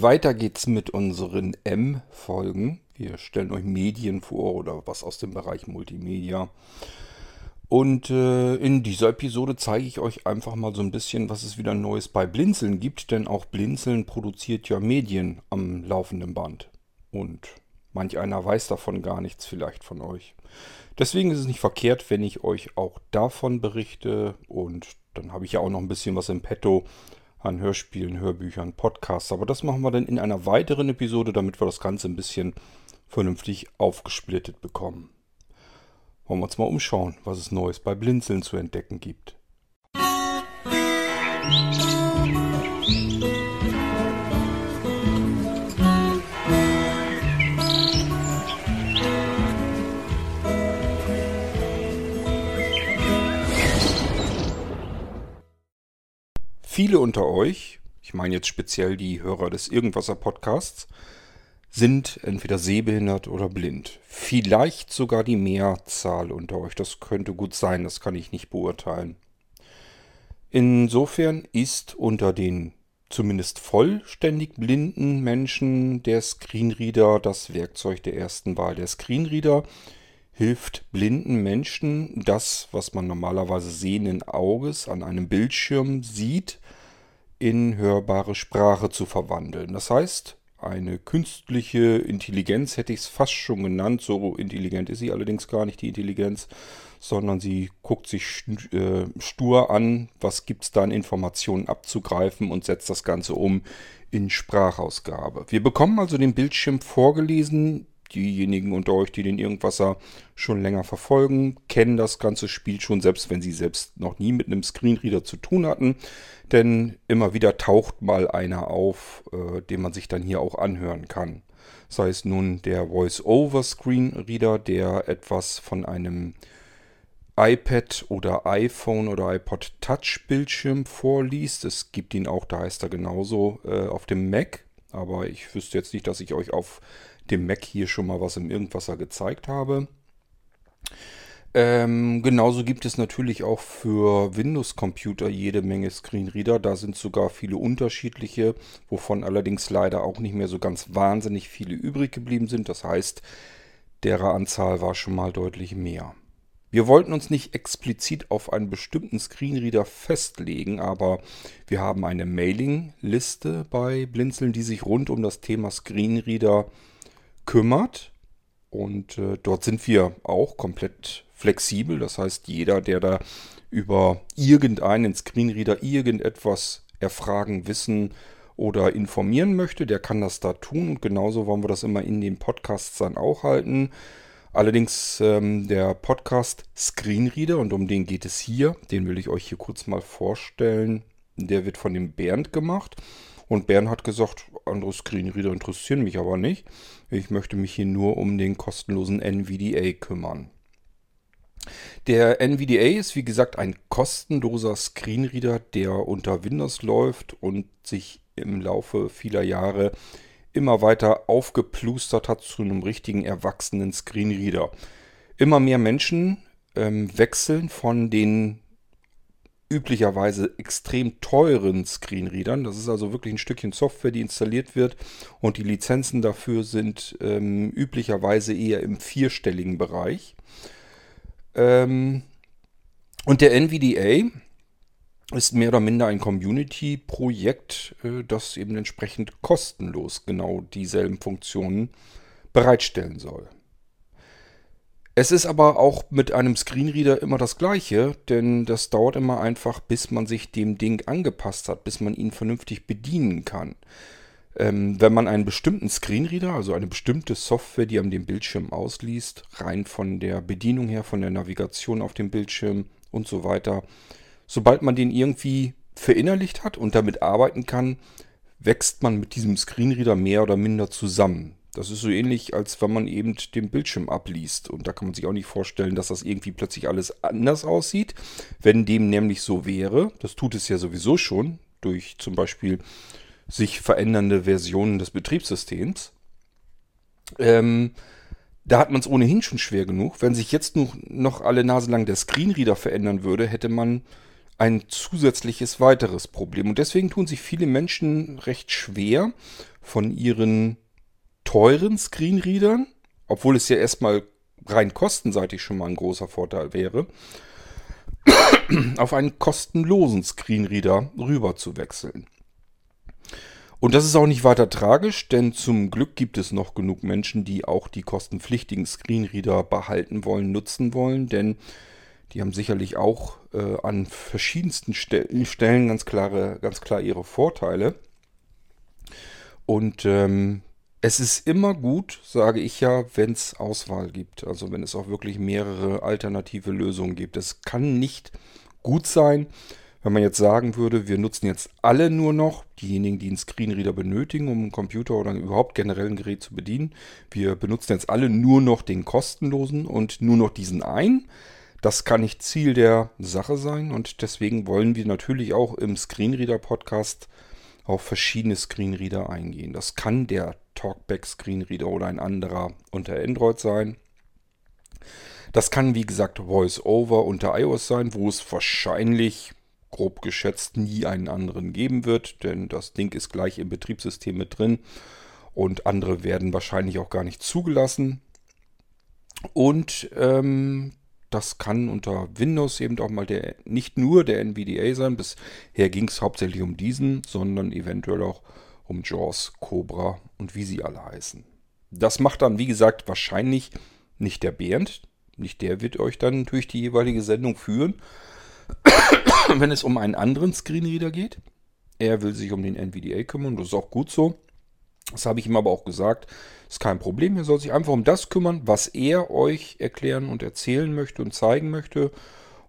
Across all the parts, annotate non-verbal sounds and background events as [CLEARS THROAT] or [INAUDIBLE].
Weiter geht's mit unseren M-Folgen. Wir stellen euch Medien vor oder was aus dem Bereich Multimedia. Und äh, in dieser Episode zeige ich euch einfach mal so ein bisschen, was es wieder Neues bei Blinzeln gibt, denn auch Blinzeln produziert ja Medien am laufenden Band. Und manch einer weiß davon gar nichts vielleicht von euch. Deswegen ist es nicht verkehrt, wenn ich euch auch davon berichte und dann habe ich ja auch noch ein bisschen was im Petto an Hörspielen, Hörbüchern, Podcasts. Aber das machen wir dann in einer weiteren Episode, damit wir das Ganze ein bisschen vernünftig aufgesplittet bekommen. Wollen wir uns mal umschauen, was es Neues bei Blinzeln zu entdecken gibt. Viele unter euch, ich meine jetzt speziell die Hörer des Irgendwasser Podcasts, sind entweder sehbehindert oder blind. Vielleicht sogar die Mehrzahl unter euch. Das könnte gut sein, das kann ich nicht beurteilen. Insofern ist unter den zumindest vollständig blinden Menschen der Screenreader das Werkzeug der ersten Wahl. Der Screenreader hilft blinden Menschen, das, was man normalerweise sehenden Auges an einem Bildschirm sieht, in hörbare Sprache zu verwandeln. Das heißt, eine künstliche Intelligenz hätte ich es fast schon genannt. So intelligent ist sie allerdings gar nicht, die Intelligenz, sondern sie guckt sich äh, stur an, was gibt es da an Informationen abzugreifen und setzt das Ganze um in Sprachausgabe. Wir bekommen also den Bildschirm vorgelesen, diejenigen unter euch, die den Irgendwasser schon länger verfolgen, kennen das ganze Spiel schon, selbst wenn sie selbst noch nie mit einem Screenreader zu tun hatten. Denn immer wieder taucht mal einer auf, äh, den man sich dann hier auch anhören kann. Sei es nun der Voice-Over-Screenreader, der etwas von einem iPad oder iPhone oder iPod Touch Bildschirm vorliest. Es gibt ihn auch, da heißt er genauso, äh, auf dem Mac. Aber ich wüsste jetzt nicht, dass ich euch auf dem Mac hier schon mal was im Irgendwasser gezeigt habe. Ähm, genauso gibt es natürlich auch für Windows-Computer jede Menge Screenreader. Da sind sogar viele unterschiedliche, wovon allerdings leider auch nicht mehr so ganz wahnsinnig viele übrig geblieben sind. Das heißt, derer Anzahl war schon mal deutlich mehr. Wir wollten uns nicht explizit auf einen bestimmten Screenreader festlegen, aber wir haben eine Mailing-Liste bei Blinzeln, die sich rund um das Thema Screenreader kümmert. Und äh, dort sind wir auch komplett flexibel. Das heißt, jeder, der da über irgendeinen Screenreader irgendetwas erfragen, wissen oder informieren möchte, der kann das da tun. Und genauso wollen wir das immer in den Podcasts dann auch halten. Allerdings ähm, der Podcast Screenreader, und um den geht es hier, den will ich euch hier kurz mal vorstellen. Der wird von dem Bernd gemacht. Und Bernd hat gesagt, andere Screenreader interessieren mich aber nicht. Ich möchte mich hier nur um den kostenlosen NVDA kümmern. Der NVDA ist wie gesagt ein kostenloser Screenreader, der unter Windows läuft und sich im Laufe vieler Jahre immer weiter aufgeplustert hat zu einem richtigen erwachsenen Screenreader. Immer mehr Menschen ähm, wechseln von den üblicherweise extrem teuren Screenreadern. Das ist also wirklich ein Stückchen Software, die installiert wird und die Lizenzen dafür sind ähm, üblicherweise eher im vierstelligen Bereich. Ähm, und der NVDA ist mehr oder minder ein Community-Projekt, äh, das eben entsprechend kostenlos genau dieselben Funktionen bereitstellen soll. Es ist aber auch mit einem Screenreader immer das gleiche, denn das dauert immer einfach, bis man sich dem Ding angepasst hat, bis man ihn vernünftig bedienen kann. Ähm, wenn man einen bestimmten Screenreader, also eine bestimmte Software, die am dem Bildschirm ausliest, rein von der Bedienung her, von der Navigation auf dem Bildschirm und so weiter, sobald man den irgendwie verinnerlicht hat und damit arbeiten kann, wächst man mit diesem Screenreader mehr oder minder zusammen. Das ist so ähnlich, als wenn man eben den Bildschirm abliest. Und da kann man sich auch nicht vorstellen, dass das irgendwie plötzlich alles anders aussieht. Wenn dem nämlich so wäre, das tut es ja sowieso schon, durch zum Beispiel sich verändernde Versionen des Betriebssystems, ähm, da hat man es ohnehin schon schwer genug. Wenn sich jetzt noch, noch alle Nase lang der Screenreader verändern würde, hätte man ein zusätzliches weiteres Problem. Und deswegen tun sich viele Menschen recht schwer, von ihren teuren Screenreadern, obwohl es ja erstmal rein kostenseitig schon mal ein großer Vorteil wäre, auf einen kostenlosen Screenreader rüber zu wechseln. Und das ist auch nicht weiter tragisch, denn zum Glück gibt es noch genug Menschen, die auch die kostenpflichtigen Screenreader behalten wollen, nutzen wollen, denn die haben sicherlich auch äh, an verschiedensten Stellen ganz, klare, ganz klar ihre Vorteile. Und ähm, es ist immer gut, sage ich ja, wenn es Auswahl gibt. Also wenn es auch wirklich mehrere alternative Lösungen gibt. Es kann nicht gut sein, wenn man jetzt sagen würde, wir nutzen jetzt alle nur noch, diejenigen, die einen Screenreader benötigen, um einen Computer oder überhaupt generell ein Gerät zu bedienen, wir benutzen jetzt alle nur noch den kostenlosen und nur noch diesen einen. Das kann nicht Ziel der Sache sein und deswegen wollen wir natürlich auch im Screenreader-Podcast auf verschiedene Screenreader eingehen. Das kann der Talkback Screenreader oder ein anderer unter Android sein. Das kann wie gesagt VoiceOver unter iOS sein, wo es wahrscheinlich grob geschätzt nie einen anderen geben wird, denn das Ding ist gleich im Betriebssystem mit drin und andere werden wahrscheinlich auch gar nicht zugelassen. Und ähm, das kann unter Windows eben auch mal der, nicht nur der NVDA sein. Bisher ging es hauptsächlich um diesen, sondern eventuell auch um JAWS, Cobra und wie sie alle heißen. Das macht dann, wie gesagt, wahrscheinlich nicht der Bernd. Nicht der wird euch dann durch die jeweilige Sendung führen, [COUGHS] wenn es um einen anderen Screenreader geht. Er will sich um den NVDA kümmern, das ist auch gut so. Das habe ich ihm aber auch gesagt. Ist kein Problem. Er soll sich einfach um das kümmern, was er euch erklären und erzählen möchte und zeigen möchte.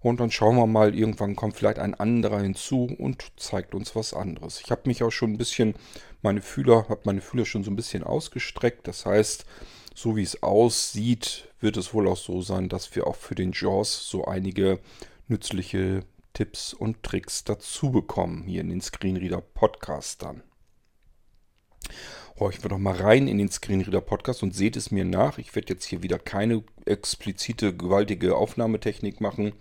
Und dann schauen wir mal, irgendwann kommt vielleicht ein anderer hinzu und zeigt uns was anderes. Ich habe mich auch schon ein bisschen, meine Fühler, habe meine Fühler schon so ein bisschen ausgestreckt. Das heißt, so wie es aussieht, wird es wohl auch so sein, dass wir auch für den JAWS so einige nützliche Tipps und Tricks dazu bekommen, hier in den Screenreader Podcast dann horchen wir doch mal rein in den Screenreader Podcast und seht es mir nach. Ich werde jetzt hier wieder keine explizite, gewaltige Aufnahmetechnik machen,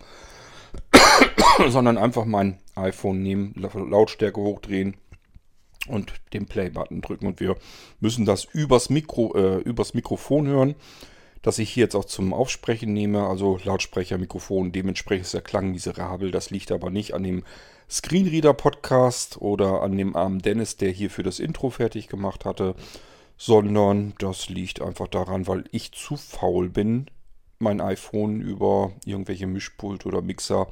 [COUGHS] sondern einfach mein iPhone nehmen, Lautstärke hochdrehen und den Play-Button drücken. Und wir müssen das übers, Mikro, äh, übers Mikrofon hören, das ich hier jetzt auch zum Aufsprechen nehme. Also Lautsprecher, Mikrofon, dementsprechend ist der Klang miserabel. Das liegt aber nicht an dem Screenreader-Podcast oder an dem armen Dennis, der hier für das Intro fertig gemacht hatte, sondern das liegt einfach daran, weil ich zu faul bin, mein iPhone über irgendwelche Mischpult oder Mixer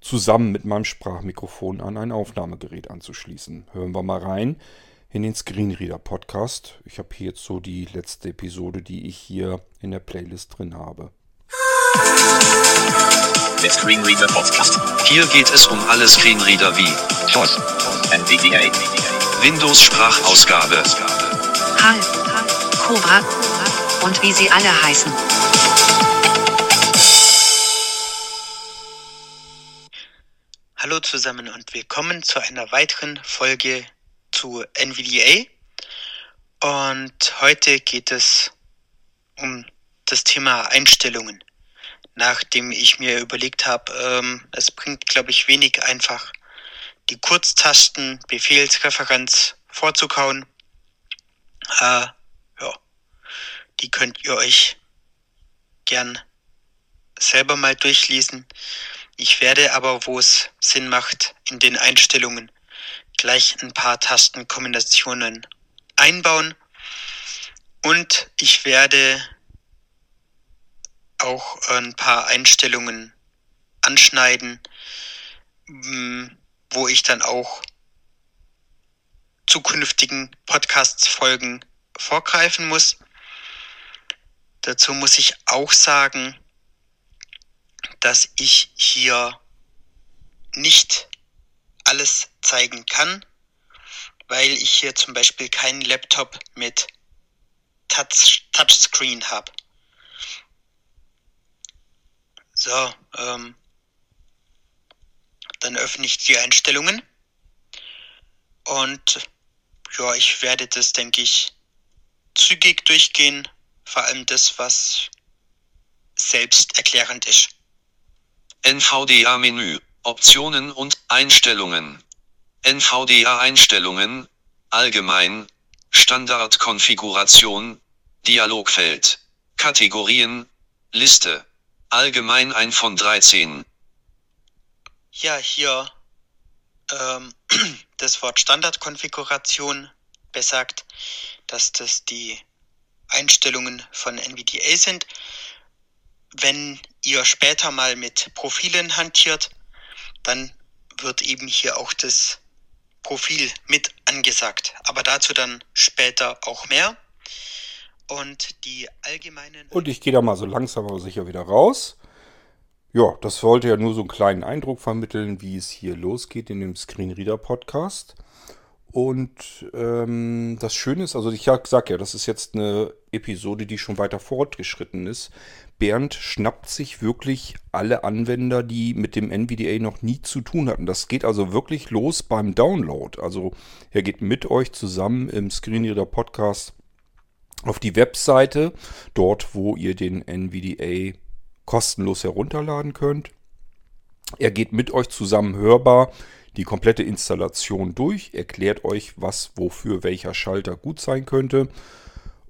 zusammen mit meinem Sprachmikrofon an ein Aufnahmegerät anzuschließen. Hören wir mal rein in den Screenreader Podcast. Ich habe hier jetzt so die letzte Episode, die ich hier in der Playlist drin habe. Der Screenreader Podcast. Hier geht es um alle Screenreader wie JAWS, NVDA, Windows Sprachausgabe, HAL, Cobra und wie sie alle heißen. Hallo zusammen und willkommen zu einer weiteren Folge zu NVDA. Und heute geht es um das Thema Einstellungen nachdem ich mir überlegt habe, ähm, es bringt, glaube ich, wenig einfach die Kurztasten Befehlsreferenz vorzukauen. Äh, ja, die könnt ihr euch gern selber mal durchlesen. Ich werde aber, wo es Sinn macht, in den Einstellungen gleich ein paar Tastenkombinationen einbauen. Und ich werde auch ein paar Einstellungen anschneiden, mm, wo ich dann auch zukünftigen Podcasts-Folgen vorgreifen muss. Dazu muss ich auch sagen, dass ich hier nicht alles zeigen kann, weil ich hier zum Beispiel keinen Laptop mit Touch Touchscreen habe. So, ähm, dann öffne ich die Einstellungen. Und ja, ich werde das, denke ich, zügig durchgehen. Vor allem das, was selbsterklärend ist. NVDA-Menü. Optionen und Einstellungen. NVDA-Einstellungen, Allgemein, Standardkonfiguration, Dialogfeld, Kategorien, Liste, Allgemein ein von 13. Ja, hier ähm, [CLEARS THROAT] das Wort Standardkonfiguration besagt, dass das die Einstellungen von NVDA sind. Wenn ihr später mal mit Profilen hantiert, dann wird eben hier auch das Profil mit angesagt. Aber dazu dann später auch mehr. Und die allgemeinen. Und ich gehe da mal so langsam aber sicher wieder raus. Ja, das sollte ja nur so einen kleinen Eindruck vermitteln, wie es hier losgeht in dem Screenreader Podcast. Und ähm, das Schöne ist, also ich sag ja, das ist jetzt eine Episode, die schon weiter fortgeschritten ist. Bernd schnappt sich wirklich alle Anwender, die mit dem NVDA noch nie zu tun hatten. Das geht also wirklich los beim Download. Also er geht mit euch zusammen im Screenreader Podcast auf die Webseite, dort wo ihr den NVDA kostenlos herunterladen könnt. Er geht mit euch zusammen hörbar die komplette Installation durch, erklärt euch, was wofür welcher Schalter gut sein könnte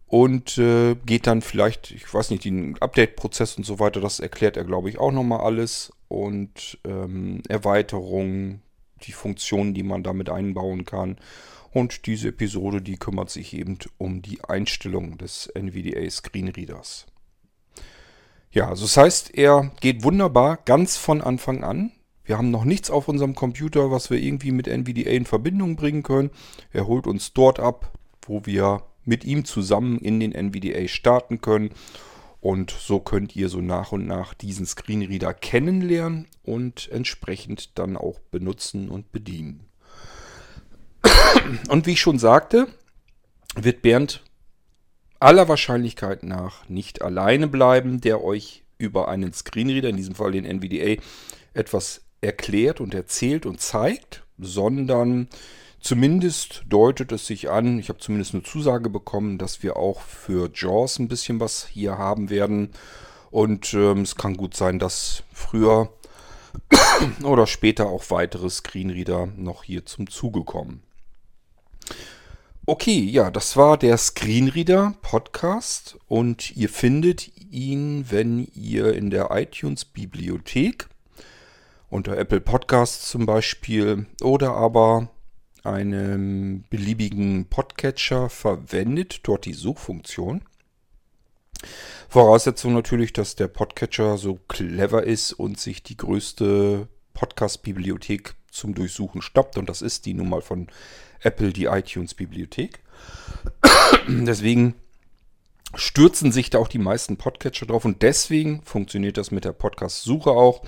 und äh, geht dann vielleicht, ich weiß nicht, den Update-Prozess und so weiter, das erklärt er, glaube ich, auch nochmal alles und ähm, Erweiterungen, die Funktionen, die man damit einbauen kann. Und diese Episode, die kümmert sich eben um die Einstellung des NVDA Screenreaders. Ja, also das heißt, er geht wunderbar ganz von Anfang an. Wir haben noch nichts auf unserem Computer, was wir irgendwie mit NVDA in Verbindung bringen können. Er holt uns dort ab, wo wir mit ihm zusammen in den NVDA starten können. Und so könnt ihr so nach und nach diesen Screenreader kennenlernen und entsprechend dann auch benutzen und bedienen. Und wie ich schon sagte, wird Bernd aller Wahrscheinlichkeit nach nicht alleine bleiben, der euch über einen Screenreader, in diesem Fall den NVDA, etwas erklärt und erzählt und zeigt, sondern zumindest deutet es sich an, ich habe zumindest eine Zusage bekommen, dass wir auch für JAWS ein bisschen was hier haben werden. Und ähm, es kann gut sein, dass früher [COUGHS] oder später auch weitere Screenreader noch hier zum Zuge kommen. Okay, ja, das war der Screenreader Podcast und ihr findet ihn, wenn ihr in der iTunes Bibliothek unter Apple Podcasts zum Beispiel oder aber einen beliebigen Podcatcher verwendet, dort die Suchfunktion. Voraussetzung natürlich, dass der Podcatcher so clever ist und sich die größte Podcast-Bibliothek zum Durchsuchen stoppt und das ist die nun mal von Apple die iTunes-Bibliothek. [COUGHS] deswegen stürzen sich da auch die meisten Podcatcher drauf und deswegen funktioniert das mit der Podcast-Suche auch.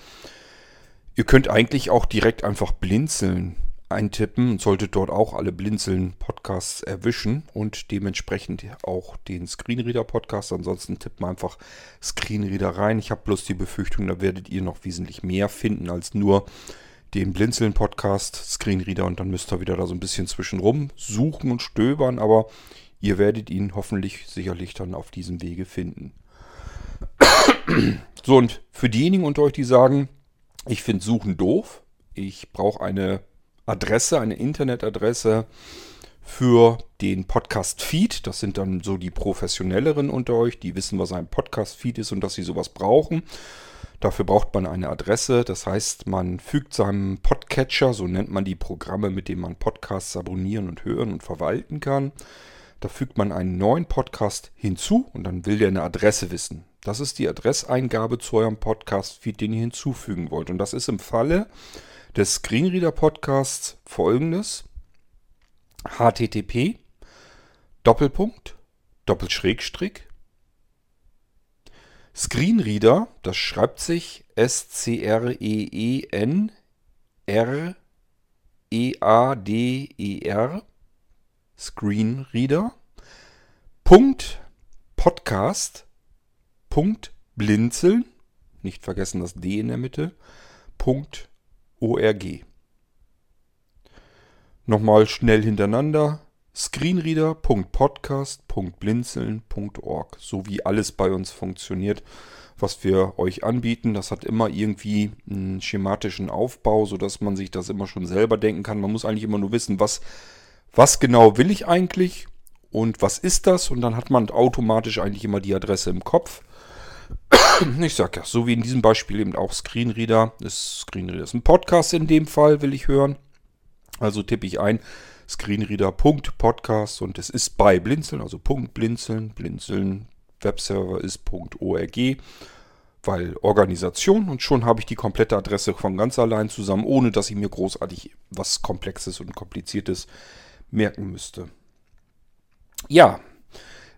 Ihr könnt eigentlich auch direkt einfach blinzeln eintippen und solltet dort auch alle blinzeln Podcasts erwischen und dementsprechend auch den Screenreader Podcast. Ansonsten tippt man einfach Screenreader rein. Ich habe bloß die Befürchtung, da werdet ihr noch wesentlich mehr finden als nur den Blinzeln Podcast Screenreader und dann müsst ihr wieder da so ein bisschen zwischenrum suchen und stöbern, aber ihr werdet ihn hoffentlich sicherlich dann auf diesem Wege finden. so und für diejenigen unter euch, die sagen, ich finde Suchen doof, ich brauche eine Adresse, eine Internetadresse für den Podcast-Feed. Das sind dann so die professionelleren unter euch, die wissen, was ein Podcast-Feed ist und dass sie sowas brauchen. Dafür braucht man eine Adresse. Das heißt, man fügt seinem Podcatcher, so nennt man die Programme, mit denen man Podcasts abonnieren und hören und verwalten kann. Da fügt man einen neuen Podcast hinzu und dann will der eine Adresse wissen. Das ist die Adresseingabe zu eurem Podcast-Feed, den ihr hinzufügen wollt. Und das ist im Falle des Screenreader Podcasts folgendes. http Doppelpunkt Doppelschrägstrick Screenreader, das schreibt sich S-C-R-E-N-R-E-A-D-E-R, Screenreader, Punkt Podcast, Punkt Blinzeln, nicht vergessen das D in der Mitte, Punkt ORG. Nochmal schnell hintereinander. screenreader.podcast.blinzeln.org, so wie alles bei uns funktioniert, was wir euch anbieten. Das hat immer irgendwie einen schematischen Aufbau, sodass man sich das immer schon selber denken kann. Man muss eigentlich immer nur wissen, was, was genau will ich eigentlich und was ist das? Und dann hat man automatisch eigentlich immer die Adresse im Kopf. [CLEARS THROAT] Ich sag ja, so wie in diesem Beispiel eben auch Screenreader. Das Screenreader ist ein Podcast in dem Fall, will ich hören. Also tippe ich ein screenreader.podcast und es ist bei Blinzeln, also Punkt Blinzeln, Blinzeln Webserver ist .org, weil Organisation und schon habe ich die komplette Adresse von ganz allein zusammen, ohne dass ich mir großartig was Komplexes und Kompliziertes merken müsste. Ja,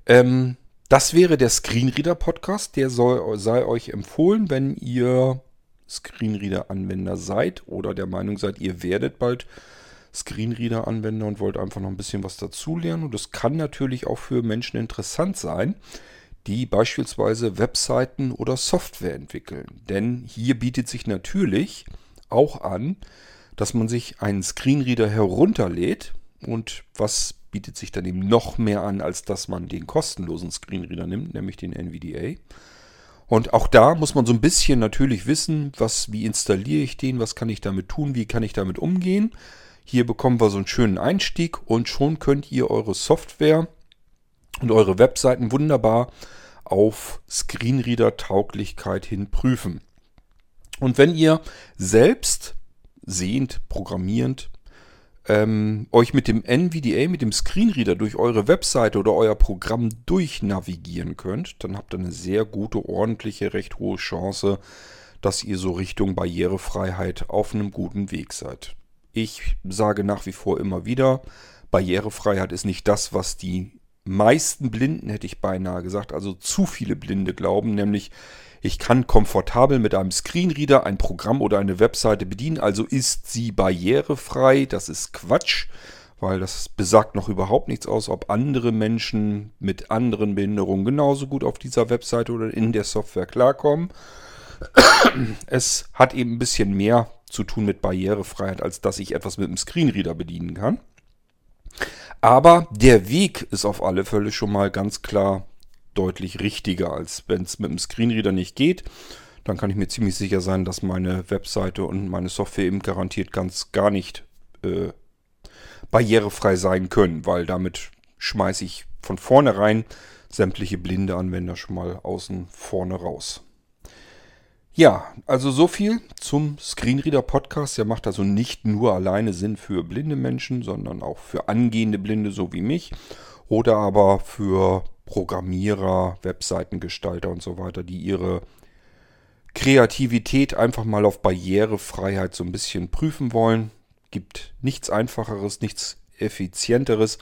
ähm, das wäre der Screenreader-Podcast. Der soll, sei euch empfohlen, wenn ihr Screenreader-Anwender seid oder der Meinung seid, ihr werdet bald Screenreader-Anwender und wollt einfach noch ein bisschen was dazulernen. Und das kann natürlich auch für Menschen interessant sein, die beispielsweise Webseiten oder Software entwickeln. Denn hier bietet sich natürlich auch an, dass man sich einen Screenreader herunterlädt. Und was bietet sich dann eben noch mehr an, als dass man den kostenlosen Screenreader nimmt, nämlich den NVDA. Und auch da muss man so ein bisschen natürlich wissen, was, wie installiere ich den, was kann ich damit tun, wie kann ich damit umgehen. Hier bekommen wir so einen schönen Einstieg und schon könnt ihr eure Software und eure Webseiten wunderbar auf Screenreader-Tauglichkeit hin prüfen. Und wenn ihr selbst sehend, programmierend ähm, euch mit dem NVDA, mit dem Screenreader durch eure Webseite oder euer Programm durchnavigieren könnt, dann habt ihr eine sehr gute, ordentliche, recht hohe Chance, dass ihr so Richtung Barrierefreiheit auf einem guten Weg seid. Ich sage nach wie vor immer wieder, Barrierefreiheit ist nicht das, was die meisten Blinden, hätte ich beinahe gesagt, also zu viele Blinde glauben, nämlich ich kann komfortabel mit einem Screenreader ein Programm oder eine Webseite bedienen, also ist sie barrierefrei. Das ist Quatsch, weil das besagt noch überhaupt nichts aus, ob andere Menschen mit anderen Behinderungen genauso gut auf dieser Webseite oder in der Software klarkommen. Es hat eben ein bisschen mehr zu tun mit Barrierefreiheit, als dass ich etwas mit einem Screenreader bedienen kann. Aber der Weg ist auf alle Fälle schon mal ganz klar deutlich richtiger, als wenn es mit dem Screenreader nicht geht. Dann kann ich mir ziemlich sicher sein, dass meine Webseite und meine Software eben garantiert ganz gar nicht äh, barrierefrei sein können, weil damit schmeiße ich von vornherein sämtliche blinde Anwender schon mal außen vorne raus. Ja, also so viel zum Screenreader Podcast. Der macht also nicht nur alleine Sinn für blinde Menschen, sondern auch für angehende Blinde so wie mich oder aber für Programmierer, Webseitengestalter und so weiter, die ihre Kreativität einfach mal auf Barrierefreiheit so ein bisschen prüfen wollen. Gibt nichts einfacheres, nichts effizienteres,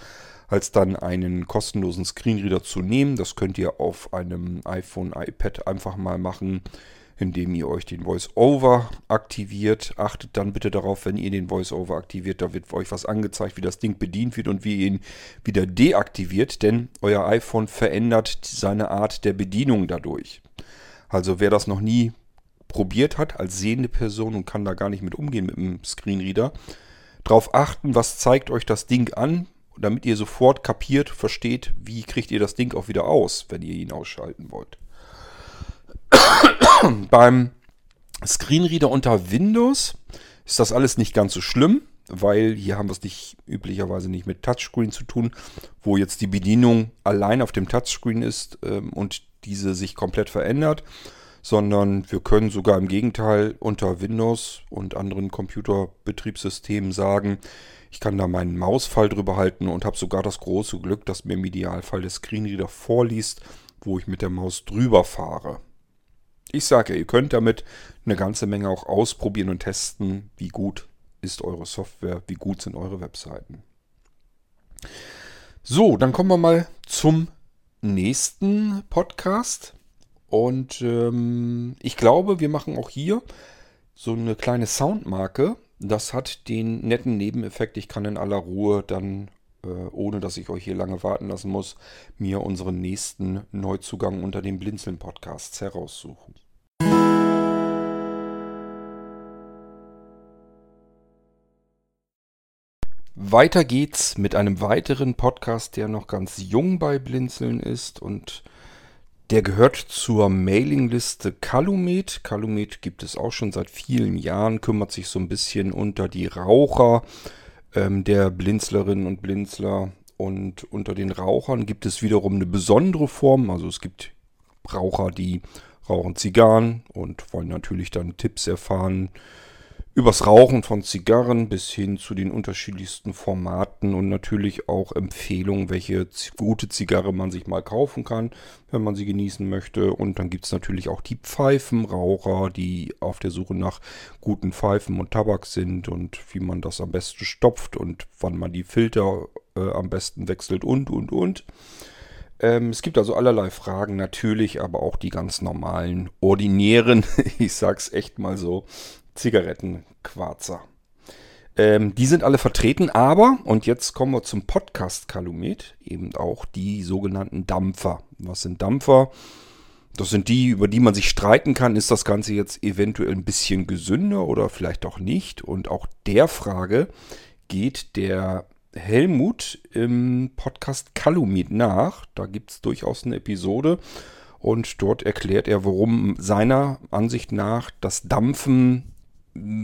als dann einen kostenlosen Screenreader zu nehmen. Das könnt ihr auf einem iPhone, iPad einfach mal machen indem ihr euch den VoiceOver aktiviert. Achtet dann bitte darauf, wenn ihr den VoiceOver aktiviert, da wird euch was angezeigt, wie das Ding bedient wird und wie ihr ihn wieder deaktiviert, denn euer iPhone verändert seine Art der Bedienung dadurch. Also wer das noch nie probiert hat als sehende Person und kann da gar nicht mit umgehen mit dem Screenreader, darauf achten, was zeigt euch das Ding an, damit ihr sofort kapiert, versteht, wie kriegt ihr das Ding auch wieder aus, wenn ihr ihn ausschalten wollt. [COUGHS] Beim Screenreader unter Windows ist das alles nicht ganz so schlimm, weil hier haben wir es nicht üblicherweise nicht mit Touchscreen zu tun, wo jetzt die Bedienung allein auf dem Touchscreen ist ähm, und diese sich komplett verändert, sondern wir können sogar im Gegenteil unter Windows und anderen Computerbetriebssystemen sagen, ich kann da meinen Mausfall drüber halten und habe sogar das große Glück, dass mir im Idealfall der Screenreader vorliest, wo ich mit der Maus drüber fahre. Ich sage ihr könnt damit eine ganze Menge auch ausprobieren und testen, wie gut ist eure Software, wie gut sind eure Webseiten. So, dann kommen wir mal zum nächsten Podcast. Und ähm, ich glaube, wir machen auch hier so eine kleine Soundmarke. Das hat den netten Nebeneffekt, ich kann in aller Ruhe dann äh, ohne dass ich euch hier lange warten lassen muss, mir unseren nächsten Neuzugang unter den Blinzeln-Podcasts heraussuchen. Weiter geht's mit einem weiteren Podcast, der noch ganz jung bei Blinzeln ist und der gehört zur Mailingliste Calumet. Calumet gibt es auch schon seit vielen Jahren, kümmert sich so ein bisschen unter die Raucher ähm, der Blinzlerinnen und Blinzler. Und unter den Rauchern gibt es wiederum eine besondere Form. Also es gibt Raucher, die rauchen Zigarren und wollen natürlich dann Tipps erfahren übers Rauchen von Zigarren bis hin zu den unterschiedlichsten Formaten und natürlich auch Empfehlungen, welche gute Zigarre man sich mal kaufen kann, wenn man sie genießen möchte. Und dann gibt es natürlich auch die Pfeifenraucher, die auf der Suche nach guten Pfeifen und Tabak sind und wie man das am besten stopft und wann man die Filter äh, am besten wechselt und, und, und. Ähm, es gibt also allerlei Fragen, natürlich, aber auch die ganz normalen, ordinären, [LAUGHS] ich sag's echt mal so, Zigarettenquarzer. Ähm, die sind alle vertreten, aber, und jetzt kommen wir zum Podcast Kalumet, eben auch die sogenannten Dampfer. Was sind Dampfer? Das sind die, über die man sich streiten kann. Ist das Ganze jetzt eventuell ein bisschen gesünder oder vielleicht auch nicht? Und auch der Frage geht der Helmut im Podcast Kalumet nach. Da gibt es durchaus eine Episode. Und dort erklärt er, warum seiner Ansicht nach das Dampfen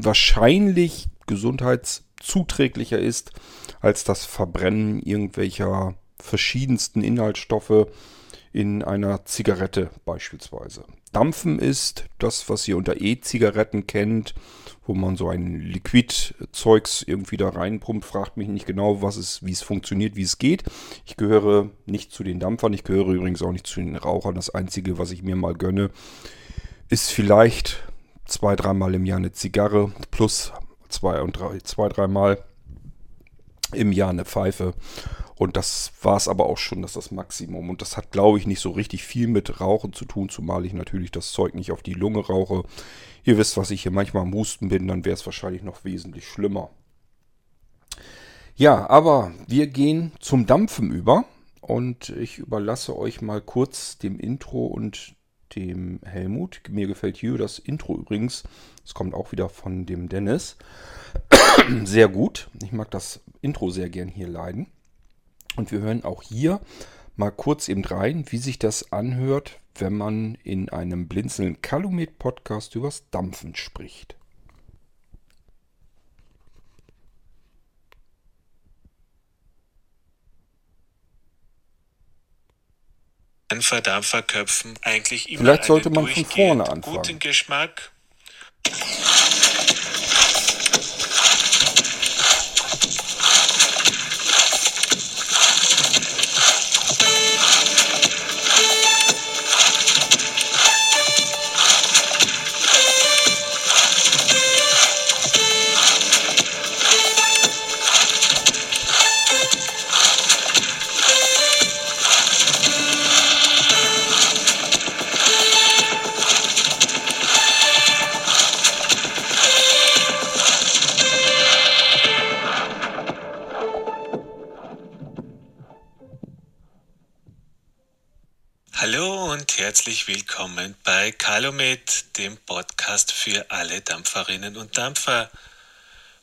wahrscheinlich gesundheitszuträglicher ist als das Verbrennen irgendwelcher verschiedensten Inhaltsstoffe in einer Zigarette beispielsweise. Dampfen ist das, was ihr unter E-Zigaretten kennt, wo man so ein Liquid-Zeugs irgendwie da reinpumpt. Fragt mich nicht genau, was es, wie es funktioniert, wie es geht. Ich gehöre nicht zu den Dampfern, ich gehöre übrigens auch nicht zu den Rauchern. Das Einzige, was ich mir mal gönne, ist vielleicht zwei, dreimal im Jahr eine Zigarre plus zwei und drei, zwei, dreimal im Jahr eine Pfeife. Und das war es aber auch schon, das ist das Maximum. Und das hat, glaube ich, nicht so richtig viel mit Rauchen zu tun, zumal ich natürlich das Zeug nicht auf die Lunge rauche. Ihr wisst, was ich hier manchmal am Husten bin, dann wäre es wahrscheinlich noch wesentlich schlimmer. Ja, aber wir gehen zum Dampfen über. Und ich überlasse euch mal kurz dem Intro und dem Helmut. Mir gefällt hier das Intro übrigens. Es kommt auch wieder von dem Dennis. [CLEARS THROAT] sehr gut. Ich mag das Intro sehr gern hier leiden. Und wir hören auch hier mal kurz eben rein, wie sich das anhört, wenn man in einem blinzelnden Kalumet-Podcast übers Dampfen spricht. Verdampferköpfen eigentlich immer Vielleicht sollte man von vorne anfangen. guten Geschmack. Herzlich willkommen bei Calumet, dem Podcast für alle Dampferinnen und Dampfer.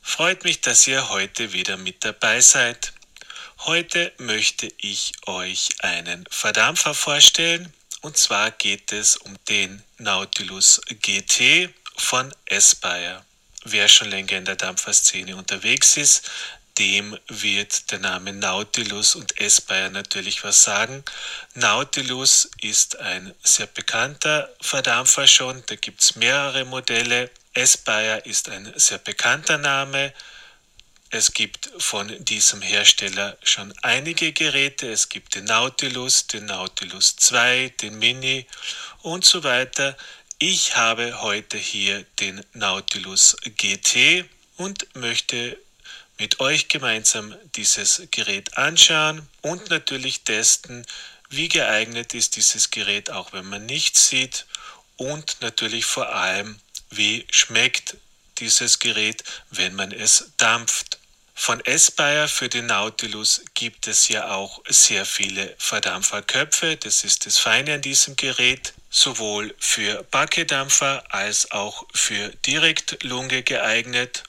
Freut mich, dass ihr heute wieder mit dabei seid. Heute möchte ich euch einen Verdampfer vorstellen. Und zwar geht es um den Nautilus GT von Aspire. Wer schon länger in der Dampferszene unterwegs ist, dem wird der Name Nautilus und Aspire natürlich was sagen. Nautilus ist ein sehr bekannter Verdampfer schon, da gibt es mehrere Modelle. Aspire ist ein sehr bekannter Name. Es gibt von diesem Hersteller schon einige Geräte. Es gibt den Nautilus, den Nautilus 2, den Mini und so weiter. Ich habe heute hier den Nautilus GT und möchte mit euch gemeinsam dieses Gerät anschauen und natürlich testen, wie geeignet ist dieses Gerät, auch wenn man nichts sieht und natürlich vor allem, wie schmeckt dieses Gerät, wenn man es dampft. Von Aspire für den Nautilus gibt es ja auch sehr viele Verdampferköpfe. Das ist das Feine an diesem Gerät. Sowohl für Backedampfer als auch für Direktlunge geeignet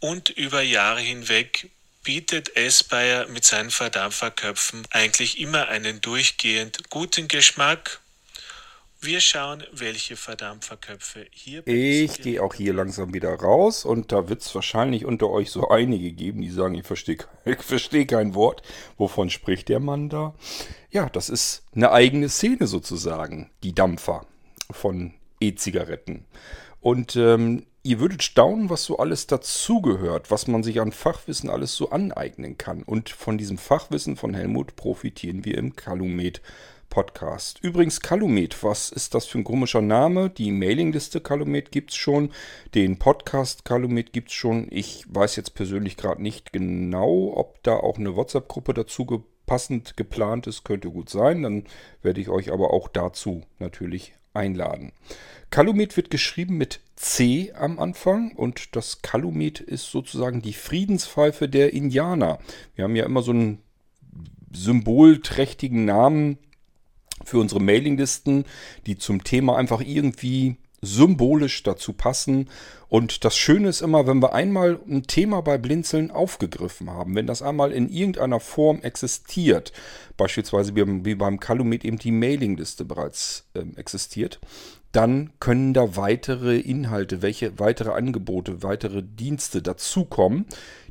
und über Jahre hinweg bietet Esbayer mit seinen Verdampferköpfen eigentlich immer einen durchgehend guten Geschmack. Wir schauen, welche Verdampferköpfe hier Ich gehe auch hier langsam wieder raus und da wird es wahrscheinlich unter euch so einige geben, die sagen, ich verstehe [LAUGHS] ich versteh kein Wort. Wovon spricht der Mann da? Ja, das ist eine eigene Szene sozusagen, die Dampfer von E-Zigaretten. Und ähm, ihr würdet staunen, was so alles dazugehört, was man sich an Fachwissen alles so aneignen kann. Und von diesem Fachwissen von Helmut profitieren wir im Calumet Podcast. Übrigens, Calumet, was ist das für ein komischer Name? Die Mailingliste Calumet gibt es schon, den Podcast Calumet gibt es schon. Ich weiß jetzt persönlich gerade nicht genau, ob da auch eine WhatsApp-Gruppe dazu passend geplant ist. Könnte gut sein. Dann werde ich euch aber auch dazu natürlich einladen. Calumet wird geschrieben mit C am Anfang und das Calumet ist sozusagen die Friedenspfeife der Indianer. Wir haben ja immer so einen symbolträchtigen Namen für unsere Mailinglisten, die zum Thema einfach irgendwie symbolisch dazu passen. Und das Schöne ist immer, wenn wir einmal ein Thema bei Blinzeln aufgegriffen haben, wenn das einmal in irgendeiner Form existiert, beispielsweise wie beim Calumet eben die Mailingliste bereits äh, existiert, dann können da weitere Inhalte, welche weitere Angebote, weitere Dienste dazukommen,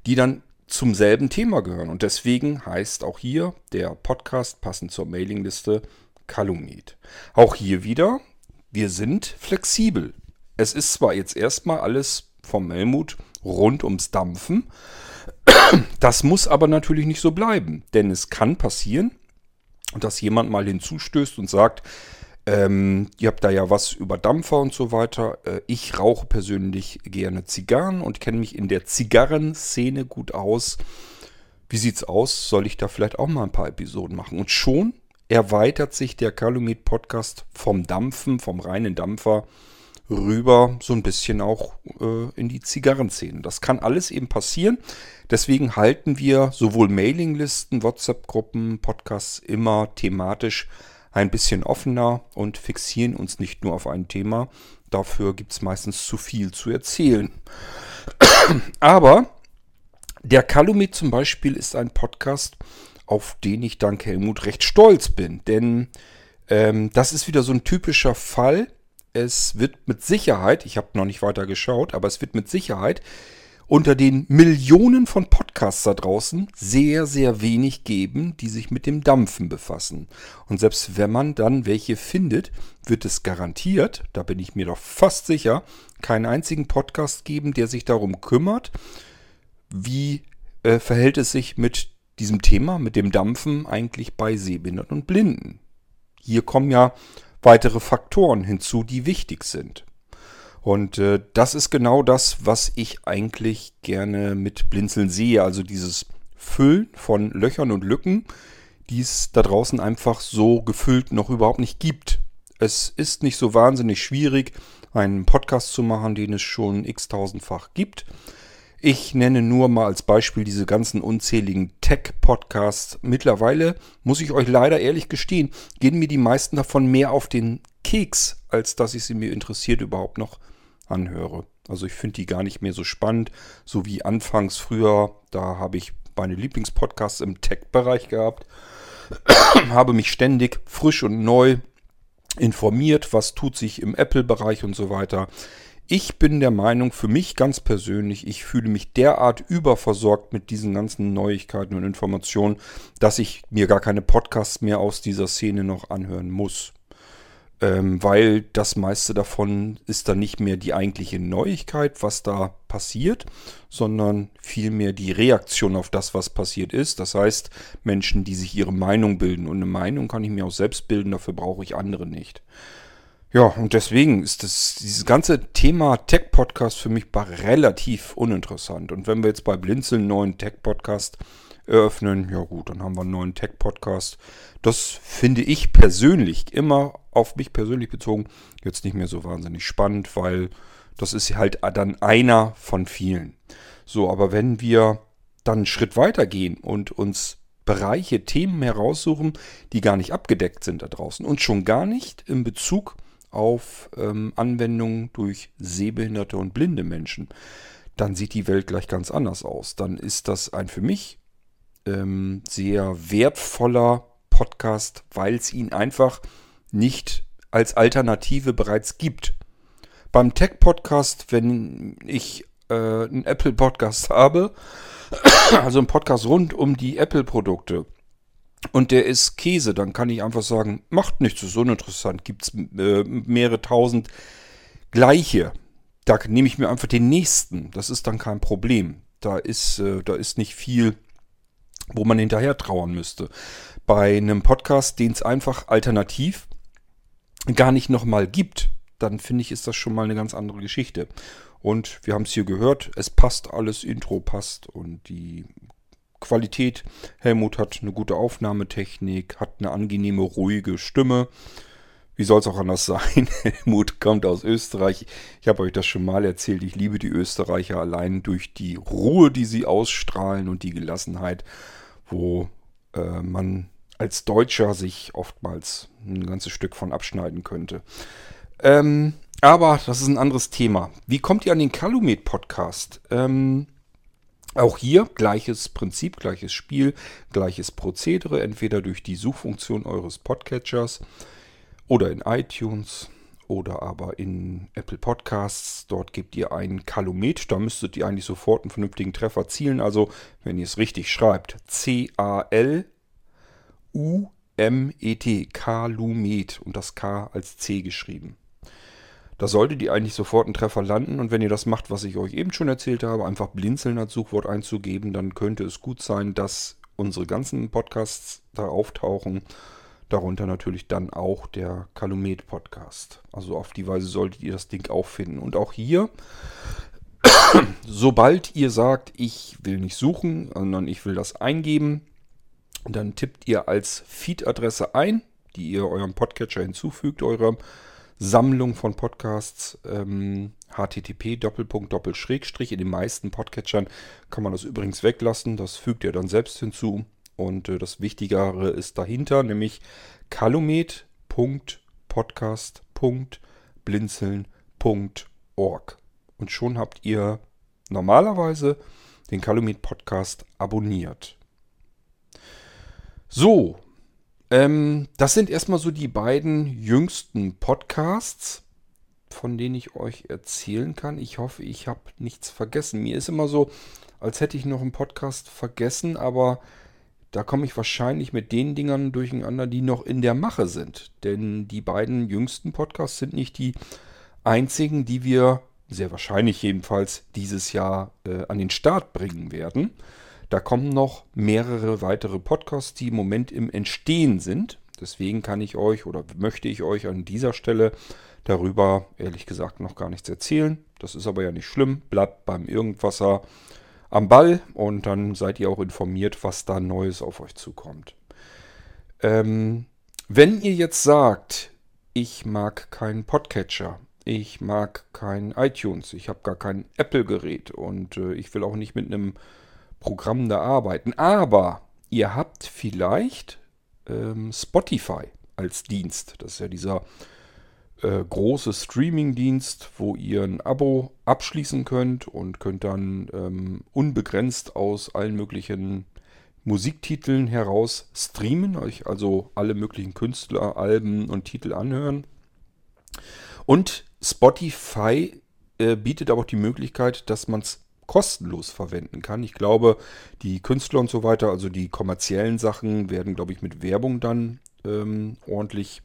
die dann zum selben Thema gehören. Und deswegen heißt auch hier der Podcast passend zur Mailingliste Calumet. Auch hier wieder, wir sind flexibel. Es ist zwar jetzt erstmal alles vom Melmut rund ums Dampfen, das muss aber natürlich nicht so bleiben, denn es kann passieren, dass jemand mal hinzustößt und sagt, ähm, ihr habt da ja was über Dampfer und so weiter. Äh, ich rauche persönlich gerne Zigarren und kenne mich in der Zigarrenszene gut aus. Wie sieht's aus? Soll ich da vielleicht auch mal ein paar Episoden machen? Und schon erweitert sich der Calumet Podcast vom Dampfen, vom reinen Dampfer rüber so ein bisschen auch äh, in die Zigarrenszene. Das kann alles eben passieren. Deswegen halten wir sowohl Mailinglisten, WhatsApp-Gruppen, Podcasts immer thematisch ein bisschen offener und fixieren uns nicht nur auf ein Thema. Dafür gibt es meistens zu viel zu erzählen. [COUGHS] Aber der Calumet zum Beispiel ist ein Podcast, auf den ich dank Helmut recht stolz bin. Denn ähm, das ist wieder so ein typischer Fall. Es wird mit Sicherheit, ich habe noch nicht weiter geschaut, aber es wird mit Sicherheit unter den Millionen von Podcasts da draußen sehr, sehr wenig geben, die sich mit dem Dampfen befassen. Und selbst wenn man dann welche findet, wird es garantiert, da bin ich mir doch fast sicher, keinen einzigen Podcast geben, der sich darum kümmert, wie äh, verhält es sich mit diesem Thema, mit dem Dampfen eigentlich bei Sehbehinderten und Blinden. Hier kommen ja weitere Faktoren hinzu, die wichtig sind. Und äh, das ist genau das, was ich eigentlich gerne mit Blinzeln sehe. Also dieses Füllen von Löchern und Lücken, die es da draußen einfach so gefüllt noch überhaupt nicht gibt. Es ist nicht so wahnsinnig schwierig, einen Podcast zu machen, den es schon x-tausendfach gibt. Ich nenne nur mal als Beispiel diese ganzen unzähligen Tech-Podcasts. Mittlerweile, muss ich euch leider ehrlich gestehen, gehen mir die meisten davon mehr auf den Keks, als dass ich sie mir interessiert überhaupt noch anhöre. Also ich finde die gar nicht mehr so spannend, so wie anfangs früher. Da habe ich meine Lieblingspodcasts im Tech-Bereich gehabt, [CLEARS THROAT] habe mich ständig frisch und neu informiert, was tut sich im Apple-Bereich und so weiter. Ich bin der Meinung, für mich ganz persönlich, ich fühle mich derart überversorgt mit diesen ganzen Neuigkeiten und Informationen, dass ich mir gar keine Podcasts mehr aus dieser Szene noch anhören muss ähm, weil das meiste davon ist dann nicht mehr die eigentliche Neuigkeit, was da passiert, sondern vielmehr die Reaktion auf das, was passiert ist. Das heißt, Menschen, die sich ihre Meinung bilden. Und eine Meinung kann ich mir auch selbst bilden, dafür brauche ich andere nicht. Ja, und deswegen ist das, dieses ganze Thema Tech-Podcast für mich relativ uninteressant. Und wenn wir jetzt bei Blinzeln neuen Tech-Podcast eröffnen, ja gut, dann haben wir einen neuen Tech-Podcast. Das finde ich persönlich immer auf mich persönlich bezogen jetzt nicht mehr so wahnsinnig spannend, weil das ist halt dann einer von vielen. So, aber wenn wir dann einen Schritt weiter gehen und uns Bereiche, Themen heraussuchen, die gar nicht abgedeckt sind da draußen und schon gar nicht in Bezug auf ähm, Anwendungen durch sehbehinderte und blinde Menschen, dann sieht die Welt gleich ganz anders aus. Dann ist das ein für mich ähm, sehr wertvoller Podcast, weil es ihn einfach nicht als Alternative bereits gibt. Beim Tech-Podcast, wenn ich äh, einen Apple-Podcast [LAUGHS] habe, also einen Podcast rund um die Apple-Produkte, und der ist Käse, dann kann ich einfach sagen, macht nichts, ist uninteressant, gibt es äh, mehrere tausend gleiche. Da nehme ich mir einfach den nächsten, das ist dann kein Problem. Da ist, äh, da ist nicht viel, wo man hinterher trauern müsste. Bei einem Podcast, den es einfach alternativ gar nicht nochmal gibt, dann finde ich, ist das schon mal eine ganz andere Geschichte. Und wir haben es hier gehört, es passt alles, Intro passt und die Qualität. Helmut hat eine gute Aufnahmetechnik, hat eine angenehme, ruhige Stimme. Wie soll es auch anders [LAUGHS] sein? Helmut kommt aus Österreich. Ich habe euch das schon mal erzählt. Ich liebe die Österreicher allein durch die Ruhe, die sie ausstrahlen und die Gelassenheit, wo äh, man als Deutscher sich oftmals ein ganzes Stück von abschneiden könnte. Ähm, aber das ist ein anderes Thema. Wie kommt ihr an den Calumet Podcast? Ähm, auch hier gleiches Prinzip, gleiches Spiel, gleiches Prozedere, entweder durch die Suchfunktion eures Podcatchers oder in iTunes oder aber in Apple Podcasts. Dort gebt ihr ein Calumet, da müsstet ihr eigentlich sofort einen vernünftigen Treffer zielen. Also, wenn ihr es richtig schreibt, C-A-L-U-M-E-T, Calumet und das K als C geschrieben. Da solltet ihr eigentlich sofort einen Treffer landen und wenn ihr das macht, was ich euch eben schon erzählt habe, einfach blinzeln als Suchwort einzugeben, dann könnte es gut sein, dass unsere ganzen Podcasts da auftauchen. Darunter natürlich dann auch der Kalumet Podcast. Also auf die Weise solltet ihr das Ding auch finden. Und auch hier, sobald ihr sagt, ich will nicht suchen, sondern ich will das eingeben, dann tippt ihr als Feed-Adresse ein, die ihr eurem Podcatcher hinzufügt, eurem Sammlung von Podcasts. Ähm, http Doppelpunkt Doppelschrägstrich. In den meisten Podcatchern kann man das übrigens weglassen. Das fügt ihr dann selbst hinzu. Und äh, das Wichtigere ist dahinter, nämlich calumet.podcast.blinzeln.org. Und schon habt ihr normalerweise den Calumet Podcast abonniert. So, ähm, das sind erstmal so die beiden jüngsten Podcasts, von denen ich euch erzählen kann. Ich hoffe, ich habe nichts vergessen. Mir ist immer so, als hätte ich noch einen Podcast vergessen, aber da komme ich wahrscheinlich mit den Dingern durcheinander, die noch in der Mache sind. Denn die beiden jüngsten Podcasts sind nicht die einzigen, die wir sehr wahrscheinlich jedenfalls dieses Jahr äh, an den Start bringen werden. Da kommen noch mehrere weitere Podcasts, die im Moment im Entstehen sind. Deswegen kann ich euch oder möchte ich euch an dieser Stelle darüber ehrlich gesagt noch gar nichts erzählen. Das ist aber ja nicht schlimm. Bleibt beim Irgendwasser am Ball und dann seid ihr auch informiert, was da Neues auf euch zukommt. Ähm, wenn ihr jetzt sagt, ich mag keinen Podcatcher, ich mag kein iTunes, ich habe gar kein Apple-Gerät und äh, ich will auch nicht mit einem Programm da arbeiten. Aber ihr habt vielleicht ähm, Spotify als Dienst. Das ist ja dieser äh, große Streaming-Dienst, wo ihr ein Abo abschließen könnt und könnt dann ähm, unbegrenzt aus allen möglichen Musiktiteln heraus streamen, euch also alle möglichen Künstler, Alben und Titel anhören. Und Spotify äh, bietet aber auch die Möglichkeit, dass man es kostenlos verwenden kann. Ich glaube, die Künstler und so weiter, also die kommerziellen Sachen, werden, glaube ich, mit Werbung dann ähm, ordentlich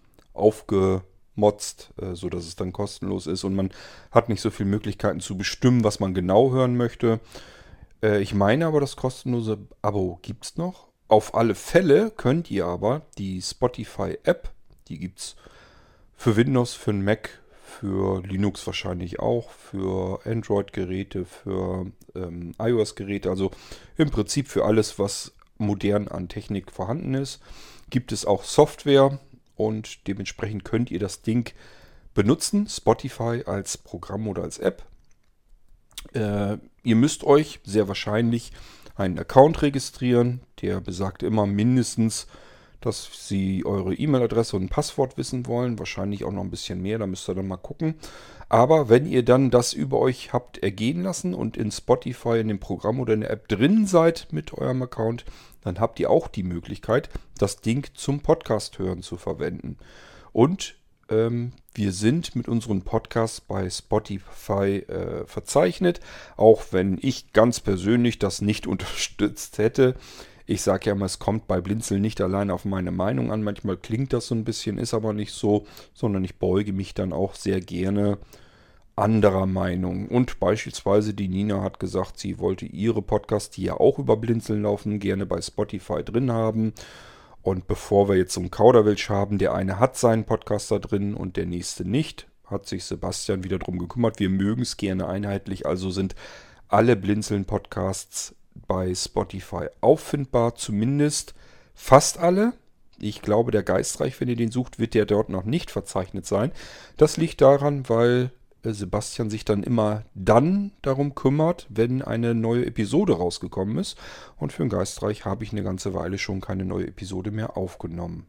aufgemotzt, äh, sodass es dann kostenlos ist und man hat nicht so viele Möglichkeiten zu bestimmen, was man genau hören möchte. Äh, ich meine aber, das kostenlose Abo gibt es noch. Auf alle Fälle könnt ihr aber die Spotify-App, die gibt es für Windows, für einen Mac, für Linux wahrscheinlich auch, für Android-Geräte, für ähm, iOS-Geräte, also im Prinzip für alles, was modern an Technik vorhanden ist, gibt es auch Software und dementsprechend könnt ihr das Ding benutzen, Spotify als Programm oder als App. Äh, ihr müsst euch sehr wahrscheinlich einen Account registrieren, der besagt immer mindestens dass sie eure E-Mail-Adresse und Passwort wissen wollen. Wahrscheinlich auch noch ein bisschen mehr, da müsst ihr dann mal gucken. Aber wenn ihr dann das über euch habt ergehen lassen und in Spotify, in dem Programm oder in der App drin seid mit eurem Account, dann habt ihr auch die Möglichkeit, das Ding zum Podcast hören zu verwenden. Und ähm, wir sind mit unseren Podcasts bei Spotify äh, verzeichnet, auch wenn ich ganz persönlich das nicht [LAUGHS] unterstützt hätte. Ich sage ja immer, es kommt bei Blinzeln nicht allein auf meine Meinung an. Manchmal klingt das so ein bisschen, ist aber nicht so, sondern ich beuge mich dann auch sehr gerne anderer Meinung. Und beispielsweise die Nina hat gesagt, sie wollte ihre Podcasts, die ja auch über Blinzeln laufen, gerne bei Spotify drin haben. Und bevor wir jetzt so einen Kauderwelsch haben, der eine hat seinen Podcast da drin und der nächste nicht, hat sich Sebastian wieder drum gekümmert. Wir mögen es gerne einheitlich, also sind alle Blinzeln-Podcasts bei Spotify auffindbar, zumindest fast alle. Ich glaube, der Geistreich, wenn ihr den sucht, wird der dort noch nicht verzeichnet sein. Das liegt daran, weil äh, Sebastian sich dann immer dann darum kümmert, wenn eine neue Episode rausgekommen ist. Und für den Geistreich habe ich eine ganze Weile schon keine neue Episode mehr aufgenommen.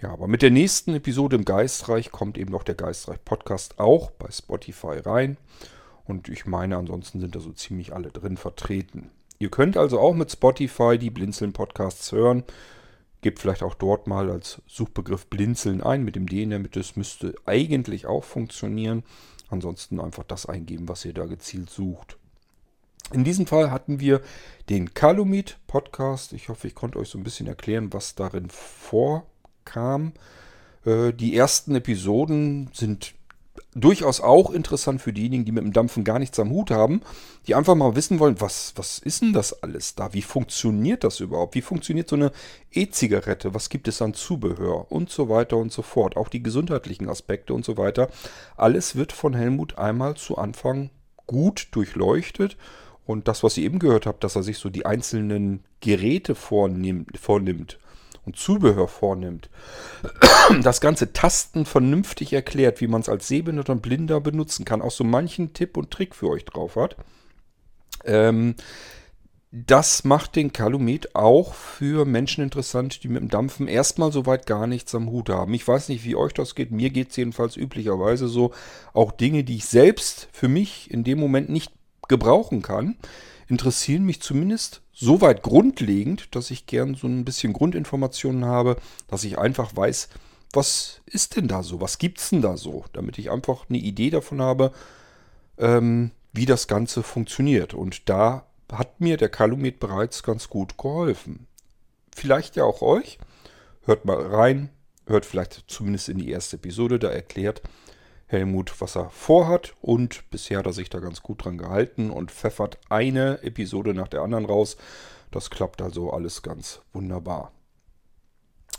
Ja, aber mit der nächsten Episode im Geistreich kommt eben noch der Geistreich Podcast auch bei Spotify rein. Und ich meine, ansonsten sind da so ziemlich alle drin vertreten. Ihr könnt also auch mit Spotify die Blinzeln Podcasts hören. Gebt vielleicht auch dort mal als Suchbegriff Blinzeln ein mit dem D in der Mitte. Das müsste eigentlich auch funktionieren. Ansonsten einfach das eingeben, was ihr da gezielt sucht. In diesem Fall hatten wir den Calumet Podcast. Ich hoffe, ich konnte euch so ein bisschen erklären, was darin vorkam. Äh, die ersten Episoden sind durchaus auch interessant für diejenigen, die mit dem Dampfen gar nichts am Hut haben, die einfach mal wissen wollen, was, was ist denn das alles da? Wie funktioniert das überhaupt? Wie funktioniert so eine E-Zigarette? Was gibt es an Zubehör? Und so weiter und so fort. Auch die gesundheitlichen Aspekte und so weiter. Alles wird von Helmut einmal zu Anfang gut durchleuchtet. Und das, was ihr eben gehört habt, dass er sich so die einzelnen Geräte vornimmt, vornimmt und Zubehör vornimmt, das ganze Tasten vernünftig erklärt, wie man es als Sehbehinderter und Blinder benutzen kann, auch so manchen Tipp und Trick für euch drauf hat. Ähm, das macht den Kalumet auch für Menschen interessant, die mit dem Dampfen erstmal soweit gar nichts am Hut haben. Ich weiß nicht, wie euch das geht. Mir geht es jedenfalls üblicherweise so. Auch Dinge, die ich selbst für mich in dem Moment nicht gebrauchen kann, interessieren mich zumindest so weit grundlegend, dass ich gern so ein bisschen Grundinformationen habe, dass ich einfach weiß, was ist denn da so, was gibt's denn da so, damit ich einfach eine Idee davon habe, ähm, wie das Ganze funktioniert. Und da hat mir der Kalumet bereits ganz gut geholfen. Vielleicht ja auch euch. Hört mal rein, hört vielleicht zumindest in die erste Episode, da erklärt Helmut, was er vorhat. Und bisher hat er sich da ganz gut dran gehalten und pfeffert eine Episode nach der anderen raus. Das klappt also alles ganz wunderbar.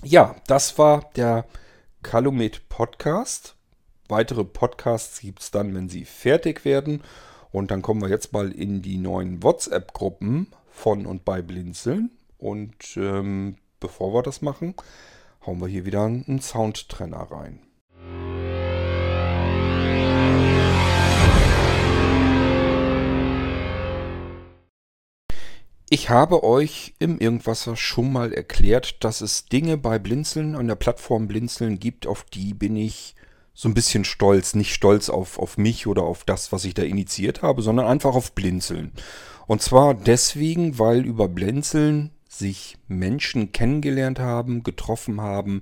Ja, das war der Calumet Podcast. Weitere Podcasts gibt es dann, wenn sie fertig werden. Und dann kommen wir jetzt mal in die neuen WhatsApp-Gruppen von und bei Blinzeln. Und ähm, bevor wir das machen, hauen wir hier wieder einen Soundtrenner rein. Ich habe euch im Irgendwasser schon mal erklärt, dass es Dinge bei Blinzeln an der Plattform Blinzeln gibt, auf die bin ich so ein bisschen stolz. Nicht stolz auf, auf mich oder auf das, was ich da initiiert habe, sondern einfach auf Blinzeln. Und zwar deswegen, weil über Blinzeln sich Menschen kennengelernt haben, getroffen haben,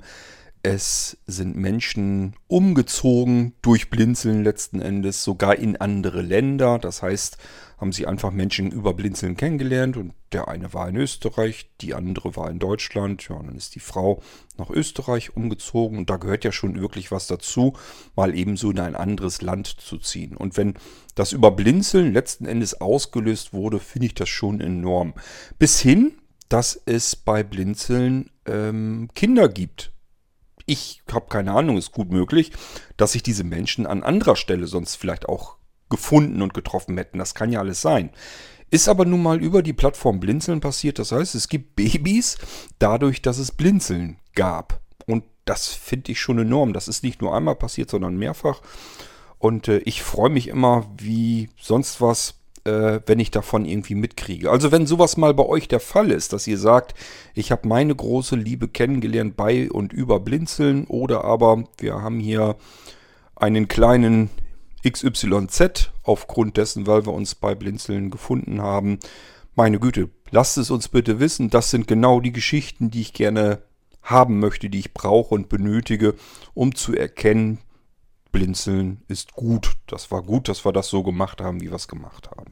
es sind Menschen umgezogen durch Blinzeln letzten Endes, sogar in andere Länder. Das heißt, haben sie einfach Menschen über Blinzeln kennengelernt und der eine war in Österreich, die andere war in Deutschland. Ja, und dann ist die Frau nach Österreich umgezogen und da gehört ja schon wirklich was dazu, mal ebenso in ein anderes Land zu ziehen. Und wenn das über Blinzeln letzten Endes ausgelöst wurde, finde ich das schon enorm. Bis hin, dass es bei Blinzeln ähm, Kinder gibt ich habe keine Ahnung, ist gut möglich, dass sich diese Menschen an anderer Stelle sonst vielleicht auch gefunden und getroffen hätten. Das kann ja alles sein. Ist aber nun mal über die Plattform Blinzeln passiert. Das heißt, es gibt Babys dadurch, dass es Blinzeln gab. Und das finde ich schon enorm. Das ist nicht nur einmal passiert, sondern mehrfach. Und äh, ich freue mich immer, wie sonst was, wenn ich davon irgendwie mitkriege. Also wenn sowas mal bei euch der Fall ist, dass ihr sagt, ich habe meine große Liebe kennengelernt bei und über Blinzeln oder aber wir haben hier einen kleinen XYZ aufgrund dessen, weil wir uns bei Blinzeln gefunden haben. Meine Güte, lasst es uns bitte wissen. Das sind genau die Geschichten, die ich gerne haben möchte, die ich brauche und benötige, um zu erkennen, Blinzeln ist gut. Das war gut, dass wir das so gemacht haben, wie wir es gemacht haben.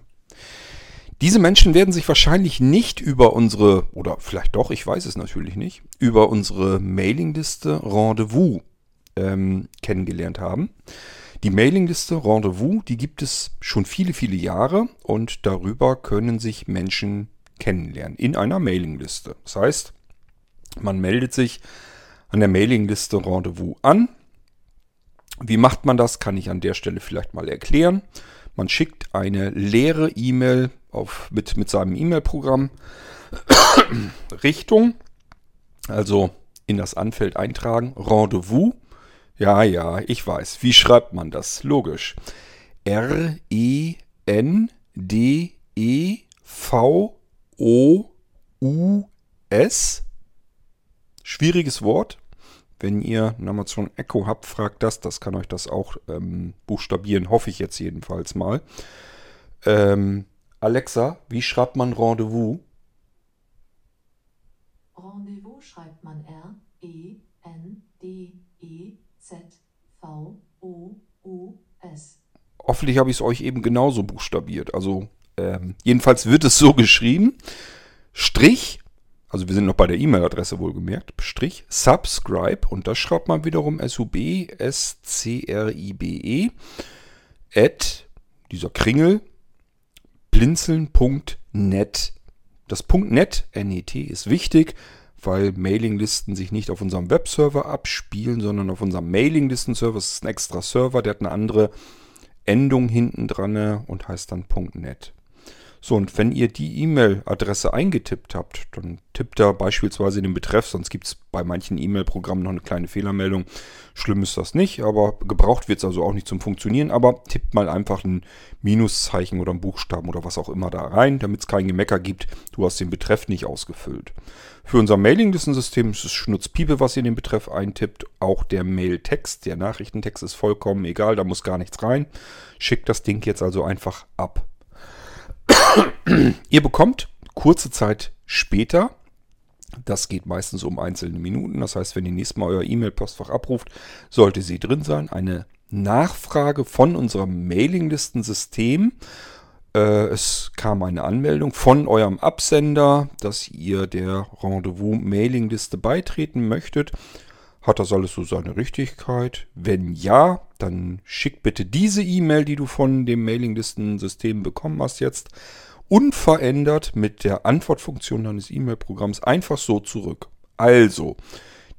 Diese Menschen werden sich wahrscheinlich nicht über unsere, oder vielleicht doch, ich weiß es natürlich nicht, über unsere Mailingliste Rendezvous ähm, kennengelernt haben. Die Mailingliste Rendezvous, die gibt es schon viele, viele Jahre und darüber können sich Menschen kennenlernen in einer Mailingliste. Das heißt, man meldet sich an der Mailingliste Rendezvous an. Wie macht man das, kann ich an der Stelle vielleicht mal erklären. Man schickt eine leere E-Mail mit, mit seinem E-Mail-Programm [COUGHS] Richtung, also in das Anfeld eintragen, Rendezvous. Ja, ja, ich weiß. Wie schreibt man das? Logisch. R-E-N-D-E-V-O-U-S. Schwieriges Wort. Wenn ihr ein Amazon Echo habt, fragt das. Das kann euch das auch ähm, buchstabieren, hoffe ich jetzt jedenfalls mal. Ähm, Alexa, wie schreibt man Rendezvous? Rendezvous schreibt man R, E, N, D, E, Z, V, O, U, S. Hoffentlich habe ich es euch eben genauso buchstabiert. Also, ähm, jedenfalls wird es so [LAUGHS] geschrieben. Strich also wir sind noch bei der E-Mail-Adresse wohlgemerkt, Strich, subscribe und das schreibt man wiederum S-U-B-S-C-R-I-B-E at dieser Kringel blinzeln.net. Das .net, N-E-T, ist wichtig, weil Mailinglisten sich nicht auf unserem Webserver abspielen, sondern auf unserem Mailinglisten-Server. Das ist ein extra Server, der hat eine andere Endung hinten dran und heißt dann .net. So, und wenn ihr die E-Mail-Adresse eingetippt habt, dann tippt da beispielsweise den Betreff, sonst gibt es bei manchen E-Mail-Programmen noch eine kleine Fehlermeldung. Schlimm ist das nicht, aber gebraucht wird es also auch nicht zum Funktionieren. Aber tippt mal einfach ein Minuszeichen oder ein Buchstaben oder was auch immer da rein, damit es kein Gemecker gibt. Du hast den Betreff nicht ausgefüllt. Für unser Mailinglistensystem ist es Schnutzpiepe, was ihr den Betreff eintippt. Auch der Mailtext, der Nachrichtentext ist vollkommen egal, da muss gar nichts rein. Schickt das Ding jetzt also einfach ab. [COUGHS] Ihr bekommt kurze Zeit später, das geht meistens um einzelne Minuten, das heißt, wenn ihr nächstes Mal euer E-Mail-Postfach abruft, sollte sie drin sein, eine Nachfrage von unserem Mailinglistensystem. Äh, es kam eine Anmeldung von eurem Absender, dass ihr der Rendezvous-Mailingliste beitreten möchtet. Hat das alles so seine Richtigkeit? Wenn ja, dann schick bitte diese E-Mail, die du von dem Mailinglistensystem bekommen hast jetzt, unverändert mit der Antwortfunktion deines E-Mail-Programms einfach so zurück. Also,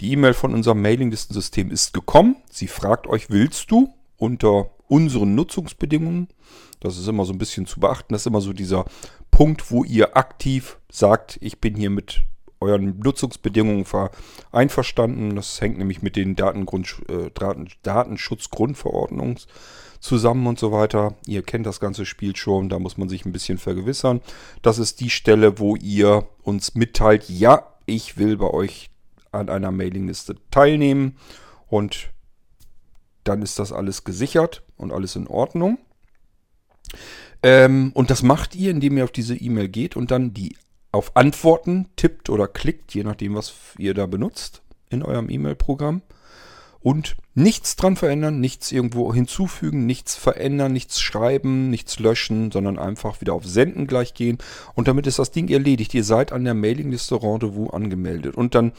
die E-Mail von unserem Mailinglistensystem ist gekommen. Sie fragt euch, willst du unter unseren Nutzungsbedingungen? Das ist immer so ein bisschen zu beachten. Das ist immer so dieser Punkt, wo ihr aktiv sagt, ich bin hier mit euren Nutzungsbedingungen einverstanden. Das hängt nämlich mit den Datengrund, äh, Datenschutzgrundverordnungen zusammen und so weiter. Ihr kennt das ganze Spiel schon, da muss man sich ein bisschen vergewissern. Das ist die Stelle, wo ihr uns mitteilt, ja, ich will bei euch an einer Mailingliste teilnehmen und dann ist das alles gesichert und alles in Ordnung. Ähm, und das macht ihr, indem ihr auf diese E-Mail geht und dann die auf Antworten tippt oder klickt, je nachdem, was ihr da benutzt in eurem E-Mail-Programm. Und nichts dran verändern, nichts irgendwo hinzufügen, nichts verändern, nichts schreiben, nichts löschen, sondern einfach wieder auf Senden gleich gehen. Und damit ist das Ding erledigt. Ihr seid an der Mailingliste Rendezvous angemeldet. Und dann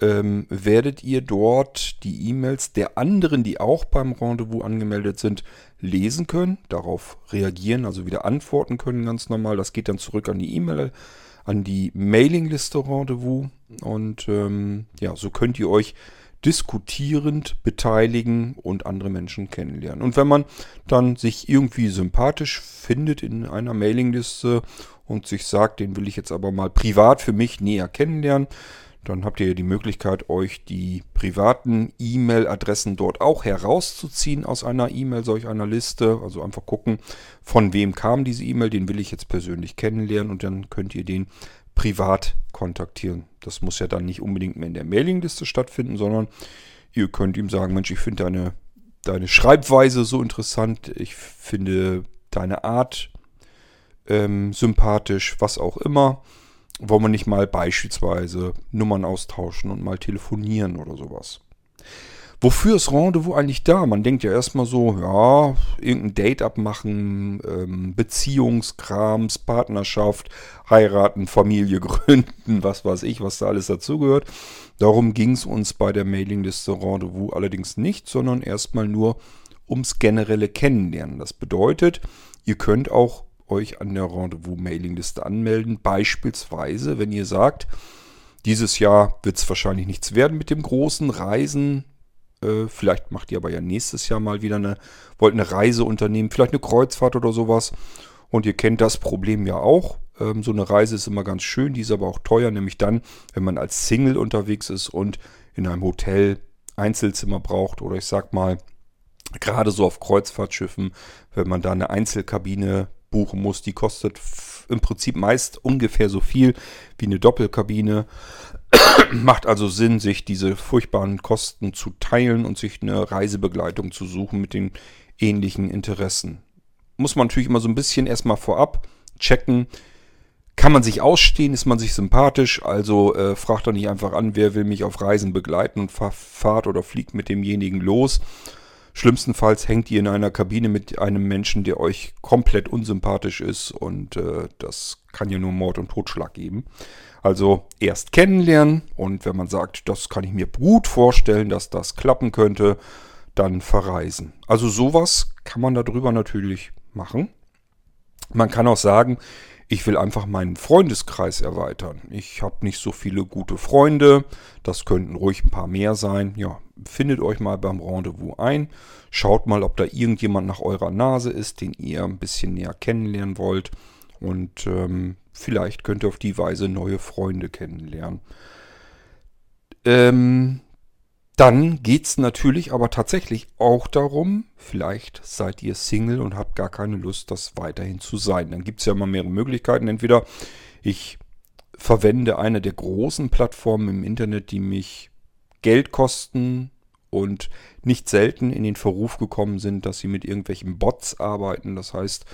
ähm, werdet ihr dort die E-Mails der anderen, die auch beim Rendezvous angemeldet sind, lesen können, darauf reagieren, also wieder antworten können ganz normal. Das geht dann zurück an die E-Mail an die Mailingliste Rendezvous. Und ähm, ja, so könnt ihr euch diskutierend beteiligen und andere Menschen kennenlernen. Und wenn man dann sich irgendwie sympathisch findet in einer Mailingliste und sich sagt, den will ich jetzt aber mal privat für mich näher kennenlernen, Dann habt ihr die Möglichkeit, euch die privaten E-Mail-Adressen dort auch herauszuziehen aus einer E-Mail, solch einer Liste. Also einfach gucken, von wem kam diese E-Mail, den will ich jetzt persönlich kennenlernen und dann könnt ihr den privat kontaktieren. Das muss ja dann nicht unbedingt mehr in der Mailingliste stattfinden, sondern ihr könnt ihm sagen, Mensch, ich finde deine, deine Schreibweise so interessant, ich finde deine Art ähm, sympathisch, was auch immer. Wollen wir nicht mal beispielsweise Nummern austauschen und mal telefonieren oder sowas. Wofür ist Rendezvous eigentlich da? Man denkt ja erstmal so, ja, irgendein Date abmachen, ähm, Beziehungskrams, Partnerschaft, heiraten, Familie [LAUGHS] gründen, was weiß ich, was da alles dazugehört. Darum ging es uns bei der Mailingliste Rendezvous allerdings nicht, sondern erstmal nur ums generelle Kennenlernen. Das bedeutet, ihr könnt auch euch an der Rendezvous-Mailingliste anmelden. Beispielsweise, wenn ihr sagt, dieses Jahr wird es wahrscheinlich nichts werden mit dem großen Reisen. Äh, vielleicht macht ihr aber ja nächstes Jahr mal wieder eine, wollt eine Reise unternehmen, vielleicht eine Kreuzfahrt oder sowas. Und ihr kennt das Problem ja auch. Ähm, so eine Reise ist immer ganz schön, die ist aber auch teuer, nämlich dann, wenn man als Single unterwegs ist und in einem Hotel Einzelzimmer braucht oder ich sag mal, gerade so auf Kreuzfahrtschiffen, wenn man da eine Einzelkabine buchen muss. Die kostet im Prinzip meist ungefähr so viel wie eine Doppelkabine. [COUGHS] Macht also Sinn, sich diese furchtbaren Kosten zu teilen und sich eine Reisebegleitung zu suchen mit den ähnlichen Interessen. Muss man natürlich immer so ein bisschen erstmal vorab checken. Kann man sich ausstehen? Ist man sich sympathisch? Also äh, fragt doch nicht einfach an, wer will mich auf Reisen begleiten und fahrt oder fliegt mit demjenigen los Schlimmstenfalls hängt ihr in einer Kabine mit einem Menschen, der euch komplett unsympathisch ist und äh, das kann ja nur Mord und Totschlag geben. Also erst kennenlernen und wenn man sagt, das kann ich mir gut vorstellen, dass das klappen könnte, dann verreisen. Also sowas kann man darüber natürlich machen. Man kann auch sagen, ich will einfach meinen Freundeskreis erweitern. Ich habe nicht so viele gute Freunde. Das könnten ruhig ein paar mehr sein. Ja, findet euch mal beim Rendezvous ein. Schaut mal, ob da irgendjemand nach eurer Nase ist, den ihr ein bisschen näher kennenlernen wollt. Und ähm, vielleicht könnt ihr auf die Weise neue Freunde kennenlernen. Ähm, dann geht es natürlich aber tatsächlich auch darum, vielleicht seid ihr Single und habt gar keine Lust, das weiterhin zu sein. Dann gibt es ja immer mehrere Möglichkeiten. Entweder ich verwende eine der großen Plattformen im Internet, die mich Geld kosten und nicht selten in den Verruf gekommen sind, dass sie mit irgendwelchen Bots arbeiten. Das heißt,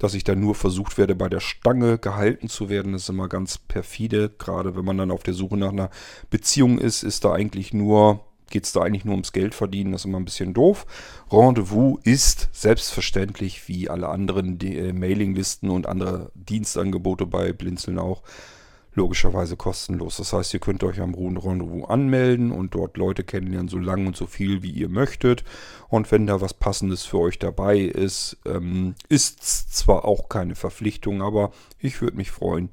dass ich dann nur versucht werde, bei der Stange gehalten zu werden. Das ist immer ganz perfide. Gerade wenn man dann auf der Suche nach einer Beziehung ist, ist da eigentlich nur geht es da eigentlich nur ums Geld verdienen. Das ist immer ein bisschen doof. Rendezvous ist selbstverständlich wie alle anderen äh, Mailinglisten und andere Dienstangebote bei Blinzeln auch logischerweise kostenlos. Das heißt, ihr könnt euch am Rendezvous anmelden und dort Leute kennenlernen, so lang und so viel wie ihr möchtet. Und wenn da was Passendes für euch dabei ist, ähm, ist zwar auch keine Verpflichtung, aber ich würde mich freuen,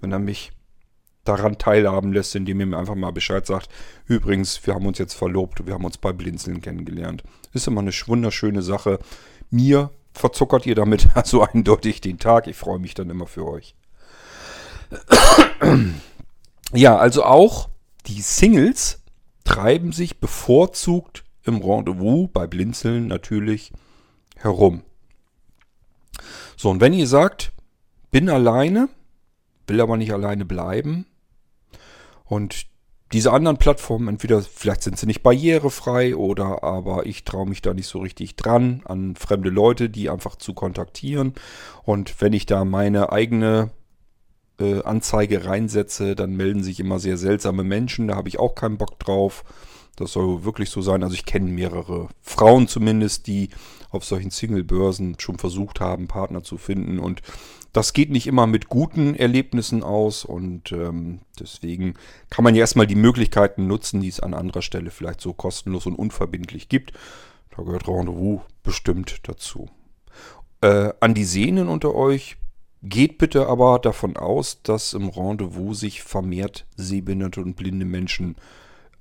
wenn er mich daran teilhaben lässt, indem ihr mir einfach mal Bescheid sagt. Übrigens, wir haben uns jetzt verlobt, wir haben uns bei Blinzeln kennengelernt. Ist immer eine wunderschöne Sache. Mir verzuckert ihr damit [LAUGHS] also eindeutig den Tag. Ich freue mich dann immer für euch. [CLEARS THROAT] Ja, also auch die Singles treiben sich bevorzugt im Rendezvous bei Blinzeln natürlich herum. So, und wenn ihr sagt, bin alleine, will aber nicht alleine bleiben, und diese anderen Plattformen, entweder vielleicht sind sie nicht barrierefrei oder aber ich traue mich da nicht so richtig dran, an fremde Leute, die einfach zu kontaktieren. Und wenn ich da meine eigene äh, Anzeige reinsetze, dann melden sich immer sehr seltsame Menschen. Da habe ich auch keinen Bock drauf. Das soll wirklich so sein. Also ich kenne mehrere Frauen zumindest, die auf solchen Single-Börsen schon versucht haben, Partner zu finden. Und das geht nicht immer mit guten Erlebnissen aus und ähm, deswegen kann man ja erstmal die Möglichkeiten nutzen, die es an anderer Stelle vielleicht so kostenlos und unverbindlich gibt. Da gehört Rendezvous bestimmt dazu. Äh, an die Sehnen unter euch geht bitte aber davon aus, dass im Rendezvous sich vermehrt sehbehinderte und blinde Menschen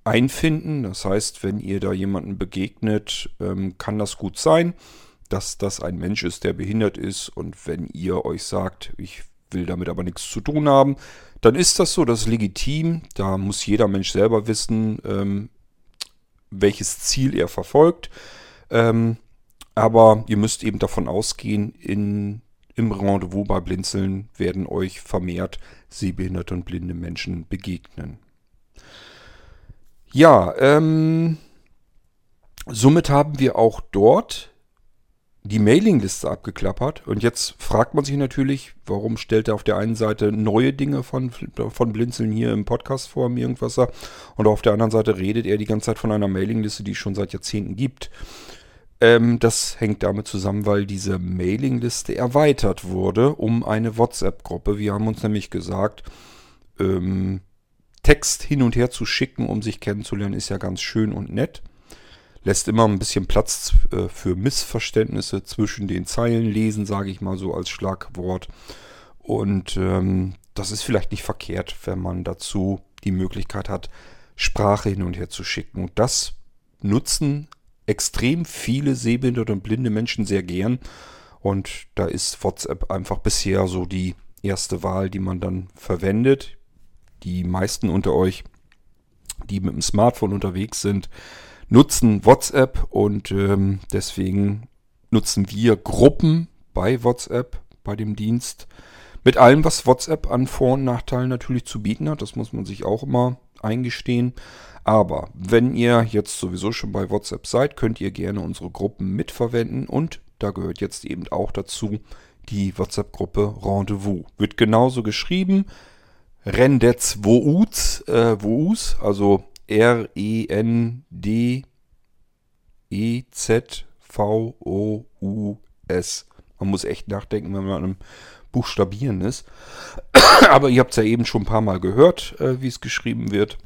einfinden. Das heißt, wenn ihr da jemanden begegnet, ähm, kann das gut sein dass das ein Mensch ist, der behindert ist. Und wenn ihr euch sagt, ich will damit aber nichts zu tun haben, dann ist das so, das ist legitim. Da muss jeder Mensch selber wissen, ähm, welches Ziel er verfolgt. Ähm, aber ihr müsst eben davon ausgehen, in, im Rendezvous bei Blinzeln werden euch vermehrt sehbehinderte und blinde Menschen begegnen. Ja, ähm, somit haben wir auch dort die Mailingliste abgeklappert. Und jetzt fragt man sich natürlich, warum stellt er auf der einen Seite neue Dinge von, von Blinzeln hier im Podcast vor, im Irgendwasser, und auf der anderen Seite redet er die ganze Zeit von einer Mailingliste, die es schon seit Jahrzehnten gibt. Ähm, das hängt damit zusammen, weil diese Mailingliste erweitert wurde um eine WhatsApp-Gruppe. Wir haben uns nämlich gesagt, ähm, Text hin und her zu schicken, um sich kennenzulernen, ist ja ganz schön und nett lässt immer ein bisschen Platz äh, für Missverständnisse zwischen den Zeilen lesen, sage ich mal so als Schlagwort. Und ähm, das ist vielleicht nicht verkehrt, wenn man dazu die Möglichkeit hat, Sprache hin und her zu schicken. Und das nutzen extrem viele sehbehinderte und blinde Menschen sehr gern. Und da ist WhatsApp einfach bisher so die erste Wahl, die man dann verwendet. Die meisten unter euch, die mit dem Smartphone unterwegs sind, nutzen WhatsApp und ähm, deswegen nutzen wir Gruppen bei WhatsApp, bei dem Dienst. Mit allem, was WhatsApp an Vor- und Nachteilen natürlich zu bieten hat. Das muss man sich auch immer eingestehen. Aber wenn ihr jetzt sowieso schon bei WhatsApp seid, könnt ihr gerne unsere Gruppen mitverwenden und da gehört jetzt eben auch dazu die WhatsApp-Gruppe Rendezvous. Wird genauso geschrieben. Rendez Vous, äh, Vous, also R-E-N-D-E-Z-V-O-U-S. Man muss echt nachdenken, wenn man an einem Buchstabieren ist. [COUGHS] Aber ihr habt es ja eben schon ein paar Mal gehört, äh, wie es geschrieben wird.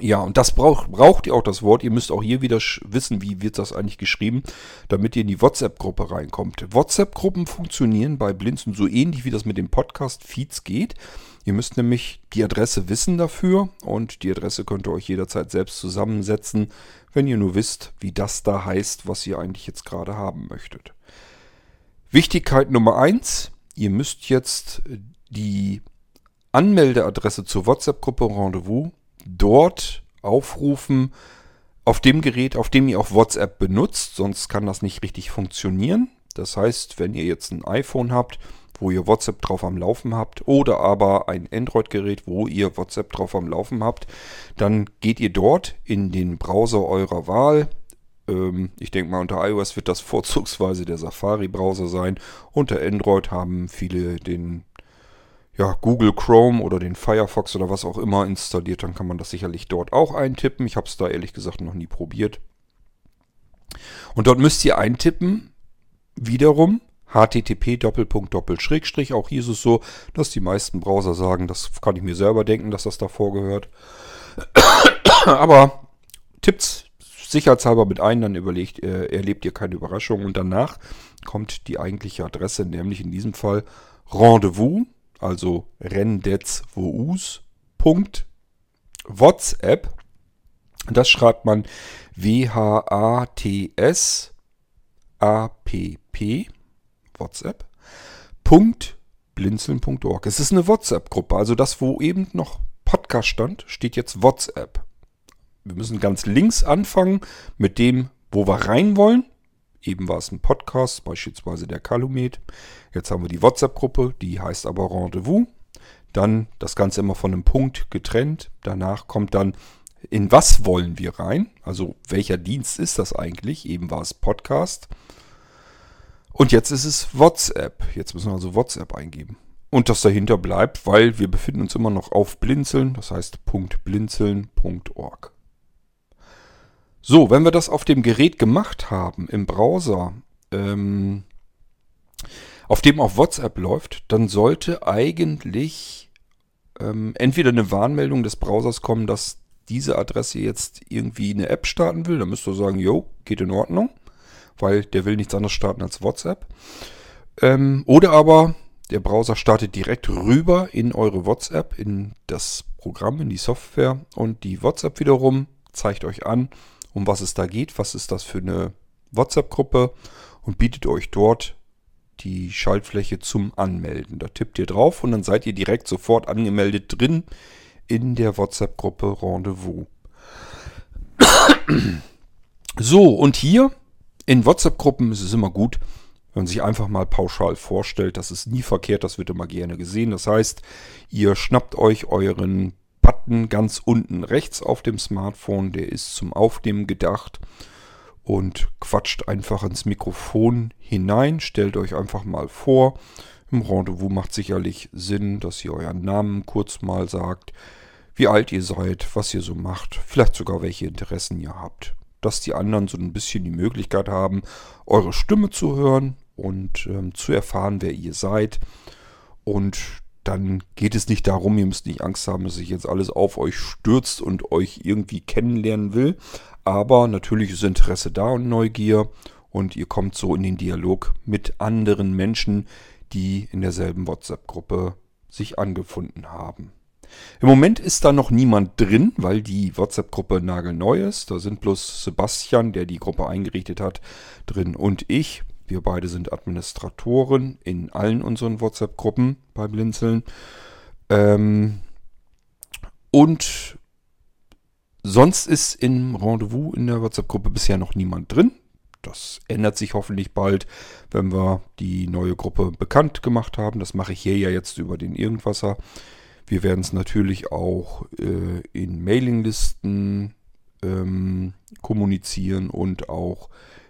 Ja, und das braucht, braucht ihr auch das Wort. Ihr müsst auch hier wieder wissen, wie wird das eigentlich geschrieben, damit ihr in die WhatsApp-Gruppe reinkommt. WhatsApp-Gruppen funktionieren bei Blinzen so ähnlich, wie das mit den Podcast-Feeds geht. Ihr müsst nämlich die Adresse wissen dafür und die Adresse könnt ihr euch jederzeit selbst zusammensetzen, wenn ihr nur wisst, wie das da heißt, was ihr eigentlich jetzt gerade haben möchtet. Wichtigkeit Nummer eins: Ihr müsst jetzt die Anmeldeadresse zur WhatsApp-Gruppe Rendezvous dort aufrufen, auf dem Gerät, auf dem ihr auch WhatsApp benutzt, sonst kann das nicht richtig funktionieren. Das heißt, wenn ihr jetzt ein iPhone habt, wo ihr WhatsApp drauf am Laufen habt oder aber ein Android-Gerät, wo ihr WhatsApp drauf am Laufen habt, dann geht ihr dort in den Browser eurer Wahl. Ähm, ich denke mal, unter iOS wird das [LAUGHS] vorzugsweise der Safari-Browser sein. Unter Android haben viele den ja, Google Chrome oder den Firefox oder was auch immer installiert, dann kann man das sicherlich dort auch eintippen. Ich habe es da ehrlich gesagt noch nie probiert. Und dort müsst ihr eintippen, wiederum http. Auch hier ist es so, dass die meisten Browser sagen, das kann ich mir selber denken, dass das davor gehört. [COUGHS] Aber tippt's sicherheitshalber mit ein, dann überlegt, äh, erlebt ihr keine Überraschung und danach kommt die eigentliche Adresse, nämlich in diesem Fall Rendezvous also rendezvous.whatsapp. Das schreibt man W-H-A-T-S-A-P-P, WhatsApp, blinzeln.org. Es ist eine WhatsApp-Gruppe, also das, wo eben noch Podcast stand, steht jetzt WhatsApp. Wir müssen ganz links anfangen mit dem, wo wir rein wollen. Eben war es ein Podcast, beispielsweise der Kalumet. Jetzt haben wir die WhatsApp-Gruppe, die heißt aber Rendezvous. Dann das Ganze immer von einem Punkt getrennt. Danach kommt dann, in was wollen wir rein? Also welcher Dienst ist das eigentlich? Eben war es Podcast. Und jetzt ist es WhatsApp. Jetzt müssen wir also WhatsApp eingeben. Und das dahinter bleibt, weil wir befinden uns immer noch auf Blinzeln, das heißt .blinzeln.org. So, wenn wir das auf dem Gerät gemacht haben, im Browser, ähm, auf dem auch WhatsApp läuft, dann sollte eigentlich ähm, entweder eine Warnmeldung des Browsers kommen, dass diese Adresse jetzt irgendwie eine App starten will. Dann müsst ihr sagen, jo, geht in Ordnung, weil der will nichts anderes starten als WhatsApp. Ähm, oder aber der Browser startet direkt rüber in eure WhatsApp, in das Programm, in die Software und die WhatsApp wiederum zeigt euch an, um was es da geht, was ist das für eine WhatsApp-Gruppe und bietet euch dort die Schaltfläche zum Anmelden. Da tippt ihr drauf und dann seid ihr direkt sofort angemeldet drin in der WhatsApp-Gruppe Rendezvous. [COUGHS] So, und hier in WhatsApp-Gruppen ist es immer gut, wenn man sich einfach mal pauschal vorstellt. Das ist nie verkehrt, das wird immer gerne gesehen. Das heißt, ihr schnappt euch euren Button ganz unten rechts auf dem Smartphone, der ist zum Aufnehmen gedacht und quatscht einfach ins Mikrofon hinein. Stellt euch einfach mal vor. Im Rendezvous macht sicherlich Sinn, dass ihr euren Namen kurz mal sagt, wie alt ihr seid, was ihr so macht, vielleicht sogar welche Interessen ihr habt. Dass die anderen so ein bisschen die Möglichkeit haben, eure Stimme zu hören und ähm, zu erfahren, wer ihr seid. Und dann geht es nicht darum, ihr müsst nicht Angst haben, dass sich jetzt alles auf euch stürzt und euch irgendwie kennenlernen will. Aber natürlich ist Interesse da und Neugier und ihr kommt so in den Dialog mit anderen Menschen, die in derselben WhatsApp-Gruppe sich angefunden haben. Im Moment ist da noch niemand drin, weil die WhatsApp-Gruppe nagelneu ist. Da sind bloß Sebastian, der die Gruppe eingerichtet hat, drin und ich. Wir beide sind Administratoren in allen unseren WhatsApp-Gruppen bei Blinzeln. Ähm, und sonst ist im Rendezvous in der WhatsApp-Gruppe bisher noch niemand drin. Das ändert sich hoffentlich bald, wenn wir die neue Gruppe bekannt gemacht haben. Das mache ich hier ja jetzt über den Irgendwasser. Wir werden es natürlich auch äh, in Mailinglisten ähm, kommunizieren und auch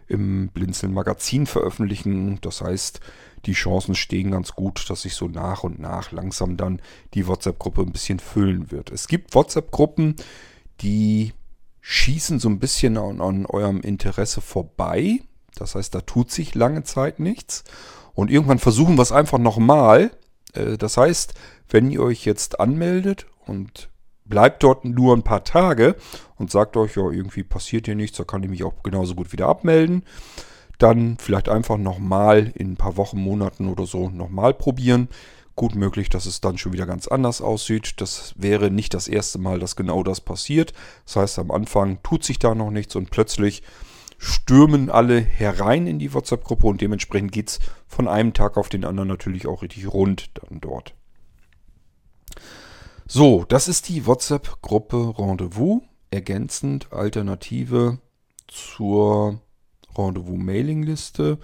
im Blinzeln Magazin veröffentlichen. Das heißt, die Chancen stehen ganz gut, dass sich so nach und nach langsam dann die WhatsApp-Gruppe ein bisschen füllen wird. Es gibt WhatsApp-Gruppen, die schießen so ein bisschen an, an eurem Interesse vorbei. Das heißt, da tut sich lange Zeit nichts. Und irgendwann versuchen wir es einfach nochmal. Äh, das heißt, wenn ihr euch jetzt anmeldet und bleibt dort nur ein paar Tage und sagt euch, ja, irgendwie passiert hier nichts, da kann ich mich auch genauso gut wieder abmelden. Dann vielleicht einfach nochmal in ein paar Wochen, Monaten oder so nochmal probieren. Gut möglich, dass es dann schon wieder ganz anders aussieht. Das wäre nicht das erste Mal, dass genau das passiert. Das heißt, am Anfang tut sich da noch nichts und plötzlich stürmen alle herein in die WhatsApp-Gruppe und dementsprechend geht es von einem Tag auf den anderen natürlich auch richtig rund dann dort. So, das ist die WhatsApp-Gruppe Rendezvous, ergänzend Alternative zur Rendezvous-Mailingliste.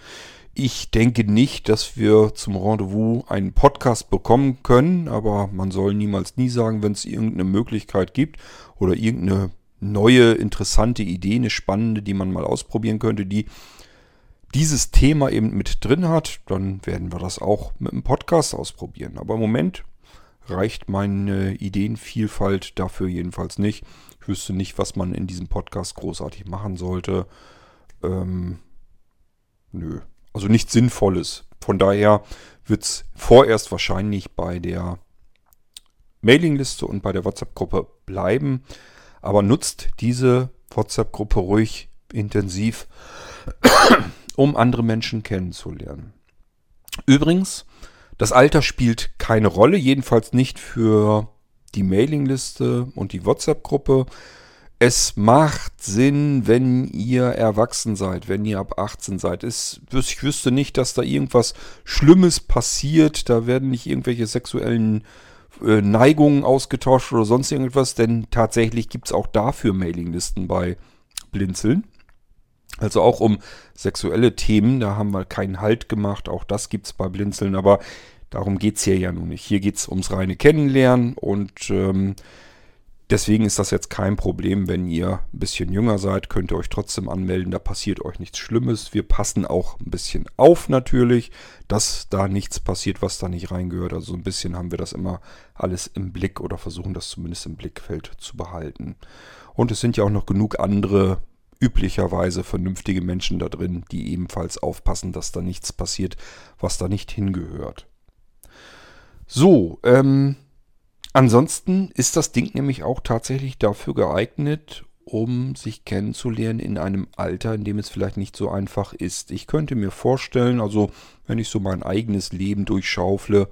Ich denke nicht, dass wir zum Rendezvous einen Podcast bekommen können, aber man soll niemals nie sagen, wenn es irgendeine Möglichkeit gibt oder irgendeine neue, interessante Idee, eine spannende, die man mal ausprobieren könnte, die dieses Thema eben mit drin hat, dann werden wir das auch mit einem Podcast ausprobieren. Aber im Moment reicht meine Ideenvielfalt dafür jedenfalls nicht. Ich wüsste nicht, was man in diesem Podcast großartig machen sollte. Ähm, nö. Also nichts Sinnvolles. Von daher wird es vorerst wahrscheinlich bei der Mailingliste und bei der WhatsApp-Gruppe bleiben. Aber nutzt diese WhatsApp-Gruppe ruhig intensiv, [COUGHS] um andere Menschen kennenzulernen. Übrigens, das Alter spielt keine Rolle, jedenfalls nicht für die Mailingliste und die WhatsApp-Gruppe. Es macht Sinn, wenn ihr erwachsen seid, wenn ihr ab 18 seid. Ich wüsste nicht, dass da irgendwas Schlimmes passiert. Da werden nicht irgendwelche sexuellen äh, Neigungen ausgetauscht oder sonst irgendwas, denn tatsächlich gibt es auch dafür Mailinglisten bei Blinzeln. Also auch um sexuelle Themen, da haben wir keinen Halt gemacht. Auch das gibt es bei Blinzeln, aber Darum geht es hier ja nun nicht. Hier geht es ums reine Kennenlernen und ähm, deswegen ist das jetzt kein Problem, wenn ihr ein bisschen jünger seid, könnt ihr euch trotzdem anmelden, da passiert euch nichts Schlimmes. Wir passen auch ein bisschen auf natürlich, dass da nichts passiert, was da nicht reingehört. Also ein bisschen haben wir das immer alles im Blick oder versuchen das zumindest im Blickfeld zu behalten. Und es sind ja auch noch genug andere üblicherweise vernünftige Menschen da drin, die ebenfalls aufpassen, dass da nichts passiert, was da nicht hingehört. So, ähm, ansonsten ist das Ding nämlich auch tatsächlich dafür geeignet, um sich kennenzulernen in einem Alter, in dem es vielleicht nicht so einfach ist. Ich könnte mir vorstellen, also wenn ich so mein eigenes Leben durchschaufle,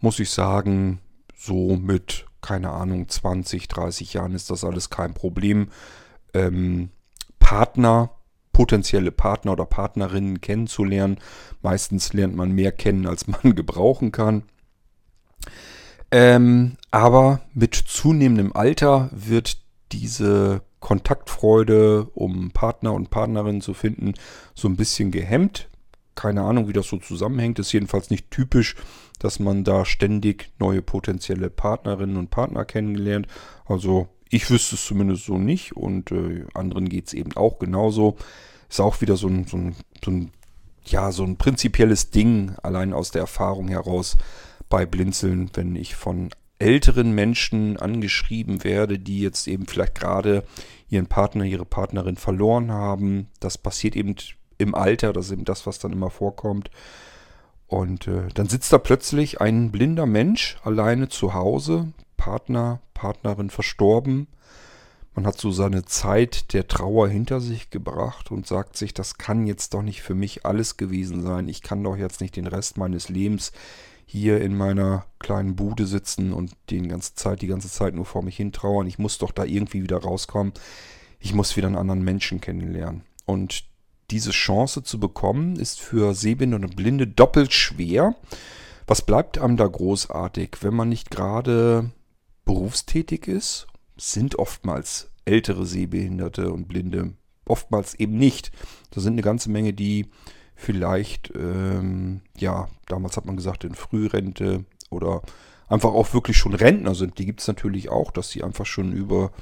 muss ich sagen, so mit, keine Ahnung, 20, 30 Jahren ist das alles kein Problem. Ähm, Partner potenzielle Partner oder Partnerinnen kennenzulernen. Meistens lernt man mehr kennen, als man [LAUGHS] gebrauchen kann. Ähm, aber mit zunehmendem Alter wird diese Kontaktfreude, um Partner und Partnerinnen zu finden, so ein bisschen gehemmt. Keine Ahnung, wie das so zusammenhängt. Ist jedenfalls nicht typisch, dass man da ständig neue potenzielle Partnerinnen und Partner kennengelernt. Also ich wüsste es zumindest so nicht und äh, anderen geht es eben auch genauso. Ist auch wieder so ein, so ein, so ein, ja, so ein prinzipielles Ding, allein aus der Erfahrung heraus bei Blinzeln, wenn ich von älteren Menschen angeschrieben werde, die jetzt eben vielleicht gerade ihren Partner, ihre Partnerin verloren haben. Das passiert eben im Alter, das ist eben das, was dann immer vorkommt. Und äh, dann sitzt da plötzlich ein blinder Mensch alleine zu Hause, Partner, Partnerin verstorben. Man hat so seine Zeit der Trauer hinter sich gebracht und sagt sich, das kann jetzt doch nicht für mich alles gewesen sein. Ich kann doch jetzt nicht den Rest meines Lebens hier in meiner kleinen Bude sitzen und den ganze Zeit, die ganze Zeit nur vor mich hin trauern. Ich muss doch da irgendwie wieder rauskommen. Ich muss wieder einen anderen Menschen kennenlernen. Und diese Chance zu bekommen, ist für Sehbehinderte und Blinde doppelt schwer. Was bleibt einem da großartig, wenn man nicht gerade berufstätig ist? Sind oftmals ältere Sehbehinderte und Blinde, oftmals eben nicht. Da sind eine ganze Menge, die vielleicht, ähm, ja, damals hat man gesagt, in Frührente oder einfach auch wirklich schon Rentner sind. Die gibt es natürlich auch, dass sie einfach schon über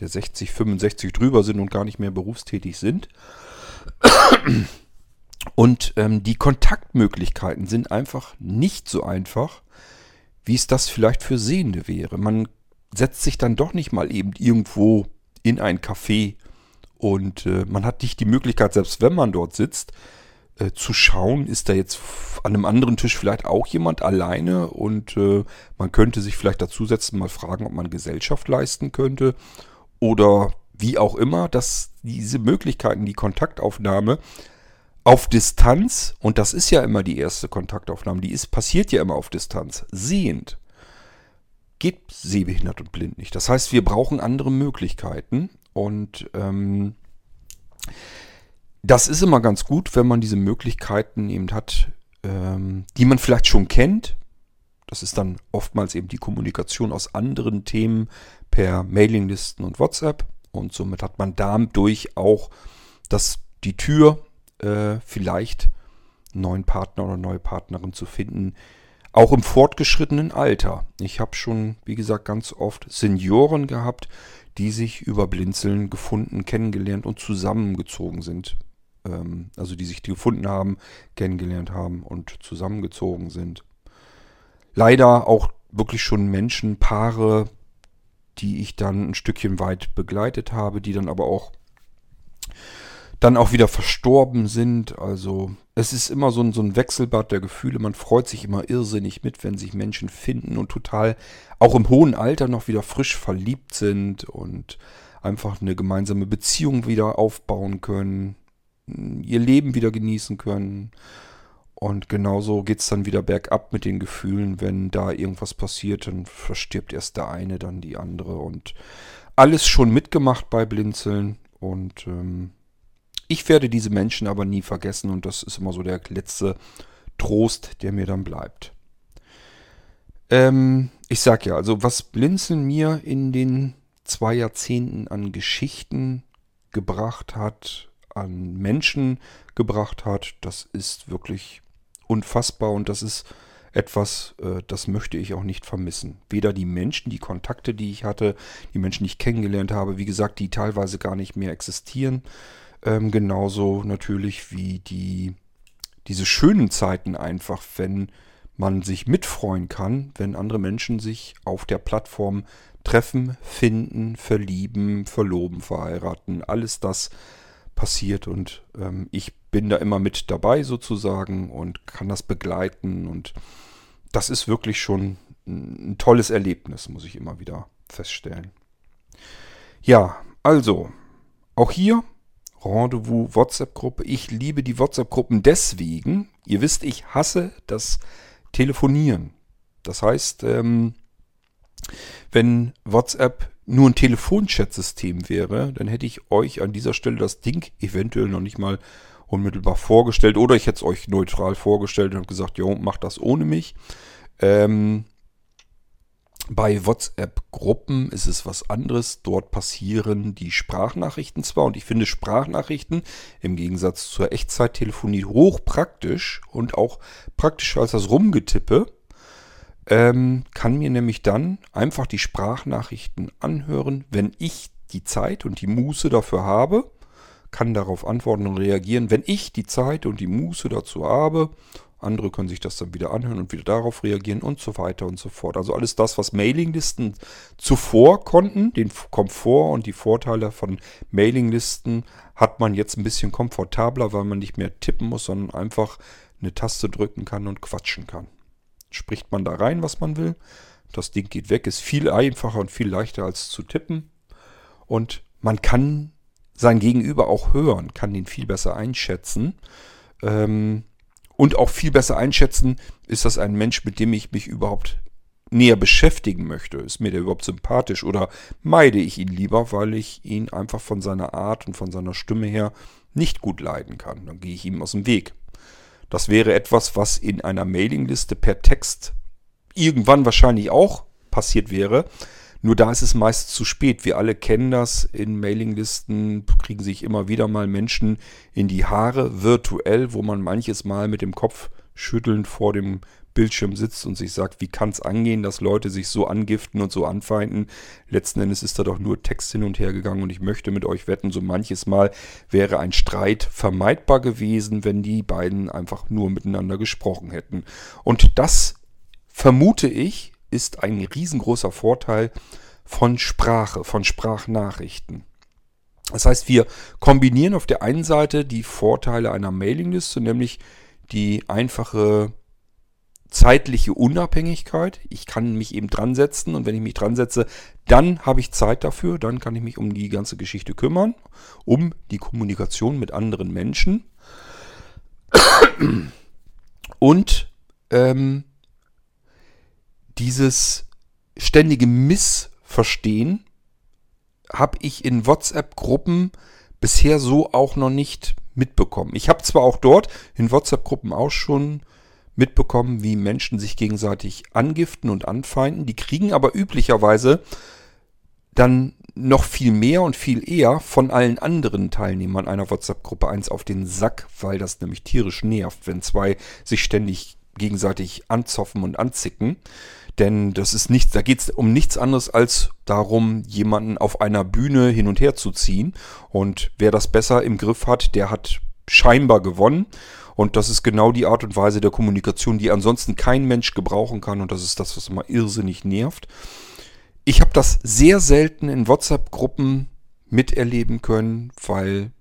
der 60, 65 drüber sind und gar nicht mehr berufstätig sind. Und ähm, die Kontaktmöglichkeiten sind einfach nicht so einfach, wie es das vielleicht für Sehende wäre. Man setzt sich dann doch nicht mal eben irgendwo in ein Café und äh, man hat nicht die Möglichkeit, selbst wenn man dort sitzt, äh, zu schauen, ist da jetzt an einem anderen Tisch vielleicht auch jemand alleine? Und äh, man könnte sich vielleicht dazusetzen, mal fragen, ob man Gesellschaft leisten könnte. Oder wie auch immer, dass diese Möglichkeiten, die Kontaktaufnahme auf Distanz, und das ist ja immer die erste Kontaktaufnahme, die ist, passiert ja immer auf Distanz, sehend, geht sehbehindert und blind nicht. Das heißt, wir brauchen andere Möglichkeiten. Und ähm, das ist immer ganz gut, wenn man diese Möglichkeiten eben hat, ähm, die man vielleicht schon kennt. Das ist dann oftmals eben die Kommunikation aus anderen Themen per Mailinglisten und WhatsApp. Und somit hat man dadurch auch das, die Tür, äh, vielleicht einen neuen Partner oder neue Partnerin zu finden, auch im fortgeschrittenen Alter. Ich habe schon, wie gesagt, ganz oft Senioren gehabt, die sich über Blinzeln gefunden, kennengelernt und zusammengezogen sind. Ähm, also die sich gefunden haben, kennengelernt haben und zusammengezogen sind. Leider auch wirklich schon Menschen, Paare, die ich dann ein Stückchen weit begleitet habe, die dann aber auch dann auch wieder verstorben sind. Also es ist immer so ein, so ein Wechselbad der Gefühle. Man freut sich immer irrsinnig mit, wenn sich Menschen finden und total auch im hohen Alter noch wieder frisch verliebt sind und einfach eine gemeinsame Beziehung wieder aufbauen können, ihr Leben wieder genießen können. Und genauso geht es dann wieder bergab mit den Gefühlen, wenn da irgendwas passiert, dann verstirbt erst der eine, dann die andere. Und alles schon mitgemacht bei Blinzeln. Und ähm, ich werde diese Menschen aber nie vergessen und das ist immer so der letzte Trost, der mir dann bleibt. Ähm, ich sag ja, also was Blinzeln mir in den zwei Jahrzehnten an Geschichten gebracht hat, an Menschen gebracht hat, das ist wirklich unfassbar und das ist etwas, äh, das möchte ich auch nicht vermissen. Weder die Menschen, die Kontakte, die ich hatte, die Menschen, die ich kennengelernt habe, wie gesagt, die teilweise gar nicht mehr existieren, ähm, genauso natürlich wie die, diese schönen Zeiten einfach, wenn man sich mitfreuen kann, wenn andere Menschen sich auf der Plattform treffen, finden, verlieben, verloben, verheiraten, alles das passiert und ähm, ich bin da immer mit dabei sozusagen und kann das begleiten und das ist wirklich schon ein tolles Erlebnis, muss ich immer wieder feststellen. Ja, also, auch hier Rendezvous WhatsApp-Gruppe. Ich liebe die WhatsApp-Gruppen deswegen. Ihr wisst, ich hasse das Telefonieren. Das heißt, ähm, wenn WhatsApp nur ein Telefonchatsystem wäre, dann hätte ich euch an dieser Stelle das Ding eventuell noch nicht mal unmittelbar vorgestellt oder ich hätte es euch neutral vorgestellt und gesagt, jo, macht das ohne mich. Ähm, bei WhatsApp-Gruppen ist es was anderes. Dort passieren die Sprachnachrichten zwar und ich finde Sprachnachrichten im Gegensatz zur Echtzeittelefonie hochpraktisch und auch praktischer als das Rumgetippe. Ähm, kann mir nämlich dann einfach die Sprachnachrichten anhören, wenn ich die Zeit und die Muße dafür habe, kann darauf antworten und reagieren, wenn ich die Zeit und die Muße dazu habe andere können sich das dann wieder anhören und wieder darauf reagieren und so weiter und so fort. Also alles das, was Mailinglisten zuvor konnten, den Komfort und die Vorteile von Mailinglisten hat man jetzt ein bisschen komfortabler, weil man nicht mehr tippen muss, sondern einfach eine Taste drücken kann und quatschen kann. Spricht man da rein, was man will. Das Ding geht weg, ist viel einfacher und viel leichter als zu tippen. Und man kann sein Gegenüber auch hören, kann den viel besser einschätzen. Ähm, und auch viel besser einschätzen, ist das ein Mensch, mit dem ich mich überhaupt näher beschäftigen möchte. Ist mir der überhaupt sympathisch oder meide ich ihn lieber, weil ich ihn einfach von seiner Art und von seiner Stimme her nicht gut leiden kann. Dann gehe ich ihm aus dem Weg. Das wäre etwas, was in einer Mailingliste per Text irgendwann wahrscheinlich auch passiert wäre. Nur da ist es meist zu spät. Wir alle kennen das. In Mailinglisten kriegen sich immer wieder mal Menschen in die Haare virtuell, wo man manches Mal mit dem Kopf schüttelnd vor dem Bildschirm sitzt und sich sagt, wie kann es angehen, dass Leute sich so angiften und so anfeinden. Letzten Endes ist da doch nur Text hin und her gegangen und ich möchte mit euch wetten, so manches Mal wäre ein Streit vermeidbar gewesen, wenn die beiden einfach nur miteinander gesprochen hätten. Und das vermute ich, ist ein riesengroßer Vorteil von Sprache, von Sprachnachrichten. Das heißt, wir kombinieren auf der einen Seite die Vorteile einer Mailingliste, nämlich die einfache zeitliche Unabhängigkeit. Ich kann mich eben dran setzen und wenn ich mich dran setze, dann habe ich Zeit dafür, dann kann ich mich um die ganze Geschichte kümmern, um die Kommunikation mit anderen Menschen. Und ähm, dieses ständige Missverstehen habe ich in WhatsApp-Gruppen bisher so auch noch nicht mitbekommen. Ich habe zwar auch dort in WhatsApp-Gruppen auch schon mitbekommen, wie Menschen sich gegenseitig angiften und anfeinden. Die kriegen aber üblicherweise dann noch viel mehr und viel eher von allen anderen Teilnehmern einer WhatsApp-Gruppe eins auf den Sack, weil das nämlich tierisch nervt, wenn zwei sich ständig gegenseitig anzoffen und anzicken. Denn das ist nichts, da geht es um nichts anderes als darum, jemanden auf einer Bühne hin und her zu ziehen. Und wer das besser im Griff hat, der hat scheinbar gewonnen. Und das ist genau die Art und Weise der Kommunikation, die ansonsten kein Mensch gebrauchen kann. Und das ist das, was immer irrsinnig nervt. Ich habe das sehr selten in WhatsApp-Gruppen miterleben können, weil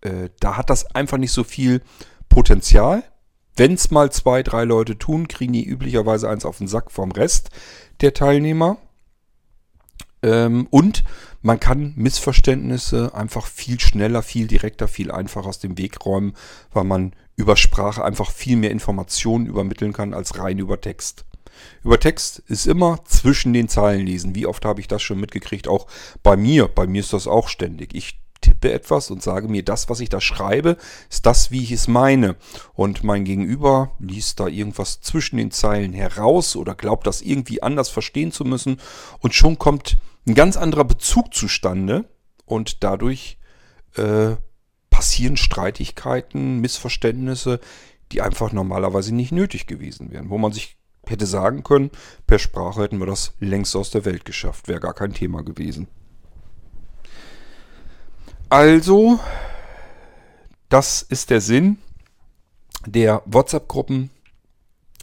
äh, da hat das einfach nicht so viel Potenzial. Wenn es mal zwei, drei Leute tun, kriegen die üblicherweise eins auf den Sack vom Rest der Teilnehmer. Ähm, und man kann Missverständnisse einfach viel schneller, viel direkter, viel einfacher aus dem Weg räumen, weil man über Sprache einfach viel mehr Informationen übermitteln kann als rein über Text. Über Text ist immer zwischen den Zeilen lesen. Wie oft habe ich das schon mitgekriegt? Auch bei mir. Bei mir ist das auch ständig. Ich tippe etwas und sage mir, das, was ich da schreibe, ist das, wie ich es meine. Und mein Gegenüber liest da irgendwas zwischen den Zeilen heraus oder glaubt das irgendwie anders verstehen zu müssen. Und schon kommt ein ganz anderer Bezug zustande und dadurch äh, passieren Streitigkeiten, Missverständnisse, die einfach normalerweise nicht nötig gewesen wären. Wo man sich hätte sagen können, per Sprache hätten wir das längst aus der Welt geschafft, wäre gar kein Thema gewesen. Also, das ist der Sinn der WhatsApp-Gruppen.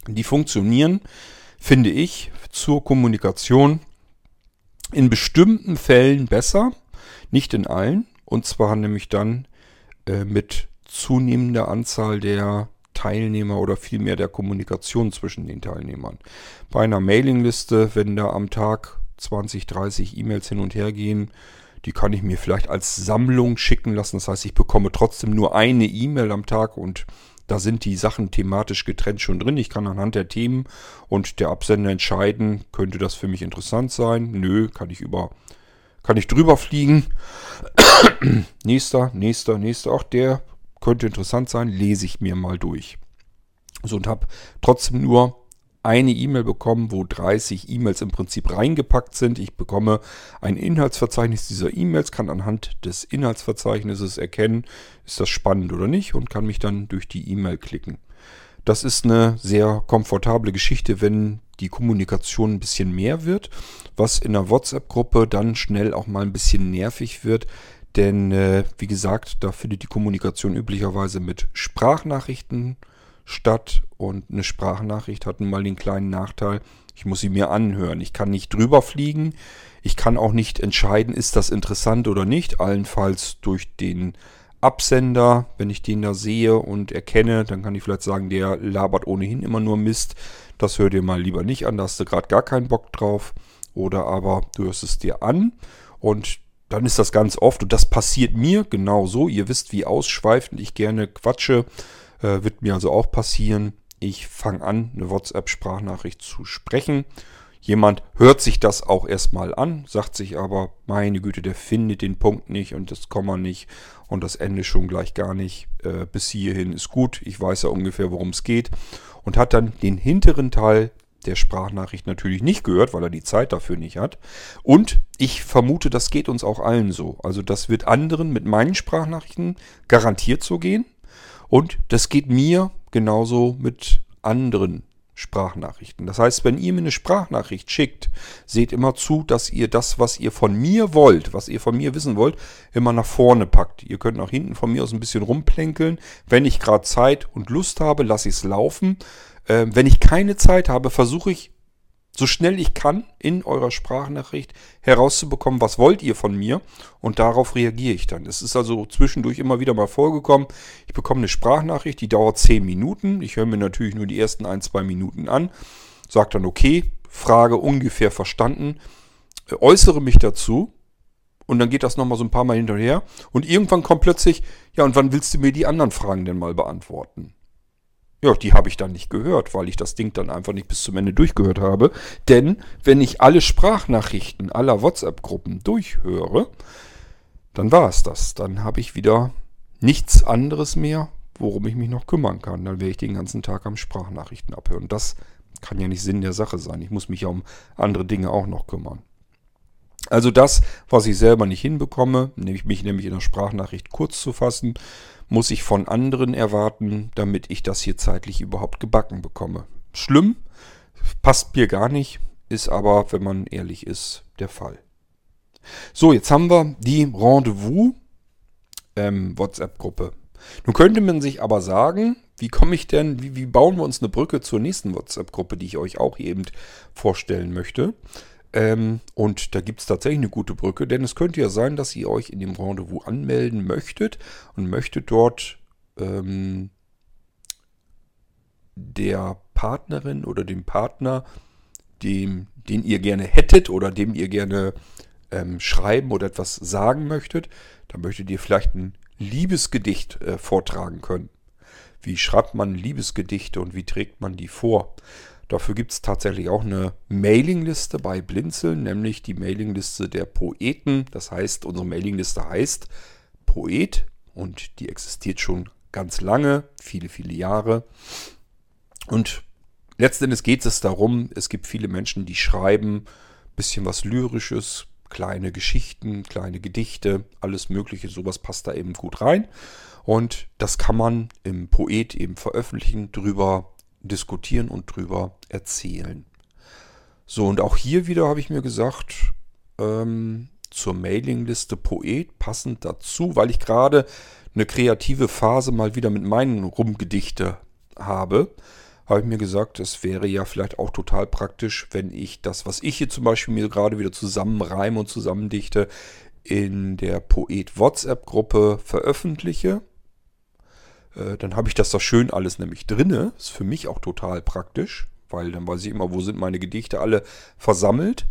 Die funktionieren, finde ich, zur Kommunikation in bestimmten Fällen besser, nicht in allen. Und zwar nämlich dann äh, mit zunehmender Anzahl der Teilnehmer oder vielmehr der Kommunikation zwischen den Teilnehmern. Bei einer Mailingliste, wenn da am Tag 20, 30 E-Mails hin und her gehen, die kann ich mir vielleicht als Sammlung schicken lassen. Das heißt, ich bekomme trotzdem nur eine E-Mail am Tag und da sind die Sachen thematisch getrennt schon drin. Ich kann anhand der Themen und der Absender entscheiden, könnte das für mich interessant sein. Nö, kann ich über kann ich drüber fliegen. [COUGHS] nächster, nächster, nächster. Auch der könnte interessant sein, lese ich mir mal durch. So und habe trotzdem nur eine E-Mail bekommen, wo 30 E-Mails im Prinzip reingepackt sind. Ich bekomme ein Inhaltsverzeichnis dieser E-Mails, kann anhand des Inhaltsverzeichnisses erkennen, ist das spannend oder nicht und kann mich dann durch die E-Mail klicken. Das ist eine sehr komfortable Geschichte, wenn die Kommunikation ein bisschen mehr wird, was in der WhatsApp-Gruppe dann schnell auch mal ein bisschen nervig wird, denn äh, wie gesagt, da findet die Kommunikation üblicherweise mit Sprachnachrichten statt und eine Sprachnachricht hat nun mal den kleinen Nachteil, ich muss sie mir anhören. Ich kann nicht drüber fliegen. Ich kann auch nicht entscheiden, ist das interessant oder nicht. Allenfalls durch den Absender, wenn ich den da sehe und erkenne, dann kann ich vielleicht sagen, der labert ohnehin immer nur Mist. Das hör dir mal lieber nicht an, da hast du gerade gar keinen Bock drauf. Oder aber du hörst es dir an und dann ist das ganz oft, und das passiert mir genauso. Ihr wisst, wie ausschweifend ich gerne quatsche. Äh, wird mir also auch passieren. Ich fange an, eine WhatsApp-Sprachnachricht zu sprechen. Jemand hört sich das auch erstmal an, sagt sich aber, meine Güte, der findet den Punkt nicht und das Komma nicht und das Ende schon gleich gar nicht. Äh, bis hierhin ist gut, ich weiß ja ungefähr, worum es geht. Und hat dann den hinteren Teil der Sprachnachricht natürlich nicht gehört, weil er die Zeit dafür nicht hat. Und ich vermute, das geht uns auch allen so. Also das wird anderen mit meinen Sprachnachrichten garantiert so gehen. Und das geht mir genauso mit anderen Sprachnachrichten. Das heißt, wenn ihr mir eine Sprachnachricht schickt, seht immer zu, dass ihr das, was ihr von mir wollt, was ihr von mir wissen wollt, immer nach vorne packt. Ihr könnt auch hinten von mir aus ein bisschen rumplänkeln. Wenn ich gerade Zeit und Lust habe, lasse ich es laufen. Äh, wenn ich keine Zeit habe, versuche ich so schnell ich kann in eurer Sprachnachricht herauszubekommen, was wollt ihr von mir und darauf reagiere ich dann. Es ist also zwischendurch immer wieder mal vorgekommen, ich bekomme eine Sprachnachricht, die dauert 10 Minuten. Ich höre mir natürlich nur die ersten ein, zwei Minuten an, sage dann okay, Frage ungefähr verstanden, äußere mich dazu und dann geht das nochmal so ein paar Mal hinterher und irgendwann kommt plötzlich, ja und wann willst du mir die anderen Fragen denn mal beantworten? Ja, die habe ich dann nicht gehört, weil ich das Ding dann einfach nicht bis zum Ende durchgehört habe. Denn wenn ich alle Sprachnachrichten aller WhatsApp-Gruppen durchhöre, dann war es das. Dann habe ich wieder nichts anderes mehr, worum ich mich noch kümmern kann. Dann wäre ich den ganzen Tag am Sprachnachrichten abhören. Das kann ja nicht Sinn der Sache sein. Ich muss mich ja um andere Dinge auch noch kümmern. Also das, was ich selber nicht hinbekomme, nämlich mich nämlich in der Sprachnachricht kurz zu fassen, muss ich von anderen erwarten, damit ich das hier zeitlich überhaupt gebacken bekomme. Schlimm, passt mir gar nicht, ist aber, wenn man ehrlich ist, der Fall. So, jetzt haben wir die Rendezvous ähm. Nun könnte man sich aber sagen, wie komme ich denn, wie, wie bauen wir uns eine Brücke zur nächsten WhatsApp-Gruppe, die ich euch auch eben vorstellen möchte. Ähm, und da gibt es tatsächlich eine gute Brücke, denn es könnte ja sein, dass ihr euch in dem Rendezvous anmelden möchtet und möchtet dort ähm, der Partnerin oder dem Partner, dem, den ihr gerne hättet oder dem ihr gerne ähm, schreiben oder etwas sagen möchtet, dann möchtet ihr vielleicht ein Liebesgedicht äh, vortragen können. Wie schreibt man Liebesgedichte und wie trägt man die vor? Dafür gibt es tatsächlich auch eine Mailingliste bei Blinzeln, nämlich die Mailingliste der Poeten. Das heißt, unsere Mailingliste heißt Poet und die existiert schon ganz lange, viele, viele Jahre. Und letztendlich geht es darum, es gibt viele Menschen, die schreiben ein bisschen was Lyrisches, kleine Geschichten, kleine Gedichte, alles Mögliche, sowas passt da eben gut rein. Und das kann man im Poet eben veröffentlichen, drüber diskutieren und drüber erzählen. So, und auch hier wieder habe ich mir gesagt, ähm, zur Mailingliste Poet passend dazu, weil ich gerade eine kreative Phase mal wieder mit meinen Rumgedichte habe, habe ich mir gesagt, es wäre ja vielleicht auch total praktisch, wenn ich das, was ich hier zum Beispiel mir gerade wieder zusammenreime und zusammendichte, in der Poet WhatsApp-Gruppe veröffentliche. Äh, dann habe ich das da schön alles nämlich drinne. Ist für mich auch total praktisch, weil dann weiß ich immer, wo sind meine Gedichte alle versammelt.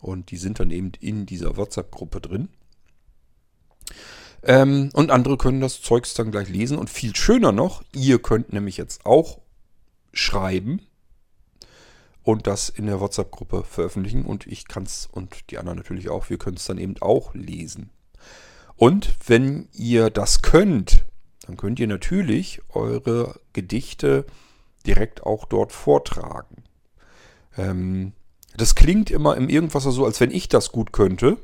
Und die sind dann eben in dieser WhatsApp-Gruppe drin. Ähm, und andere können das Zeugs dann gleich lesen. Und viel schöner noch, ihr könnt nämlich jetzt auch schreiben. und das in der WhatsApp-Gruppe veröffentlichen. Und ich kann es und die anderen natürlich auch. Wir können es dann eben auch lesen. Und wenn ihr das könnt, dann könnt ihr natürlich eure Gedichte direkt auch dort vortragen. Ähm, das klingt immer im Irgendwas so, als wenn ich das gut könnte.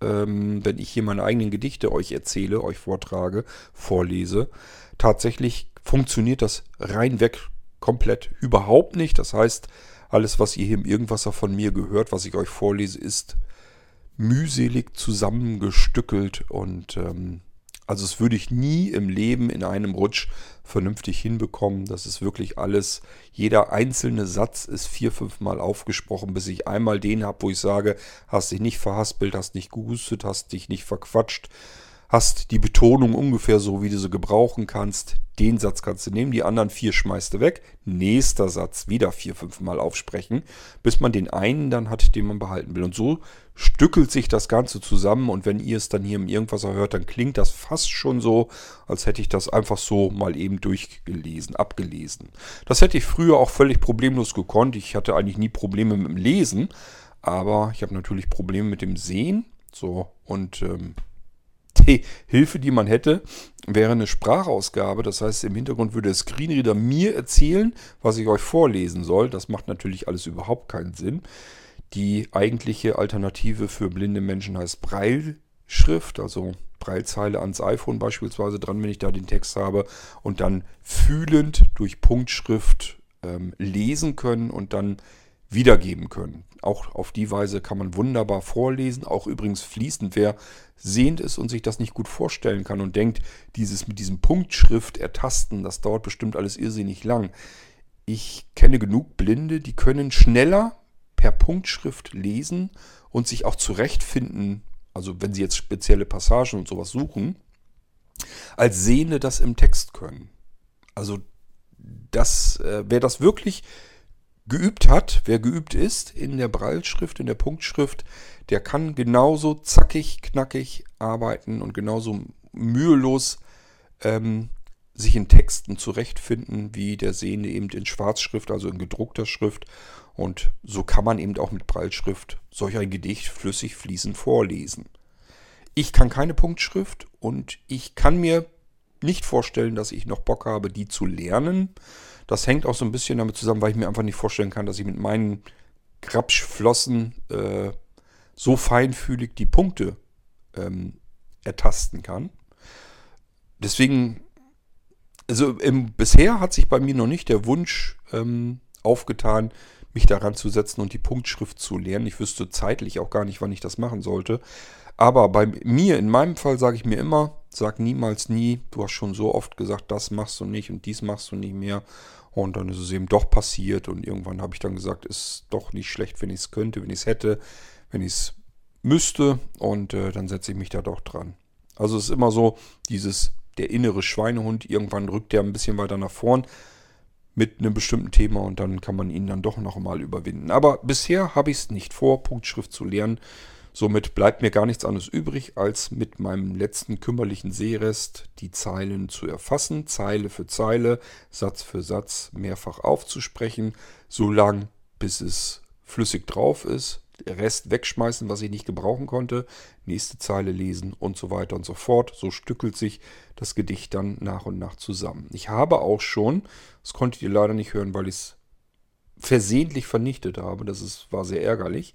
Ähm, wenn ich hier meine eigenen Gedichte euch erzähle, euch vortrage, vorlese. Tatsächlich funktioniert das reinweg komplett überhaupt nicht. Das heißt, alles, was ihr hier im Irgendwasser von mir gehört, was ich euch vorlese, ist mühselig zusammengestückelt und ähm, also es würde ich nie im Leben in einem Rutsch vernünftig hinbekommen. Das ist wirklich alles, jeder einzelne Satz ist vier, fünf Mal aufgesprochen, bis ich einmal den habe, wo ich sage, hast dich nicht verhaspelt, hast nicht gehustet, hast dich nicht verquatscht, hast die Betonung ungefähr so, wie du sie gebrauchen kannst. Den Satz kannst du nehmen, die anderen vier schmeißt du weg. Nächster Satz wieder vier, fünf Mal aufsprechen, bis man den einen dann hat, den man behalten will. Und so stückelt sich das Ganze zusammen und wenn ihr es dann hier im Irgendwas hört, dann klingt das fast schon so, als hätte ich das einfach so mal eben durchgelesen, abgelesen. Das hätte ich früher auch völlig problemlos gekonnt. Ich hatte eigentlich nie Probleme mit dem Lesen, aber ich habe natürlich Probleme mit dem Sehen. So, und ähm, die Hilfe, die man hätte, wäre eine Sprachausgabe. Das heißt, im Hintergrund würde der Screenreader mir erzählen, was ich euch vorlesen soll. Das macht natürlich alles überhaupt keinen Sinn. Die eigentliche Alternative für blinde Menschen heißt Breilschrift, also Breilzeile ans iPhone beispielsweise dran, wenn ich da den Text habe und dann fühlend durch Punktschrift ähm, lesen können und dann wiedergeben können. Auch auf die Weise kann man wunderbar vorlesen, auch übrigens fließend. Wer sehend ist und sich das nicht gut vorstellen kann und denkt, dieses mit diesem Punktschrift ertasten, das dauert bestimmt alles irrsinnig lang. Ich kenne genug Blinde, die können schneller per Punktschrift lesen und sich auch zurechtfinden, also wenn sie jetzt spezielle Passagen und sowas suchen, als Sehende das im Text können. Also das, äh, wer das wirklich geübt hat, wer geübt ist in der Breilschrift, in der Punktschrift, der kann genauso zackig, knackig arbeiten und genauso mühelos ähm, sich in Texten zurechtfinden, wie der Sehende eben in Schwarzschrift, also in gedruckter Schrift. Und so kann man eben auch mit Breilschrift solch ein Gedicht flüssig fließend vorlesen. Ich kann keine Punktschrift und ich kann mir nicht vorstellen, dass ich noch Bock habe, die zu lernen. Das hängt auch so ein bisschen damit zusammen, weil ich mir einfach nicht vorstellen kann, dass ich mit meinen Krapschflossen äh, so feinfühlig die Punkte ähm, ertasten kann. Deswegen, also im, bisher hat sich bei mir noch nicht der Wunsch ähm, aufgetan, mich daran zu setzen und die Punktschrift zu lernen. Ich wüsste zeitlich auch gar nicht, wann ich das machen sollte. Aber bei mir, in meinem Fall, sage ich mir immer, sag niemals nie, du hast schon so oft gesagt, das machst du nicht und dies machst du nicht mehr. Und dann ist es eben doch passiert und irgendwann habe ich dann gesagt, ist doch nicht schlecht, wenn ich es könnte, wenn ich es hätte, wenn ich es müsste und äh, dann setze ich mich da doch dran. Also es ist immer so, dieses, der innere Schweinehund, irgendwann rückt der ein bisschen weiter nach vorn mit einem bestimmten Thema und dann kann man ihn dann doch noch mal überwinden. Aber bisher habe ich es nicht vor, Punktschrift zu lernen. Somit bleibt mir gar nichts anderes übrig, als mit meinem letzten kümmerlichen Sehrest die Zeilen zu erfassen, Zeile für Zeile, Satz für Satz mehrfach aufzusprechen, so lang bis es flüssig drauf ist, Rest wegschmeißen, was ich nicht gebrauchen konnte, nächste Zeile lesen und so weiter und so fort. So stückelt sich das Gedicht dann nach und nach zusammen. Ich habe auch schon, das konntet ihr leider nicht hören, weil ich es versehentlich vernichtet habe, das ist, war sehr ärgerlich,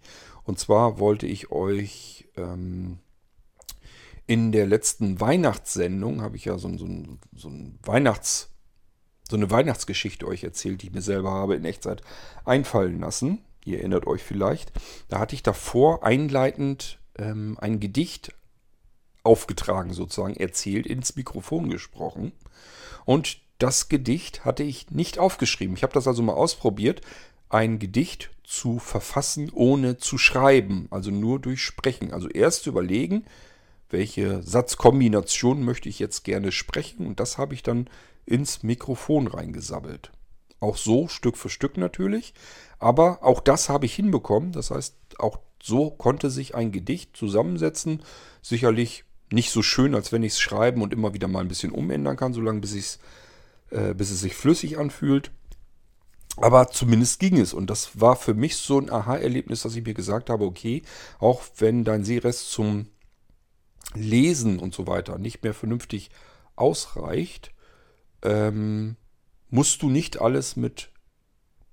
und zwar wollte ich euch ähm, in der letzten Weihnachtssendung, habe ich ja so, so, so, ein Weihnachts, so eine Weihnachtsgeschichte euch erzählt, die ich mir selber habe in Echtzeit einfallen lassen. Ihr erinnert euch vielleicht. Da hatte ich davor einleitend ähm, ein Gedicht aufgetragen, sozusagen erzählt, ins Mikrofon gesprochen. Und das Gedicht hatte ich nicht aufgeschrieben. Ich habe das also mal ausprobiert, ein Gedicht zu verfassen, ohne zu schreiben, also nur durch Sprechen. Also erst überlegen, welche Satzkombination möchte ich jetzt gerne sprechen und das habe ich dann ins Mikrofon reingesabbelt. Auch so Stück für Stück natürlich, aber auch das habe ich hinbekommen. Das heißt, auch so konnte sich ein Gedicht zusammensetzen. Sicherlich nicht so schön, als wenn ich es schreiben und immer wieder mal ein bisschen umändern kann, solange bis, äh, bis es sich flüssig anfühlt. Aber zumindest ging es. Und das war für mich so ein Aha-Erlebnis, dass ich mir gesagt habe, okay, auch wenn dein Sehrest zum Lesen und so weiter nicht mehr vernünftig ausreicht, ähm, musst du nicht alles mit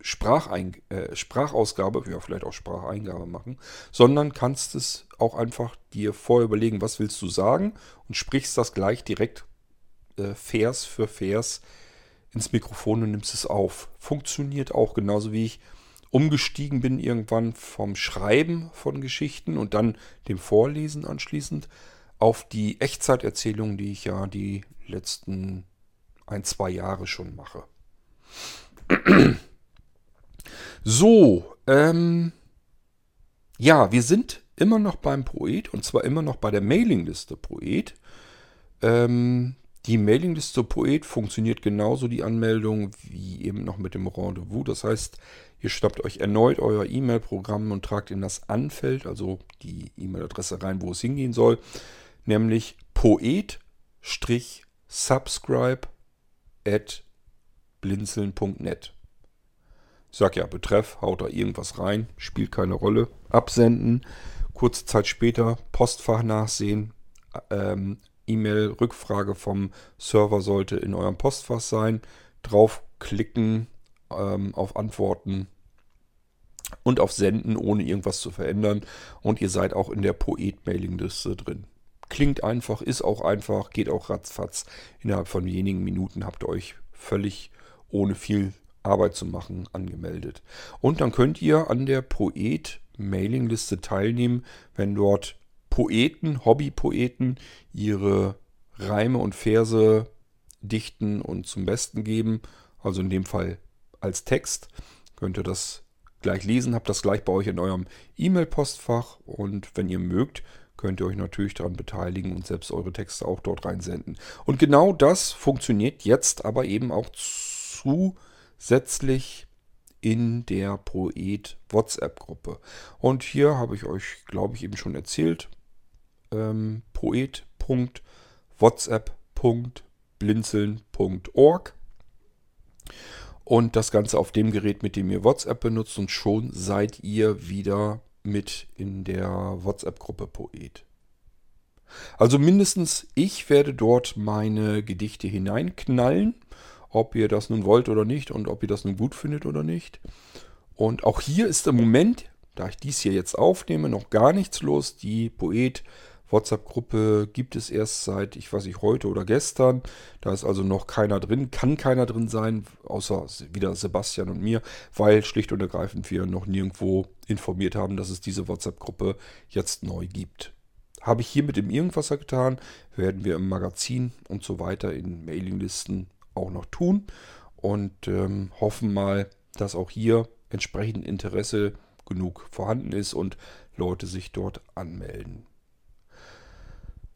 Sprachein äh, Sprachausgabe, ja vielleicht auch Spracheingabe machen, sondern kannst es auch einfach dir vorher überlegen, was willst du sagen und sprichst das gleich direkt äh, Vers für Vers ins Mikrofon und nimmst es auf. Funktioniert auch genauso wie ich umgestiegen bin irgendwann vom Schreiben von Geschichten und dann dem Vorlesen anschließend auf die Echtzeiterzählung, die ich ja die letzten ein, zwei Jahre schon mache. [CLEARS THROAT] So, ähm, ja, wir sind immer noch beim Poet und zwar immer noch bei der Mailingliste Poet. Ähm, die Mailingliste Poet funktioniert genauso die Anmeldung wie eben noch mit dem Rendezvous. Das heißt, ihr schnappt euch erneut euer E-Mail-Programm und tragt in das Anfeld, also die E-Mail-Adresse rein, wo es hingehen soll, nämlich poet-subscribe at blinzeln.net. Ich sag ja, Betreff, haut da irgendwas rein, spielt keine Rolle. Absenden, kurze Zeit später Postfach nachsehen, ähm, E-Mail-Rückfrage vom Server sollte in eurem Postfach sein. Draufklicken ähm, auf Antworten und auf Senden, ohne irgendwas zu verändern. Und ihr seid auch in der Poet-Mailing-Liste drin. Klingt einfach, ist auch einfach, geht auch ratzfatz. Innerhalb von wenigen Minuten habt ihr euch völlig ohne viel Arbeit zu machen angemeldet. Und dann könnt ihr an der Poet-Mailing-Liste teilnehmen, wenn dort Poeten, Hobbypoeten ihre Reime und Verse dichten und zum Besten geben. Also in dem Fall als Text. Könnt ihr das gleich lesen, habt das gleich bei euch in eurem E-Mail-Postfach und wenn ihr mögt, könnt ihr euch natürlich daran beteiligen und selbst eure Texte auch dort reinsenden. Und genau das funktioniert jetzt aber eben auch zusätzlich in der Poet WhatsApp-Gruppe. Und hier habe ich euch, glaube ich, eben schon erzählt, ähm, poet.whatsapp.blinzeln.org und das Ganze auf dem Gerät, mit dem ihr WhatsApp benutzt und schon seid ihr wieder mit in der WhatsApp-Gruppe Poet. Also mindestens ich werde dort meine Gedichte hineinknallen, ob ihr das nun wollt oder nicht und ob ihr das nun gut findet oder nicht. Und auch hier ist im Moment, da ich dies hier jetzt aufnehme, noch gar nichts los. Die Poet WhatsApp-Gruppe gibt es erst seit, ich weiß nicht, heute oder gestern. Da ist also noch keiner drin, kann keiner drin sein, außer wieder Sebastian und mir, weil schlicht und ergreifend wir noch nirgendwo informiert haben, dass es diese WhatsApp-Gruppe jetzt neu gibt. Habe ich hier mit dem Irgendwasser getan, werden wir im Magazin und so weiter in Mailinglisten auch noch tun und ähm, hoffen mal, dass auch hier entsprechend Interesse genug vorhanden ist und Leute sich dort anmelden.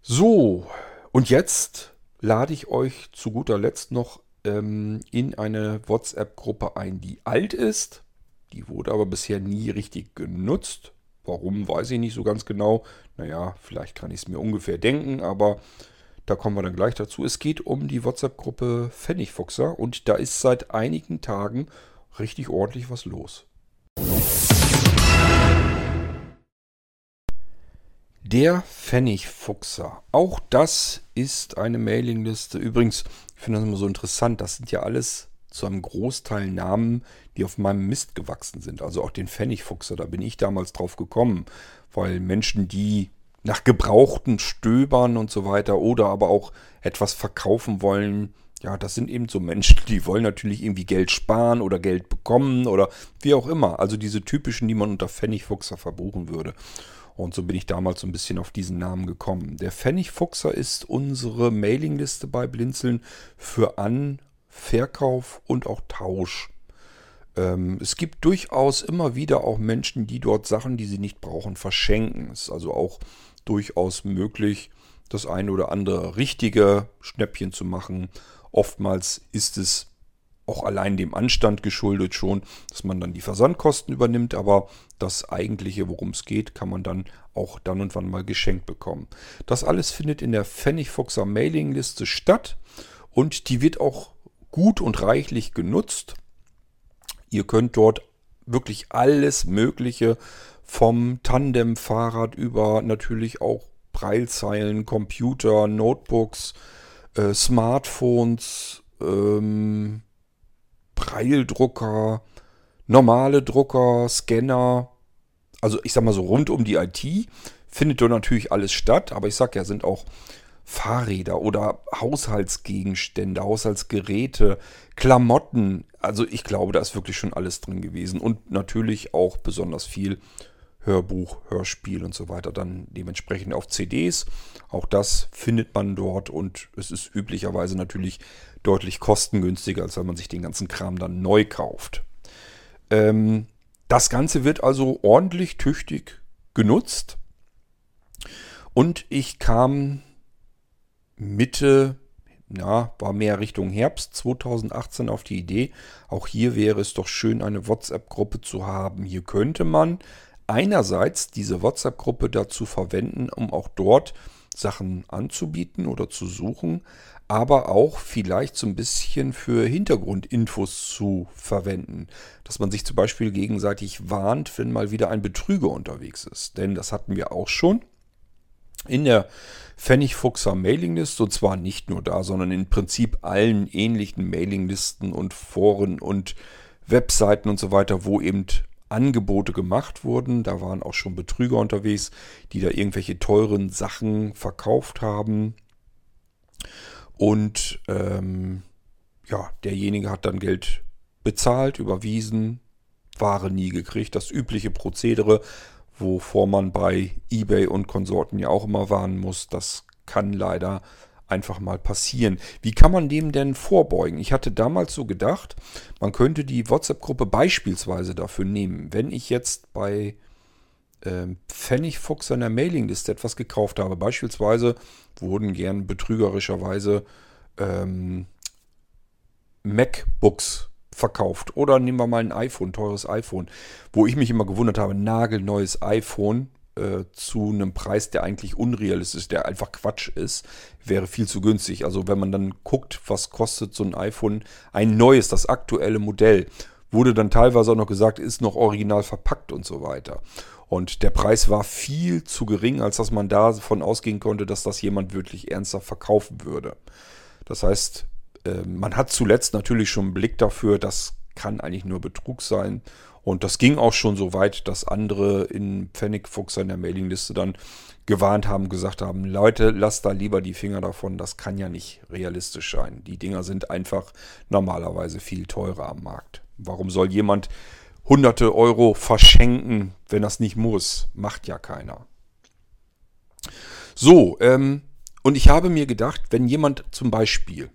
So, und jetzt lade ich euch zu guter Letzt noch ähm, in eine WhatsApp-Gruppe ein, die alt ist. Die wurde aber bisher nie richtig genutzt. Warum, weiß ich nicht so ganz genau. Naja, vielleicht kann ich es mir ungefähr denken, aber da kommen wir dann gleich dazu. Es geht um die WhatsApp-Gruppe Pfennigfuchser und da ist seit einigen Tagen richtig ordentlich was los. Der Pfennigfuchser. Auch das ist eine Mailingliste. Übrigens, ich finde das immer so interessant. Das sind ja alles zu einem Großteil Namen, die auf meinem Mist gewachsen sind. Also auch den Pfennigfuchser, da bin ich damals drauf gekommen. Weil Menschen, die nach Gebrauchten stöbern und so weiter oder aber auch etwas verkaufen wollen, ja, das sind eben so Menschen, die wollen natürlich irgendwie Geld sparen oder Geld bekommen oder wie auch immer. Also diese typischen, die man unter Pfennigfuchser verbuchen würde. Und so bin ich damals so ein bisschen auf diesen Namen gekommen. Der Pfennigfuchser ist unsere Mailingliste bei Blinzeln für An-, Verkauf und auch Tausch. Ähm, es gibt durchaus immer wieder auch Menschen, die dort Sachen, die sie nicht brauchen, verschenken. Es ist also auch durchaus möglich, das eine oder andere richtige Schnäppchen zu machen. Oftmals ist es auch allein dem Anstand geschuldet schon, dass man dann die Versandkosten übernimmt, aber das eigentliche, worum es geht, kann man dann auch dann und wann mal geschenkt bekommen. Das alles findet in der Pfennigfuchser Mailingliste statt und die wird auch gut und reichlich genutzt. Ihr könnt dort wirklich alles Mögliche vom Tandem-Fahrrad über natürlich auch Breilzeilen, Computer, Notebooks, äh, Smartphones, ähm, Breildrucker, normale Drucker, Scanner, also ich sag mal so rund um die IT findet dort natürlich alles statt, aber ich sag ja, sind auch Fahrräder oder Haushaltsgegenstände, Haushaltsgeräte, Klamotten. Also ich glaube, da ist wirklich schon alles drin gewesen. Und natürlich auch besonders viel Hörbuch, Hörspiel und so weiter. Dann dementsprechend auf CDs. Auch das findet man dort und es ist üblicherweise natürlich deutlich kostengünstiger, als wenn man sich den ganzen Kram dann neu kauft. Ähm, das Ganze wird also ordentlich tüchtig genutzt. Und ich kam Mitte, ja, war mehr Richtung Herbst 2018 auf die Idee, auch hier wäre es doch schön, eine WhatsApp-Gruppe zu haben. Hier könnte man einerseits diese WhatsApp-Gruppe dazu verwenden, um auch dort Sachen anzubieten oder zu suchen, aber auch vielleicht so ein bisschen für Hintergrundinfos zu verwenden. Dass man sich zum Beispiel gegenseitig warnt, wenn mal wieder ein Betrüger unterwegs ist. Denn das hatten wir auch schon in der Pfennigfuchser Mailingliste und zwar nicht nur da, sondern im Prinzip allen ähnlichen Mailinglisten und Foren und Webseiten und so weiter, wo eben Angebote gemacht wurden. Da waren auch schon Betrüger unterwegs, die da irgendwelche teuren Sachen verkauft haben. Und ähm, ja, derjenige hat dann Geld bezahlt, überwiesen, Ware nie gekriegt. Das übliche Prozedere, wovor man bei eBay und Konsorten ja auch immer warnen muss. Das kann leider einfach mal passieren. Wie kann man dem denn vorbeugen? Ich hatte damals so gedacht, man könnte die WhatsApp-Gruppe beispielsweise dafür nehmen. Wenn ich jetzt bei ähm, Pfennigfuchs an der Mailingliste etwas gekauft habe, beispielsweise wurden gern betrügerischerweise ähm, MacBooks verkauft. Oder nehmen wir mal ein iPhone, teures iPhone, wo ich mich immer gewundert habe, nagelneues iPhone äh, zu einem Preis, der eigentlich unrealistisch ist, der einfach Quatsch ist, wäre viel zu günstig. Also wenn man dann guckt, was kostet so ein iPhone, ein neues, das aktuelle Modell, wurde dann teilweise auch noch gesagt, ist noch original verpackt und so weiter. Und der Preis war viel zu gering, als dass man davon ausgehen konnte, dass das jemand wirklich ernsthaft verkaufen würde. Das heißt, äh, man hat zuletzt natürlich schon einen Blick dafür, das kann eigentlich nur Betrug sein. Und das ging auch schon so weit, dass andere in Pfennigfuchs in der Mailingliste dann gewarnt haben, gesagt haben, Leute, lasst da lieber die Finger davon, das kann ja nicht realistisch sein. Die Dinger sind einfach normalerweise viel teurer am Markt. Warum soll jemand hunderte Euro verschenken, wenn das nicht muss? Macht ja keiner. So, ähm, und ich habe mir gedacht, wenn jemand zum Beispiel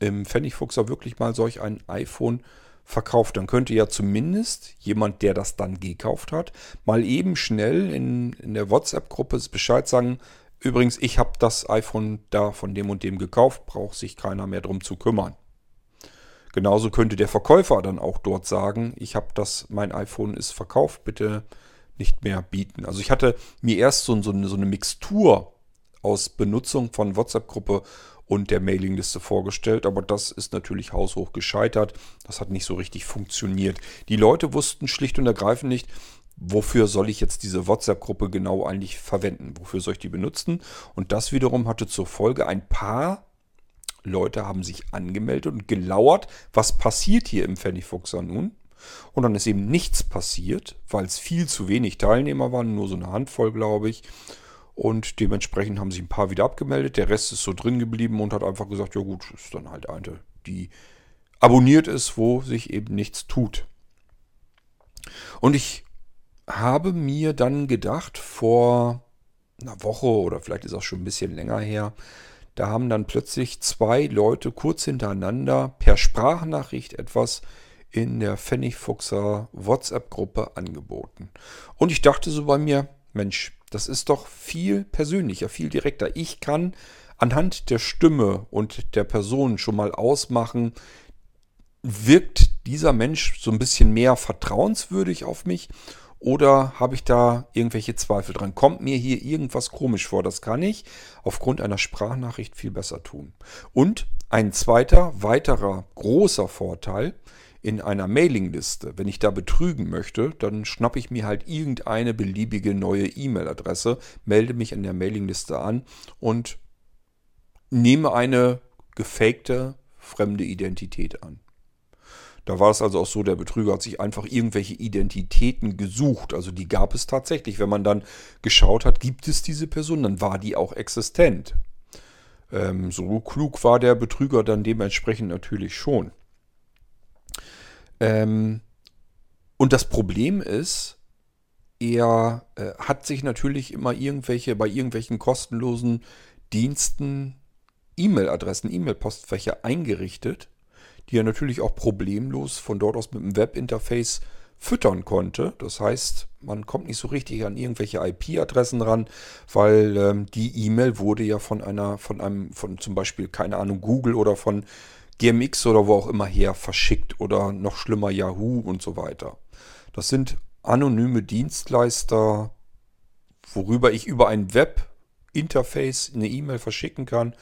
im Pfennigfuchser wirklich mal solch ein iPhone verkauft, dann könnte ja zumindest jemand, der das dann gekauft hat, mal eben schnell in, in der WhatsApp-Gruppe Bescheid sagen, übrigens, ich habe das iPhone da von dem und dem gekauft, braucht sich keiner mehr drum zu kümmern. Genauso könnte der Verkäufer dann auch dort sagen, ich habe das, mein iPhone ist verkauft, bitte nicht mehr bieten. Also ich hatte mir erst so, so, eine, so eine Mixtur aus Benutzung von WhatsApp-Gruppe und der Mailingliste vorgestellt, aber das ist natürlich haushoch gescheitert. Das hat nicht so richtig funktioniert. Die Leute wussten schlicht und ergreifend nicht, wofür soll ich jetzt diese WhatsApp-Gruppe genau eigentlich verwenden? Wofür soll ich die benutzen? Und das wiederum hatte zur Folge, ein paar Leute haben sich angemeldet und gelauert, was passiert hier im Pfennigfuchser nun? Und dann ist eben nichts passiert, weil es viel zu wenig Teilnehmer waren, nur so eine Handvoll, glaube ich. Und dementsprechend haben sich ein paar wieder abgemeldet. Der Rest ist so drin geblieben und hat einfach gesagt, ja gut, ist dann halt eine, die abonniert ist, wo sich eben nichts tut. Und ich habe mir dann gedacht, vor einer Woche oder vielleicht ist auch schon ein bisschen länger her, da haben dann plötzlich zwei Leute kurz hintereinander per Sprachnachricht etwas in der Pfennigfuchser WhatsApp-Gruppe angeboten. Und ich dachte so bei mir, Mensch, das ist doch viel persönlicher, viel direkter. Ich kann anhand der Stimme und der Person schon mal ausmachen, wirkt dieser Mensch so ein bisschen mehr vertrauenswürdig auf mich oder habe ich da irgendwelche Zweifel dran? Kommt mir hier irgendwas komisch vor? Das kann ich aufgrund einer Sprachnachricht viel besser tun. Und ein zweiter, weiterer großer Vorteil in einer Mailingliste, wenn ich da betrügen möchte, dann schnappe ich mir halt irgendeine beliebige neue E-Mail-Adresse, melde mich an der Mailingliste an und nehme eine gefakte fremde Identität an. Da war es also auch so, der Betrüger hat sich einfach irgendwelche Identitäten gesucht. Also die gab es tatsächlich. Wenn man dann geschaut hat, gibt es diese Person, dann war die auch existent. Ähm, so klug war der Betrüger dann dementsprechend natürlich schon. Ähm, und das Problem ist, er äh, hat sich natürlich immer irgendwelche, bei irgendwelchen kostenlosen Diensten E-Mail-Adressen, E-Mail-Postfächer eingerichtet, die er natürlich auch problemlos von dort aus mit dem Webinterface füttern konnte. Das heißt, man kommt nicht so richtig an irgendwelche IP-Adressen ran, weil ähm, die E-Mail wurde ja von einer, von einem, von zum Beispiel, keine Ahnung, Google oder von GMX oder wo auch immer her verschickt oder noch schlimmer Yahoo und so weiter. Das sind anonyme Dienstleister, worüber ich über ein Web-Interface eine E-Mail verschicken kann.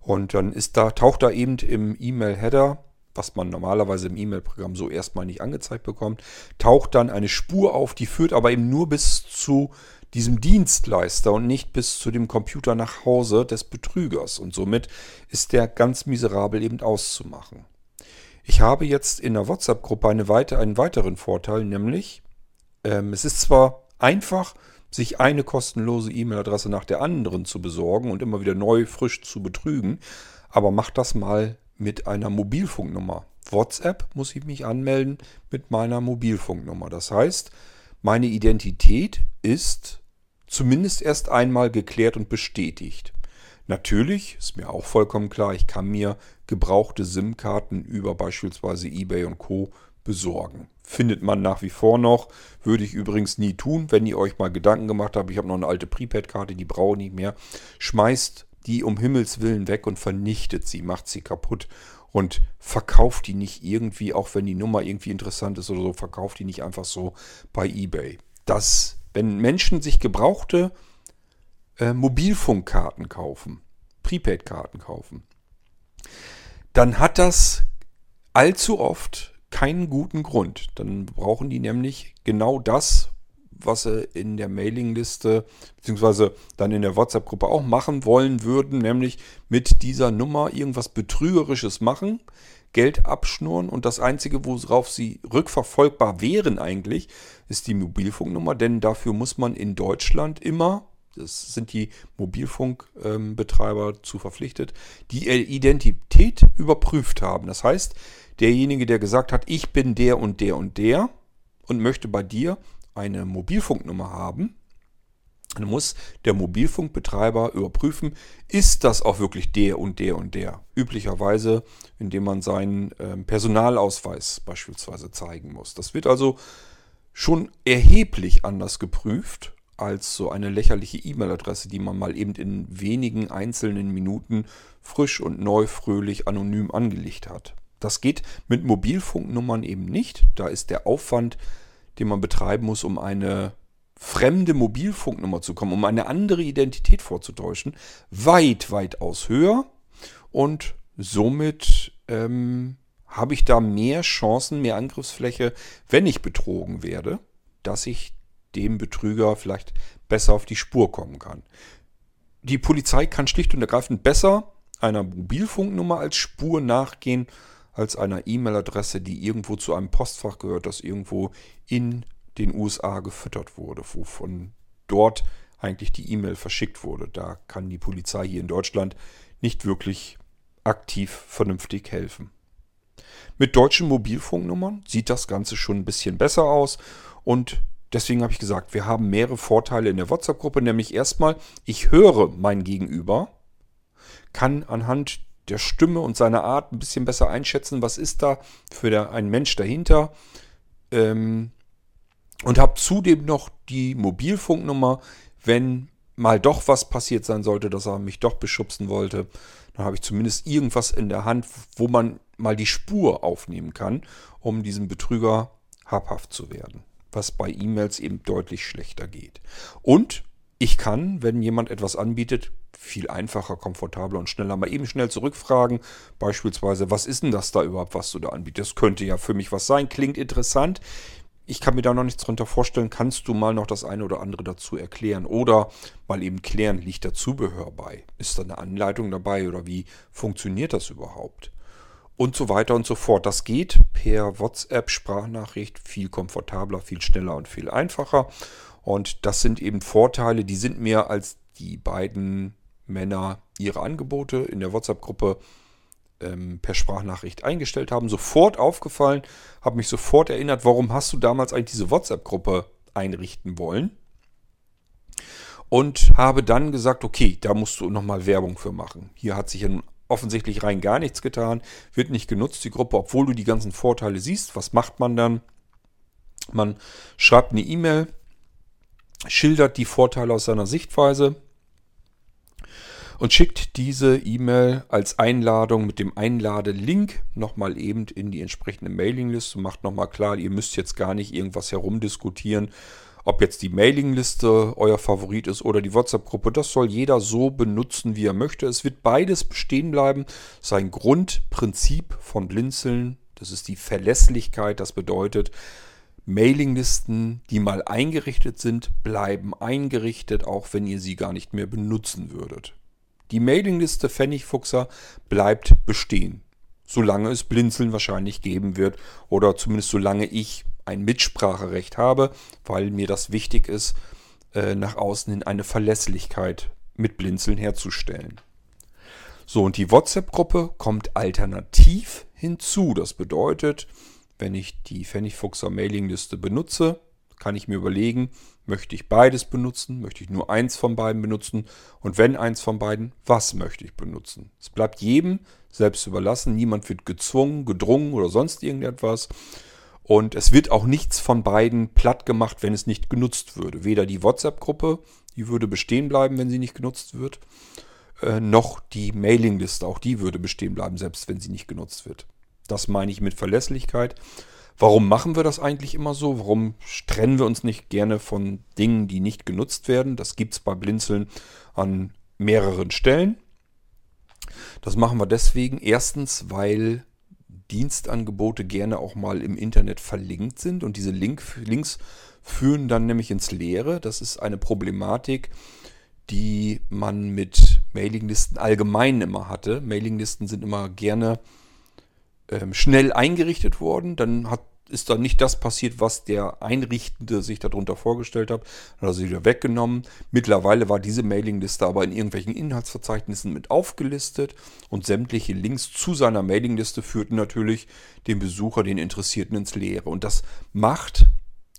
Und dann ist da, taucht da eben im E-Mail-Header, was man normalerweise im E-Mail-Programm so erstmal nicht angezeigt bekommt, taucht dann eine Spur auf, die führt aber eben nur bis zu diesem Dienstleister und nicht bis zu dem Computer nach Hause des Betrügers. Und somit ist der ganz miserabel eben auszumachen. Ich habe jetzt in der WhatsApp-Gruppe eine weite, einen weiteren Vorteil, nämlich ähm, es ist zwar einfach, sich eine kostenlose E-Mail-Adresse nach der anderen zu besorgen und immer wieder neu frisch zu betrügen, aber macht das mal mit einer Mobilfunknummer. WhatsApp muss ich mich anmelden mit meiner Mobilfunknummer. Das heißt, meine Identität ist zumindest erst einmal geklärt und bestätigt. Natürlich ist mir auch vollkommen klar, ich kann mir gebrauchte SIM-Karten über beispielsweise eBay und Co besorgen. Findet man nach wie vor noch, würde ich übrigens nie tun, wenn ihr euch mal Gedanken gemacht habt, ich habe noch eine alte Prepaid-Karte, die brauche ich nicht mehr. Schmeißt die um Himmels Willen weg und vernichtet sie, macht sie kaputt und verkauft die nicht irgendwie, auch wenn die Nummer irgendwie interessant ist oder so, verkauft die nicht einfach so bei eBay. Das wenn Menschen sich gebrauchte äh, Mobilfunkkarten kaufen, Prepaid-Karten kaufen, dann hat das allzu oft keinen guten Grund. Dann brauchen die nämlich genau das, was sie in der Mailingliste beziehungsweise dann in der WhatsApp-Gruppe auch machen wollen würden, nämlich mit dieser Nummer irgendwas Betrügerisches machen, Geld abschnurren und das Einzige, worauf sie rückverfolgbar wären eigentlich, ist die Mobilfunknummer, denn dafür muss man in Deutschland immer, das sind die Mobilfunkbetreiber zu verpflichtet, die Identität überprüft haben. Das heißt, derjenige, der gesagt hat, ich bin der und der und der und möchte bei dir eine Mobilfunknummer haben, dann muss der Mobilfunkbetreiber überprüfen, ist das auch wirklich der und der und der. Üblicherweise, indem man seinen äh, Personalausweis beispielsweise zeigen muss. Das wird also schon erheblich anders geprüft als so eine lächerliche E-Mail-Adresse, die man mal eben in wenigen einzelnen Minuten frisch und neu fröhlich anonym angelegt hat. Das geht mit Mobilfunknummern eben nicht. Da ist der Aufwand, den man betreiben muss, um eine fremde Mobilfunknummer zu kommen, um eine andere Identität vorzutäuschen, weit, weitaus höher. Und somit ähm, habe ich da mehr Chancen, mehr Angriffsfläche, wenn ich betrogen werde, dass ich dem Betrüger vielleicht besser auf die Spur kommen kann. Die Polizei kann schlicht und ergreifend besser einer Mobilfunknummer als Spur nachgehen, als einer E-Mail-Adresse, die irgendwo zu einem Postfach gehört, das irgendwo in den USA gefüttert wurde, wovon dort eigentlich die E-Mail verschickt wurde. Da kann die Polizei hier in Deutschland nicht wirklich aktiv vernünftig helfen. Mit deutschen Mobilfunknummern sieht das Ganze schon ein bisschen besser aus und deswegen habe ich gesagt, wir haben mehrere Vorteile in der WhatsApp-Gruppe, nämlich erstmal, ich höre mein Gegenüber, kann anhand der Stimme und seiner Art ein bisschen besser einschätzen, was ist da für der, ein Mensch dahinter. Ähm, und habe zudem noch die Mobilfunknummer, wenn mal doch was passiert sein sollte, dass er mich doch beschubsen wollte. Dann habe ich zumindest irgendwas in der Hand, wo man mal die Spur aufnehmen kann, um diesem Betrüger habhaft zu werden. Was bei E-Mails eben deutlich schlechter geht. Und Ich kann, wenn jemand etwas anbietet, viel einfacher, komfortabler und schneller mal eben schnell zurückfragen. Beispielsweise, was ist denn das da überhaupt, was du da anbietest? Das könnte ja für mich was sein, klingt interessant. Ich kann mir da noch nichts drunter vorstellen. Kannst du mal noch das eine oder andere dazu erklären? Oder mal eben klären, liegt da Zubehör bei? Ist da eine Anleitung dabei oder wie funktioniert das überhaupt? Und so weiter und so fort. Das geht per WhatsApp-Sprachnachricht viel komfortabler, viel schneller und viel einfacher. Und das sind eben Vorteile, die sind mir als die beiden Männer ihre Angebote in der WhatsApp-Gruppe ähm, per Sprachnachricht eingestellt haben, sofort aufgefallen, habe mich sofort erinnert, warum hast du damals eigentlich diese WhatsApp-Gruppe einrichten wollen? Und habe dann gesagt, okay, da musst du nochmal Werbung für machen. Hier hat sich ja offensichtlich rein gar nichts getan, wird nicht genutzt, die Gruppe, obwohl du die ganzen Vorteile siehst. Was macht man dann? Man schreibt eine E-Mail, schildert die Vorteile aus seiner Sichtweise, und schickt diese E-Mail als Einladung mit dem Einladelink nochmal eben in die entsprechende Mailingliste. Macht nochmal klar, ihr müsst jetzt gar nicht irgendwas herumdiskutieren, ob jetzt die Mailingliste euer Favorit ist oder die WhatsApp-Gruppe. Das soll jeder so benutzen, wie er möchte. Es wird beides bestehen bleiben. Sein Grundprinzip von Blinzeln, das ist die Verlässlichkeit. Das bedeutet, Mailinglisten, die mal eingerichtet sind, bleiben eingerichtet, auch wenn ihr sie gar nicht mehr benutzen würdet. Die Mailingliste Pfennigfuchser bleibt bestehen, solange es Blinzeln wahrscheinlich geben wird oder zumindest solange ich ein Mitspracherecht habe, weil mir das wichtig ist, äh, nach außen hin eine Verlässlichkeit mit Blinzeln herzustellen. So, und die WhatsApp-Gruppe kommt alternativ hinzu. Das bedeutet, wenn ich die Pfennigfuchser Mailingliste benutze, kann ich mir überlegen, möchte ich beides benutzen, möchte ich nur eins von beiden benutzen und wenn eins von beiden, was möchte ich benutzen. Es bleibt jedem selbst überlassen, niemand wird gezwungen, gedrungen oder sonst irgendetwas. Und es wird auch nichts von beiden platt gemacht, wenn es nicht genutzt würde. Weder die WhatsApp-Gruppe, die würde bestehen bleiben, wenn sie nicht genutzt wird, äh, noch die Mailingliste, auch die würde bestehen bleiben, selbst wenn sie nicht genutzt wird. Das meine ich mit Verlässlichkeit. Warum machen wir das eigentlich immer so? Warum trennen wir uns nicht gerne von Dingen, die nicht genutzt werden? Das gibt es bei Blinzeln an mehreren Stellen. Das machen wir deswegen. Erstens, weil Dienstangebote gerne auch mal im Internet verlinkt sind und diese Link, Links führen dann nämlich ins Leere. Das ist eine Problematik, die man mit Mailinglisten allgemein immer hatte. Mailinglisten sind immer gerne ähm, schnell eingerichtet worden. Dann hat, ist da nicht das passiert, was der Einrichtende sich darunter vorgestellt hat. Dann hat er sie wieder weggenommen. Mittlerweile war diese Mailingliste aber in irgendwelchen Inhaltsverzeichnissen mit aufgelistet und sämtliche Links zu seiner Mailingliste führten natürlich den Besucher, den Interessierten ins Leere. Und das macht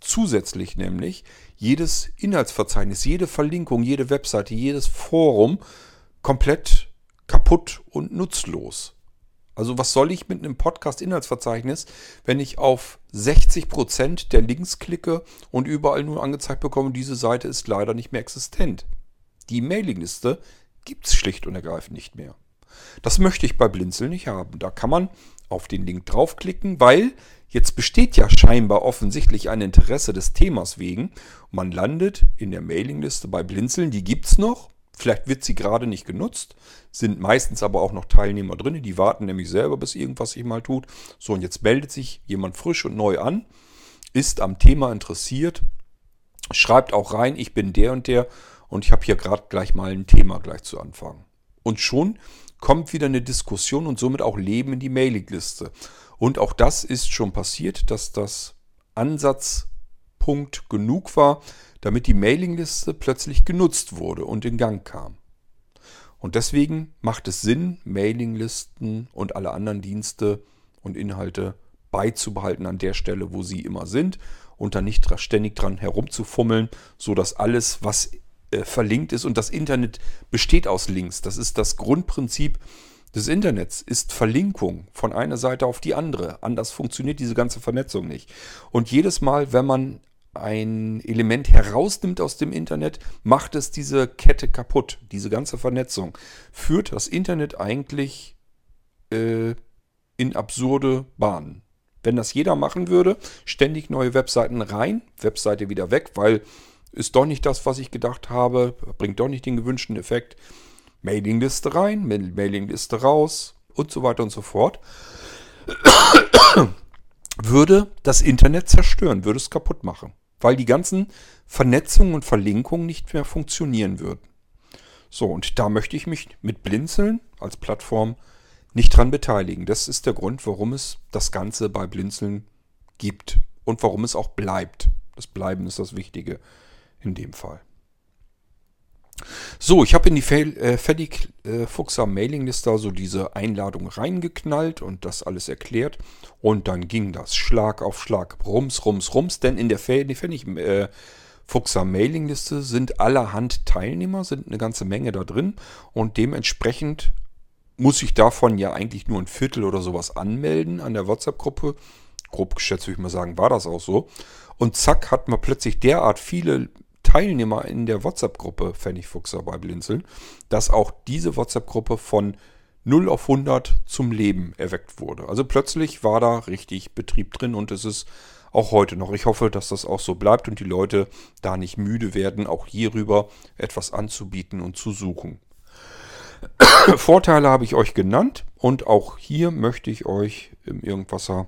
zusätzlich nämlich jedes Inhaltsverzeichnis, jede Verlinkung, jede Webseite, jedes Forum komplett kaputt und nutzlos. Also was soll ich mit einem Podcast-Inhaltsverzeichnis, wenn ich auf 60% der Links klicke und überall nur angezeigt bekomme, diese Seite ist leider nicht mehr existent. Die Mailingliste gibt es schlicht und ergreifend nicht mehr. Das möchte ich bei Blinzel nicht haben. Da kann man auf den Link draufklicken, weil jetzt besteht ja scheinbar offensichtlich ein Interesse des Themas wegen. Man landet in der Mailingliste bei Blinzeln, die gibt es noch. Vielleicht wird sie gerade nicht genutzt, sind meistens aber auch noch Teilnehmer drin, die warten nämlich selber, bis irgendwas sich mal tut. So, und jetzt meldet sich jemand frisch und neu an, ist am Thema interessiert, schreibt auch rein, ich bin der und der und ich habe hier gerade gleich mal ein Thema gleich zu anfangen. Und schon kommt wieder eine Diskussion und somit auch Leben in die Mailingliste. Und auch das ist schon passiert, dass das Ansatzpunkt genug war, damit die Mailingliste plötzlich genutzt wurde und in Gang kam. Und deswegen macht es Sinn, Mailinglisten und alle anderen Dienste und Inhalte beizubehalten an der Stelle, wo sie immer sind und dann nicht ständig dran herumzufummeln, sodass alles, was äh, verlinkt ist und das Internet besteht aus Links. Das ist das Grundprinzip des Internets, ist Verlinkung von einer Seite auf die andere. Anders funktioniert diese ganze Vernetzung nicht. Und jedes Mal, wenn man ein Element herausnimmt aus dem Internet, macht es diese Kette kaputt. Diese ganze Vernetzung führt das Internet eigentlich äh, in absurde Bahnen. Wenn das jeder machen würde, ständig neue Webseiten rein, Webseite wieder weg, weil ist doch nicht das, was ich gedacht habe, bringt doch nicht den gewünschten Effekt. Mailingliste rein, Mailingliste raus und so weiter und so fort. [COUGHS] würde das Internet zerstören, würde es kaputt machen, weil die ganzen Vernetzungen und Verlinkungen nicht mehr funktionieren würden. So, und da möchte ich mich mit Blinzeln als Plattform nicht dran beteiligen. Das ist der Grund, warum es das Ganze bei Blinzeln gibt und warum es auch bleibt. Das Bleiben ist das Wichtige in dem Fall. So, ich habe in die Fertig äh, Fuchser Mailingliste so diese Einladung reingeknallt und das alles erklärt. Und dann ging das Schlag auf Schlag, rums, rums, rums. Denn in der Fertig äh, Fuchser Mailingliste sind allerhand Teilnehmer, sind eine ganze Menge da drin. Und dementsprechend muss ich davon ja eigentlich nur ein Viertel oder sowas anmelden an der WhatsApp-Gruppe. Grob geschätzt würde ich mal sagen, war das auch so. Und zack, hat man plötzlich derart viele Teilnehmer in der WhatsApp-Gruppe Pfennigfuchser bei Blinzeln, dass auch diese WhatsApp-Gruppe von 0 auf 100 zum Leben erweckt wurde. Also plötzlich war da richtig Betrieb drin und es ist auch heute noch. Ich hoffe, dass das auch so bleibt und die Leute da nicht müde werden, auch hierüber etwas anzubieten und zu suchen. [COUGHS] Vorteile habe ich euch genannt und auch hier möchte ich euch im Irgendwasser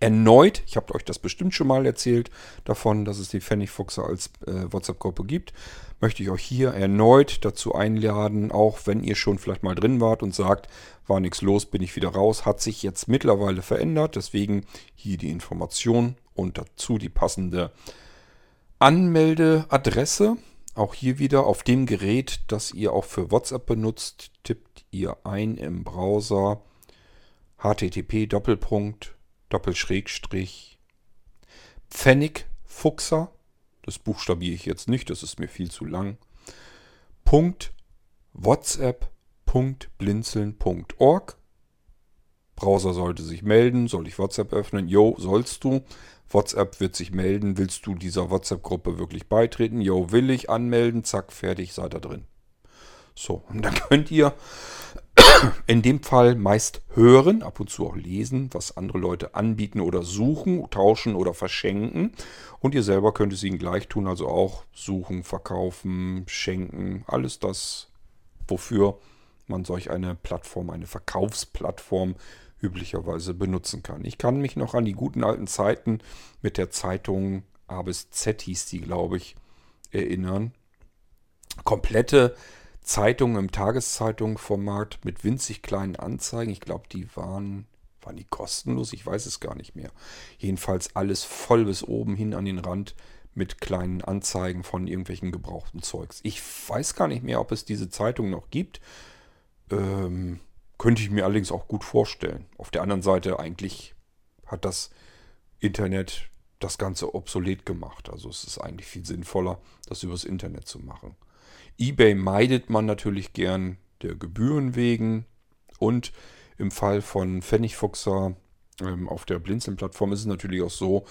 erneut, ich habe euch das bestimmt schon mal erzählt, davon, dass es die Pfennigfuchse als äh, WhatsApp-Gruppe gibt, möchte ich euch hier erneut dazu einladen, auch wenn ihr schon vielleicht mal drin wart und sagt, war nichts los, bin ich wieder raus, hat sich jetzt mittlerweile verändert, deswegen hier die Information und dazu die passende Anmeldeadresse. Auch hier wieder auf dem Gerät, das ihr auch für WhatsApp benutzt, tippt ihr ein im Browser http Doppelschrägstrich Pfennigfuchser, das buchstabiere ich jetzt nicht, das ist mir viel zu lang, Punkt whatsapp.blinzeln.org Browser sollte sich melden, soll ich WhatsApp öffnen? Jo, sollst du. WhatsApp wird sich melden, willst du dieser WhatsApp-Gruppe wirklich beitreten? Jo, will ich anmelden, zack, fertig, seid da drin. So, und dann könnt ihr [COUGHS] in dem Fall meist hören, ab und zu auch lesen, was andere Leute anbieten oder suchen, tauschen oder verschenken. Und ihr selber könnt es ihnen gleich tun, also auch suchen, verkaufen, schenken, alles das, wofür man solch eine Plattform, eine Verkaufsplattform üblicherweise benutzen kann. Ich kann mich noch an die guten alten Zeiten mit der Zeitung A bis Z hieß die, glaube ich, erinnern. Komplette Zeitungen im Tageszeitungsformat mit winzig kleinen Anzeigen. Ich glaube, die waren, waren die kostenlos, ich weiß es gar nicht mehr. Jedenfalls alles voll bis oben hin an den Rand mit kleinen Anzeigen von irgendwelchen gebrauchten Zeugs. Ich weiß gar nicht mehr, ob es diese Zeitung noch gibt. Ähm, könnte ich mir allerdings auch gut vorstellen. Auf der anderen Seite eigentlich hat das Internet das Ganze obsolet gemacht. Also es ist eigentlich viel sinnvoller, das übers Internet zu machen. eBay meidet man natürlich gern der Gebühren wegen und im Fall von Pfennigfuchser ähm, auf der Blinzeln-Plattform ist es natürlich auch so,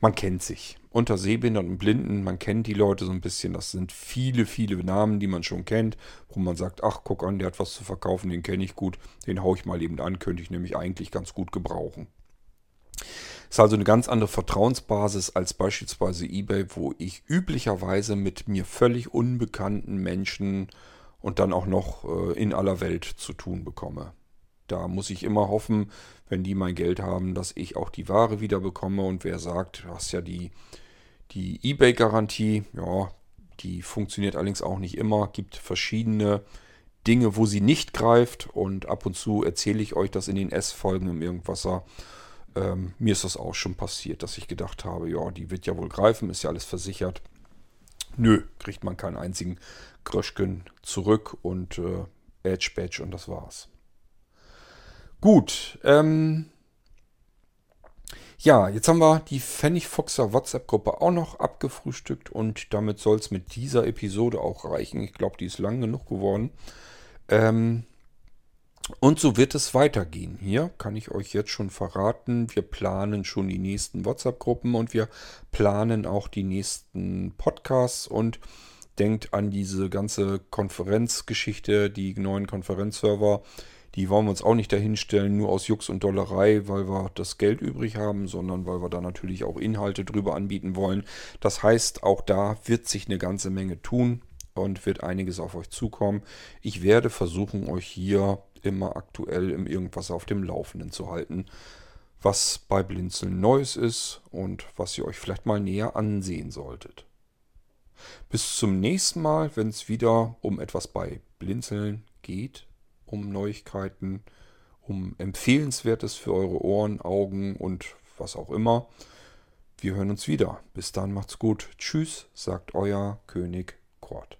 man kennt sich. Unter Sehbehinderten und Blinden, man kennt die Leute so ein bisschen. Das sind viele, viele Namen, die man schon kennt, wo man sagt, ach, guck an, der hat was zu verkaufen, den kenne ich gut, den haue ich mal eben an, könnte ich nämlich eigentlich ganz gut gebrauchen. Ist also eine ganz andere Vertrauensbasis als beispielsweise eBay, wo ich üblicherweise mit mir völlig unbekannten Menschen und dann auch noch äh, in aller Welt zu tun bekomme. Da muss ich immer hoffen, wenn die mein Geld haben, dass ich auch die Ware wieder bekomme. Und wer sagt, du hast ja die, die eBay-Garantie, ja, die funktioniert allerdings auch nicht immer. Gibt verschiedene Dinge, wo sie nicht greift. Und ab und zu erzähle ich euch das in den S-Folgen im Irgendwasser. Ähm, mir ist das auch schon passiert, dass ich gedacht habe, ja, die wird ja wohl greifen, ist ja alles versichert. Nö, kriegt man keinen einzigen Gröschken zurück und äh, Edge Badge und das war's. Gut, ähm, ja, jetzt haben wir die Pfennigfuchser WhatsApp-Gruppe auch noch abgefrühstückt und damit soll es mit dieser Episode auch reichen. Ich glaube, die ist lang genug geworden. Ähm, und so wird es weitergehen. Hier kann ich euch jetzt schon verraten, wir planen schon die nächsten WhatsApp-Gruppen und wir planen auch die nächsten Podcasts und denkt an diese ganze Konferenzgeschichte, die neuen Konferenzserver Die wollen wir uns auch nicht dahinstellen, nur aus Jux und Dollerei, weil wir das Geld übrig haben, sondern weil wir da natürlich auch Inhalte drüber anbieten wollen. Das heißt, auch da wird sich eine ganze Menge tun und wird einiges auf euch zukommen. Ich werde versuchen, euch hier immer aktuell im Irgendwas auf dem Laufenden zu halten, was bei Blinzeln Neues ist und was ihr euch vielleicht mal näher ansehen solltet. Bis zum nächsten Mal, wenn es wieder um etwas bei Blinzeln geht, um Neuigkeiten, um Empfehlenswertes für eure Ohren, Augen und was auch immer. Wir hören uns wieder. Bis dann macht's gut. Tschüss, sagt euer König Kort.